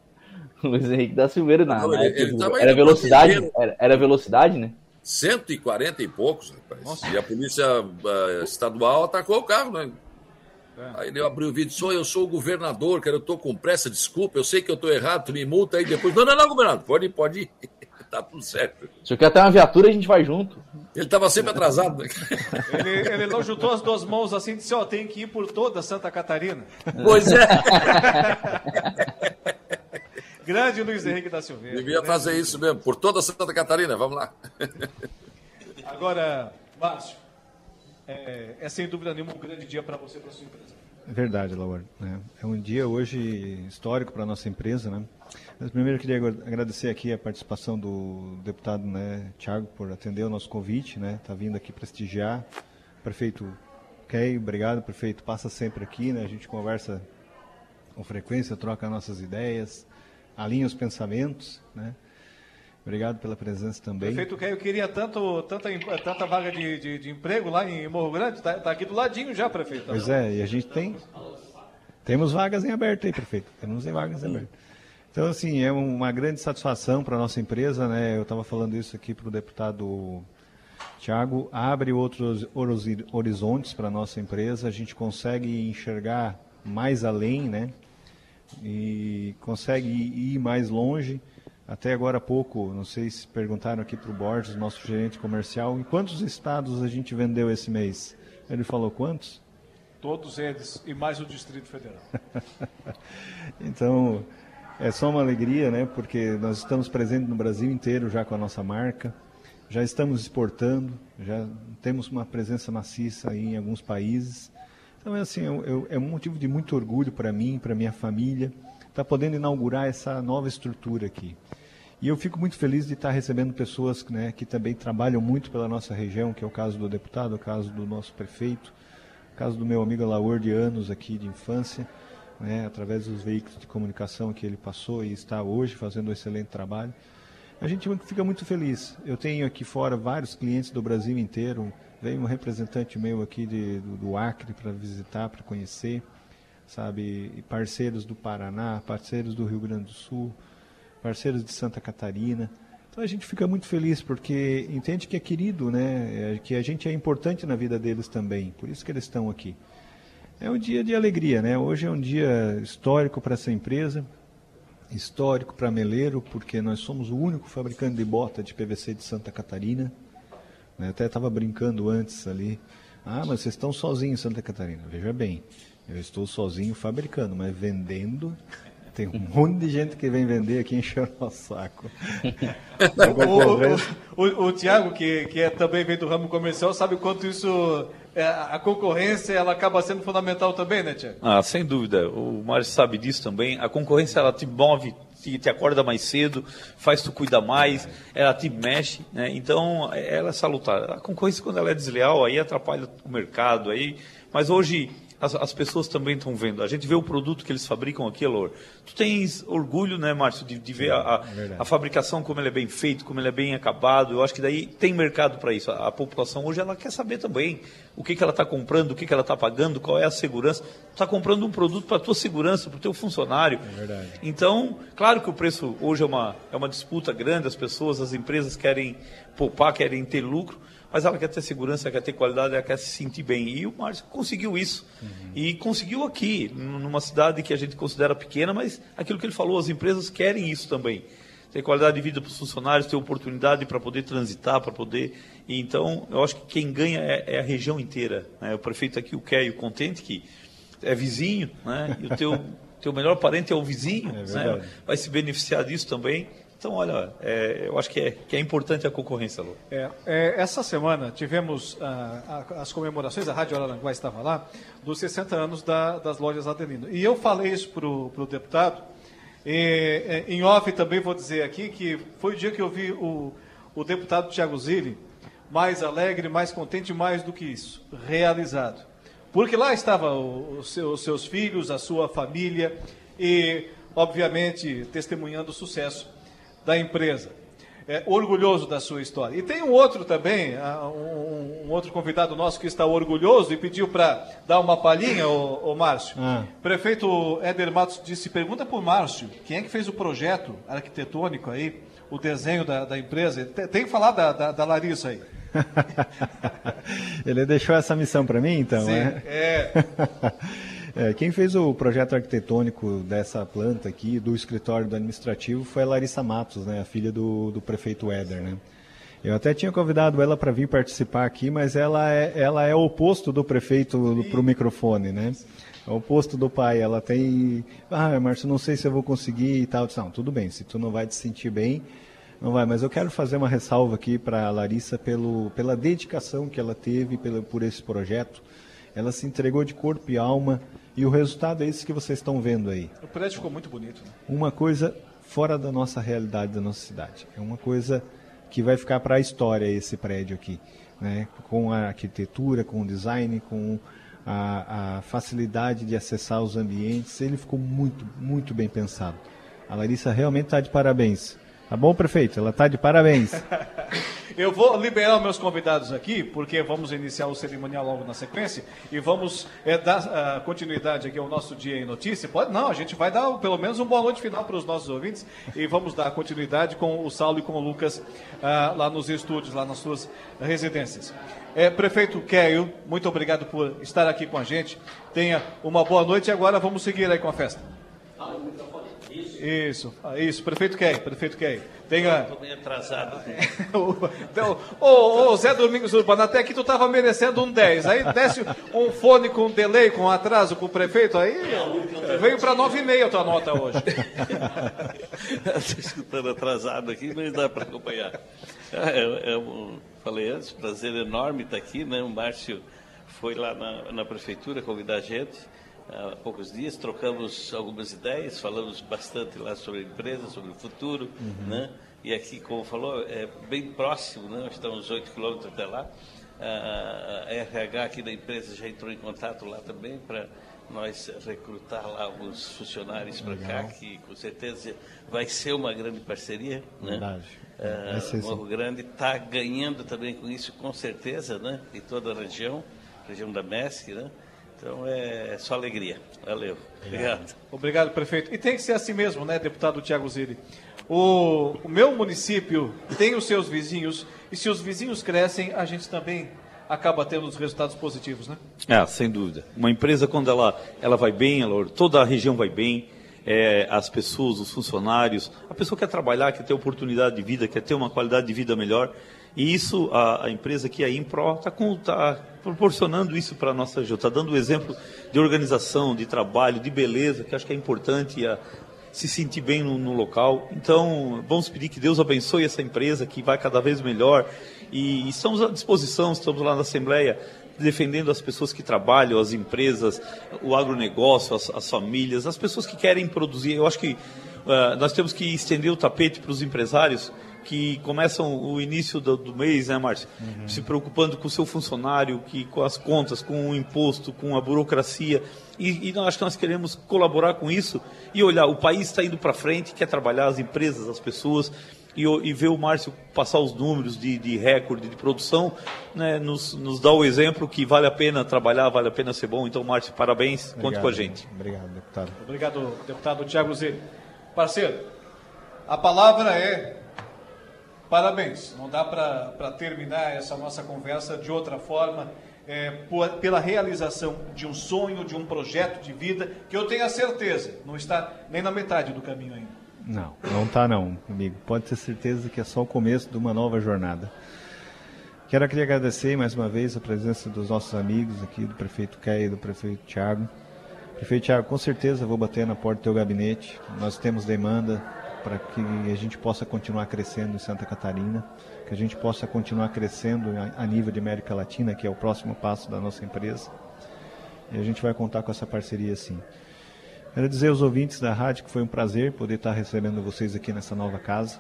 Luiz Henrique da Silveira, na, não, ele, ele era velocidade, era, era, velocidade, né? 140 e poucos, rapaz. Nossa. E a polícia uh, estadual atacou o carro, né? Aí ele abriu o vídeo, sou eu sou o governador, cara, eu tô com pressa, desculpa, eu sei que eu tô errado, tu me multa aí depois. Não, não, não, governador, pode ir, pode ir. tá tudo certo. Se eu quer até uma viatura, a gente vai junto. Ele estava sempre atrasado. Né? ele, ele não juntou as duas mãos assim e disse, ó, oh, tem que ir por toda Santa Catarina. Pois é. Grande Luiz Henrique da Silveira. Devia fazer isso mesmo, por toda Santa Catarina, vamos lá. Agora, Márcio, é, é sem dúvida nenhuma um grande dia para você e para sua empresa. É verdade, Laura. É, é um dia hoje histórico para a nossa empresa, né? Mas primeiro eu queria agradecer aqui a participação do deputado né, Tiago por atender o nosso convite, né? Tá vindo aqui prestigiar. Prefeito Key, obrigado, prefeito. Passa sempre aqui, né? A gente conversa com frequência, troca nossas ideias, alinha os pensamentos, né? Obrigado pela presença também. Prefeito eu queria tanto, tanta, tanta vaga de, de, de emprego lá em Morro Grande, tá, tá, aqui do ladinho já, prefeito. Pois é, e a gente tem temos vagas em aberto aí, prefeito. Temos vagas em aberto. Então, assim, é uma grande satisfação para a nossa empresa, né? Eu estava falando isso aqui para o deputado Tiago, abre outros horizontes para a nossa empresa, a gente consegue enxergar mais além, né? E consegue ir mais longe. Até agora há pouco, não sei se perguntaram aqui para o Borges, nosso gerente comercial, em quantos estados a gente vendeu esse mês? Ele falou quantos? Todos eles, e mais o Distrito Federal. então, é só uma alegria, né? Porque nós estamos presentes no Brasil inteiro já com a nossa marca, já estamos exportando, já temos uma presença maciça em alguns países. Então é assim, é, é um motivo de muito orgulho para mim, para minha família, estar tá podendo inaugurar essa nova estrutura aqui. E eu fico muito feliz de estar recebendo pessoas né, que também trabalham muito pela nossa região, que é o caso do deputado, o caso do nosso prefeito, o caso do meu amigo Laur de anos aqui de infância né, através dos veículos de comunicação que ele passou e está hoje fazendo um excelente trabalho. A gente fica muito feliz. Eu tenho aqui fora vários clientes do Brasil inteiro. Veio um representante meu aqui de, do, do Acre para visitar, para conhecer, sabe? Parceiros do Paraná, parceiros do Rio Grande do Sul, parceiros de Santa Catarina. Então a gente fica muito feliz porque entende que é querido, né? É, que a gente é importante na vida deles também. Por isso que eles estão aqui. É um dia de alegria, né? Hoje é um dia histórico para essa empresa, histórico para Meleiro, porque nós somos o único fabricante de bota de PVC de Santa Catarina. Né? Até estava brincando antes ali. Ah, mas vocês estão sozinhos em Santa Catarina. Veja bem, eu estou sozinho fabricando, mas vendendo tem um monte de gente que vem vender aqui enchendo o saco. o, o, o, o Tiago, que, que é, também vem do ramo comercial, sabe o quanto isso. É, a concorrência ela acaba sendo fundamental também, né, Tiago? Ah, sem dúvida. O Márcio sabe disso também. A concorrência ela te move te, te, acorda mais cedo, faz tu cuidar mais, ela te mexe, né? Então, ela é salutar. A concorrência, quando ela é desleal, aí atrapalha o mercado, aí... Mas hoje, as, as pessoas também estão vendo. A gente vê o produto que eles fabricam aqui, Alor. Tu tens orgulho, né, Márcio, de, de ver a, a, é a, fabricação, como ele é bem feito, como ele é bem acabado. Eu acho que daí tem mercado para isso. A, a, população hoje ela quer saber também o que, que ela está comprando, o que, que ela está pagando, qual é a segurança. está comprando um produto para a tua segurança, para o teu funcionário. É verdade. Então, claro que o preço hoje é uma, é uma disputa grande, as pessoas, as empresas querem poupar, querem ter lucro mas ela quer ter segurança, quer ter qualidade, ela quer se sentir bem. E o Márcio conseguiu isso. Uhum. E conseguiu aqui, numa cidade que a gente considera pequena, mas aquilo que ele falou, as empresas querem isso também. ter qualidade de vida para os funcionários, ter oportunidade para poder transitar, para poder. E então, eu acho que quem ganha é, é a região inteira. Né? O prefeito aqui, o Keio, contente que é vizinho, né? e o teu, teu melhor parente é o vizinho, é né? vai se beneficiar disso também. Então, olha, é, eu acho que é, que é importante a concorrência, Lu. É, é, essa semana tivemos ah, as comemorações, a Rádio Araranguá estava lá, dos 60 anos da, das lojas Adelino. E eu falei isso para o deputado, e, é, em off também vou dizer aqui que foi o dia que eu vi o, o deputado Tiago Zilli mais alegre, mais contente, mais do que isso, realizado. Porque lá estavam os seus filhos, a sua família e, obviamente, testemunhando o sucesso da empresa. É, orgulhoso da sua história. E tem um outro também, um, um outro convidado nosso que está orgulhoso e pediu para dar uma palhinha, o, Márcio. Ah. Prefeito Éder Matos disse, pergunta para o Márcio, quem é que fez o projeto arquitetônico aí, o desenho da, da empresa? Tem, tem que falar da, da, da Larissa aí. Ele deixou essa missão para mim, então, Sim, é? é. É, quem fez o projeto arquitetônico dessa planta aqui, do escritório do administrativo, foi a Larissa Matos, né, a filha do, do prefeito Éder. Né? Eu até tinha convidado ela para vir participar aqui, mas ela é, ela é o oposto do prefeito para o microfone, né? É o oposto do pai. Ela tem. Ah, Márcio, não sei se eu vou conseguir e tal. Disse, não, tudo bem, se tu não vai te sentir bem, não vai. Mas eu quero fazer uma ressalva aqui para a Larissa pelo, pela dedicação que ela teve pelo, por esse projeto. Ela se entregou de corpo e alma e o resultado é esse que vocês estão vendo aí. O prédio ficou muito bonito. Né? Uma coisa fora da nossa realidade, da nossa cidade. É uma coisa que vai ficar para a história esse prédio aqui. Né? Com a arquitetura, com o design, com a, a facilidade de acessar os ambientes. Ele ficou muito, muito bem pensado. A Larissa realmente está de parabéns. Tá bom, prefeito? Ela está de parabéns. Eu vou liberar meus convidados aqui, porque vamos iniciar o cerimonial logo na sequência e vamos é, dar uh, continuidade aqui ao nosso Dia em Notícia. Pode não, a gente vai dar pelo menos um boa noite final para os nossos ouvintes e vamos dar continuidade com o Saulo e com o Lucas uh, lá nos estúdios, lá nas suas residências. É, prefeito Keio, muito obrigado por estar aqui com a gente. Tenha uma boa noite e agora vamos seguir aí com a festa. Isso, isso, prefeito Key, prefeito Key. Tenha... Estou meio atrasado. então, ô, ô, Zé Domingos Urbano, até que tu estava merecendo um 10. Aí desce um fone com delay, com atraso com o prefeito, aí veio para 9,5 a tua nota hoje. Estou escutando atrasado aqui, mas dá para acompanhar. É, é um, falei antes, prazer enorme estar aqui, né? O Márcio foi lá na, na prefeitura convidar a gente há poucos dias, trocamos algumas ideias, falamos bastante lá sobre a empresa, sobre o futuro, uhum. né? E aqui, como falou, é bem próximo, né? Estamos 8 quilômetros até lá. A RH aqui da empresa já entrou em contato lá também para nós recrutar lá alguns funcionários para cá, que com certeza vai ser uma grande parceria, né? Verdade. Uh, Morro Grande está ganhando também com isso, com certeza, né? Em toda a região, região da MESC, né? Então é só alegria. Valeu. Obrigado. Obrigado, prefeito. E tem que ser assim mesmo, né, deputado Tiago Zilli? O, o meu município tem os seus vizinhos, e se os vizinhos crescem, a gente também acaba tendo os resultados positivos, né? É, sem dúvida. Uma empresa, quando ela, ela vai bem, ela, toda a região vai bem, é, as pessoas, os funcionários, a pessoa quer trabalhar, quer ter oportunidade de vida, quer ter uma qualidade de vida melhor, e isso, a, a empresa que é a Impro está tá proporcionando isso para a nossa região, está dando o um exemplo de organização, de trabalho, de beleza, que acho que é importante a, se sentir bem no, no, local. Então, vamos pedir que Deus abençoe essa empresa, que vai cada vez melhor. E, e estamos à disposição, estamos lá na Assembleia defendendo as pessoas que trabalham, as empresas, o agronegócio, as, as famílias, as pessoas que querem produzir. Eu acho que uh, nós temos que estender o tapete para os empresários que começam o início do, do mês, né, Márcio? Uhum. Se preocupando com o seu funcionário, que, com as contas, com o imposto, com a burocracia. E, e nós, acho que nós queremos colaborar com isso e olhar, o país está indo para frente, quer trabalhar, as empresas, as pessoas, e, e ver o Márcio passar os números de, de recorde de produção, né, nos, nos dá o exemplo que vale a pena trabalhar, vale a pena ser bom. Então, Márcio, parabéns, Obrigado, conte com a gente. Obrigado, deputado. Obrigado, deputado Tiago Zé. Parceiro, a palavra é Parabéns. Não dá para terminar essa nossa conversa de outra forma, é, por, pela realização de um sonho, de um projeto de vida, que eu tenho a certeza, não está nem na metade do caminho ainda. Não, não está não, amigo. Pode ter certeza que é só o começo de uma nova jornada. Quero aqui agradecer mais uma vez a presença dos nossos amigos aqui, do prefeito Caio e do prefeito Tiago. Prefeito Tiago, com certeza vou bater na porta do teu gabinete. Nós temos demanda para que a gente possa continuar crescendo em Santa Catarina, que a gente possa continuar crescendo a nível de América Latina, que é o próximo passo da nossa empresa. E a gente vai contar com essa parceria sim. Quero dizer aos ouvintes da rádio que foi um prazer poder estar recebendo vocês aqui nessa nova casa.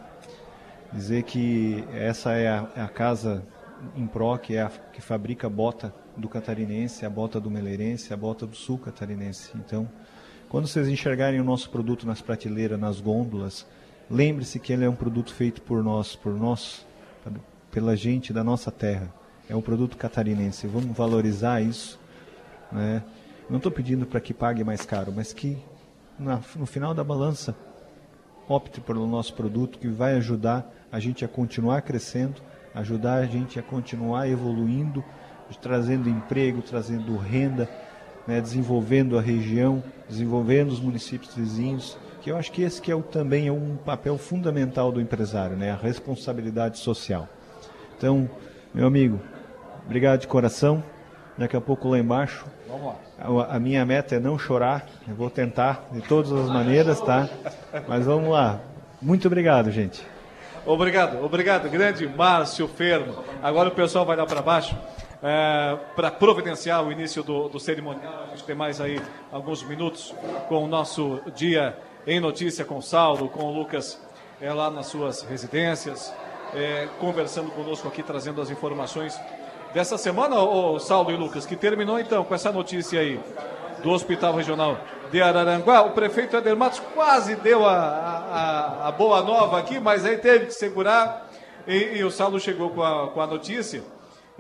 Dizer que essa é a, é a casa em pró, que é a que fabrica a bota do catarinense, a bota do meleirense, a bota do sul catarinense. Então, quando vocês enxergarem o nosso produto nas prateleiras, nas gôndolas, lembre-se que ele é um produto feito por nós, por nós, pela gente da nossa terra. É um produto catarinense. Vamos valorizar isso, né? Não estou pedindo para que pague mais caro, mas que na, no final da balança opte pelo nosso produto que vai ajudar a gente a continuar crescendo, ajudar a gente a continuar evoluindo, trazendo emprego, trazendo renda, né, desenvolvendo a região, desenvolvendo os municípios vizinhos, que eu acho que esse que é o, também é um papel fundamental do empresário, né, a responsabilidade social. Então, meu amigo, obrigado de coração. Daqui a pouco lá embaixo. Vamos lá. A, a minha meta é não chorar. Eu vou tentar de todas as maneiras, tá? Mas vamos lá. Muito obrigado, gente. Obrigado, obrigado, grande Márcio Fermo. Agora o pessoal vai lá para baixo é, para providenciar o início do, do cerimonial. A gente tem mais aí alguns minutos com o nosso dia em notícia com o Saulo, com o Lucas é, lá nas suas residências, é, conversando conosco aqui, trazendo as informações dessa semana, o Saulo e Lucas, que terminou então com essa notícia aí do Hospital Regional de Araranguá. O prefeito Eder Matos quase deu a, a, a boa nova aqui, mas aí teve que segurar e, e o Saulo chegou com a, com a notícia.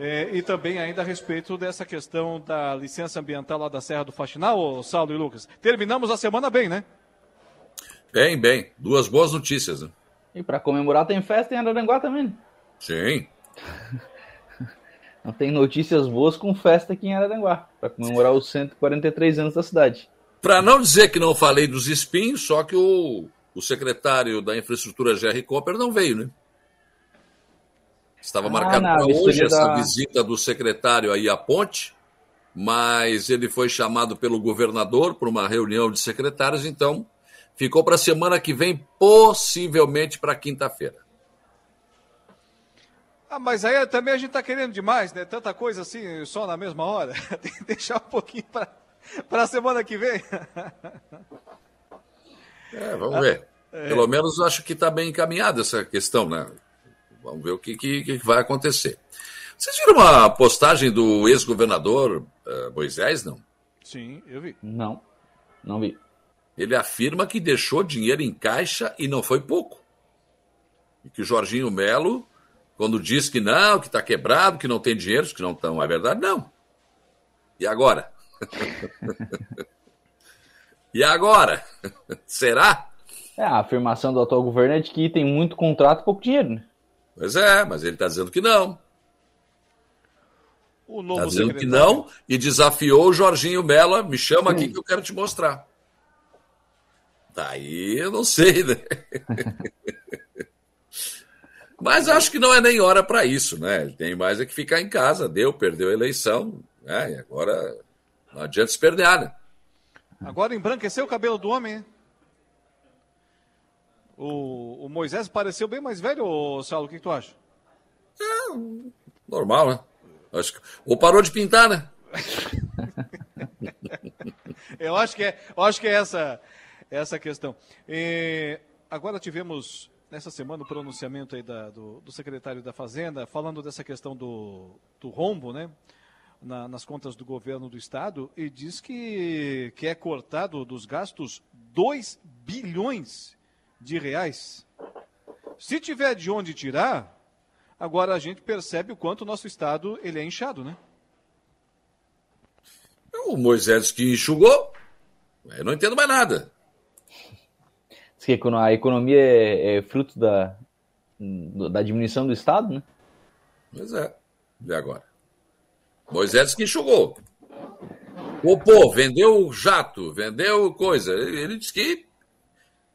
É, e também ainda a respeito dessa questão da licença ambiental lá da Serra do Faxinal, Saulo e Lucas. Terminamos a semana bem, né? Bem, bem. Duas boas notícias. Né? E para comemorar tem festa em Araranguá também. Sim. Não tem notícias boas com festa aqui em Araranguá, para comemorar os 143 anos da cidade. Para não dizer que não falei dos espinhos, só que o, o secretário da infraestrutura, Jerry Copper, não veio, né? Estava ah, marcado para hoje essa da... visita do secretário aí à ponte, mas ele foi chamado pelo governador para uma reunião de secretários, então ficou para a semana que vem, possivelmente para quinta-feira. Ah, mas aí também a gente está querendo demais, né? Tanta coisa assim, só na mesma hora. Tem que deixar um pouquinho para a semana que vem. É, vamos ver. É. Pelo menos acho que está bem encaminhada essa questão, né? Vamos ver o que, que, que, vai acontecer. Vocês viram uma postagem do ex-governador uh, Moisés, não? Sim, eu vi. Não, não vi. Ele afirma que deixou dinheiro em caixa e não foi pouco. E que o Jorginho Melo quando diz que não, que está quebrado, que não tem dinheiro, que não estão, é verdade? Não. E agora? e agora? Será? É, a afirmação do atual governo é de que tem muito contrato e pouco dinheiro, né? Pois é, mas ele está dizendo que não. Está dizendo secretário. que não e desafiou o Jorginho Mela. Me chama Sim. aqui que eu quero te mostrar. Daí eu não sei, né? Mas acho que não é nem hora para isso, né? Ele tem mais é que ficar em casa, deu, perdeu a eleição, né? E agora não adianta espernear, né? Agora embranqueceu o cabelo do homem, hein? O, o Moisés pareceu bem mais velho, Saulo, o que, que tu acha? É, normal, né? Acho que... Ou parou de pintar, né? eu acho que é, eu acho que é essa, essa questão. E agora tivemos nessa semana o pronunciamento aí da, do, do, secretário da Fazenda, falando dessa questão do, do rombo, né? Na, nas contas do governo do estado, e diz que, que é cortado dos gastos 2 bilhões de reais. Se tiver de onde tirar, agora a gente percebe o quanto o nosso estado ele é inchado, né? O Moisés que enxugou, eu não entendo mais nada que a economia é, é fruto da, da diminuição do Estado, né? Pois é. E agora? Moisés que enxugou. O vendeu jato, vendeu coisa. Ele disse que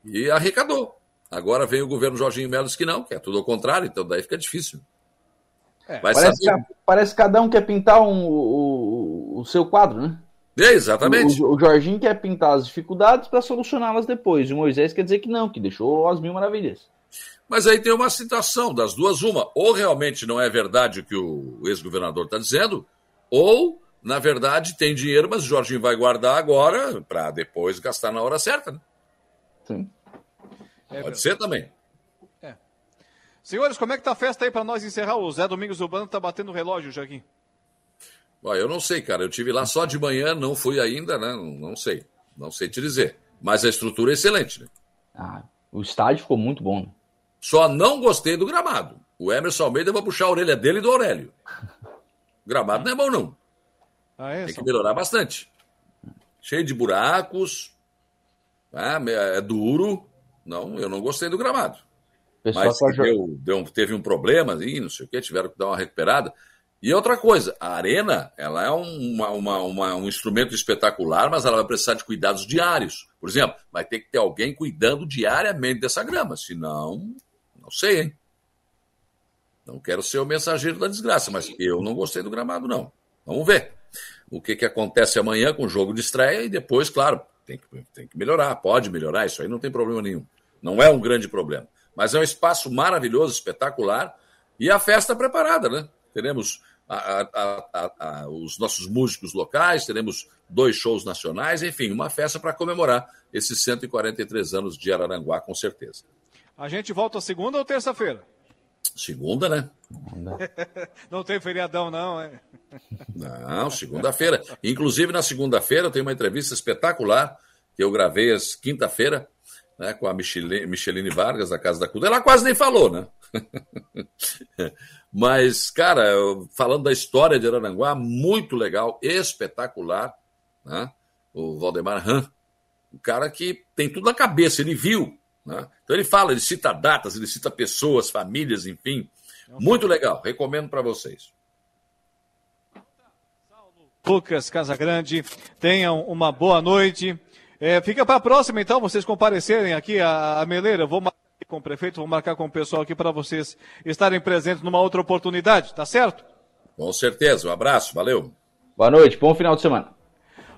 e arrecadou. Agora vem o governo Jorginho Melo que não, que é tudo ao contrário, então daí fica difícil. É, parece, que, parece que cada um quer pintar um, o, o, seu quadro, né? É, exatamente. O, o, Jorginho quer pintar as dificuldades para solucioná-las depois. O Moisés quer dizer que não, que deixou as mil maravilhas. Mas aí tem uma citação das duas, uma. Ou realmente não é verdade o que o ex-governador está dizendo, ou, na verdade, tem dinheiro, mas o Jorginho vai guardar agora para depois gastar na hora certa. Né? Sim. É Pode ser também. É. Senhores, como é que tá a festa aí para nós encerrar? O Zé Domingos Urbano tá batendo o relógio, Joaquim. Bom, eu não sei, cara. Eu tive lá só de manhã, não fui ainda, né? Não, não sei. Não sei te dizer. Mas a estrutura é excelente, né? Ah, o estádio ficou muito bom. Né? Só não gostei do gramado. O Emerson Almeida vai puxar a orelha dele e do Aurélio. O gramado não é bom, não. Ah, é, Tem que melhorar bastante. Cheio de buracos. Ah, é duro. Não, eu não gostei do gramado. Pessoal Mas tá deu, deu, teve um problema ali, não sei o que, tiveram que dar uma recuperada. E outra coisa, a arena ela é uma, uma, uma, um instrumento espetacular, mas ela vai precisar de cuidados diários. Por exemplo, vai ter que ter alguém cuidando diariamente dessa grama, senão, não sei, hein? Não quero ser o mensageiro da desgraça, mas eu não gostei do gramado, não. Vamos ver o que, que acontece amanhã com o jogo de estreia e depois, claro, tem que, tem que melhorar, pode melhorar, isso aí não tem problema nenhum. Não é um grande problema. Mas é um espaço maravilhoso, espetacular. E a festa preparada, né? Teremos a, a, a, os nossos músicos locais, teremos dois shows nacionais, enfim, uma festa para comemorar esses 143 anos de Araranguá, com certeza. A gente volta segunda ou terça-feira? Segunda, né? não tem feriadão, não, é? Não, segunda-feira. Inclusive, na segunda-feira, eu tenho uma entrevista espetacular que eu gravei às quinta-feira né, com a Micheline, Micheline Vargas, da Casa da Cultura. Ela quase nem falou, né? Mas, cara, falando da história de Araranguá, muito legal, espetacular, né? O Valdemar Han, o cara que tem tudo na cabeça, ele viu, né? Então ele fala, ele cita datas, ele cita pessoas, famílias, enfim. Muito legal, recomendo para vocês. Lucas Casagrande, tenham uma boa noite. É, fica para a próxima, então, vocês comparecerem aqui a, a Meleira. Vou marcar com o prefeito, vou marcar com o pessoal aqui para vocês estarem presentes numa outra oportunidade, tá certo? Com certeza. Um abraço, valeu. Boa noite, bom final de semana.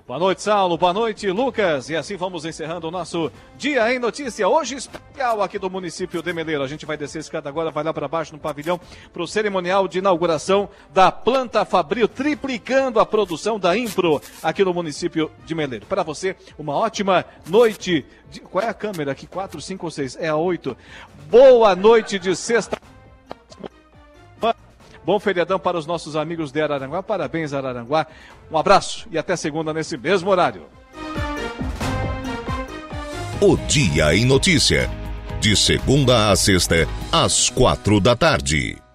Boa noite, Saulo. Boa noite, Lucas. E assim vamos encerrando o nosso Dia em Notícia. Hoje especial aqui do município de Meleiro. A gente vai descer a escada agora, vai lá para baixo no pavilhão para o cerimonial de inauguração da planta Fabril, triplicando a produção da Impro aqui no município de Meleiro. Para você, uma ótima noite. De... Qual é a câmera aqui? 4, 5 ou 6? É a 8. Boa noite de sexta. Bom feriadão para os nossos amigos de Araranguá. Parabéns, Araranguá. Um abraço e até segunda nesse mesmo horário. O Dia em Notícia. De segunda a sexta, às quatro da tarde.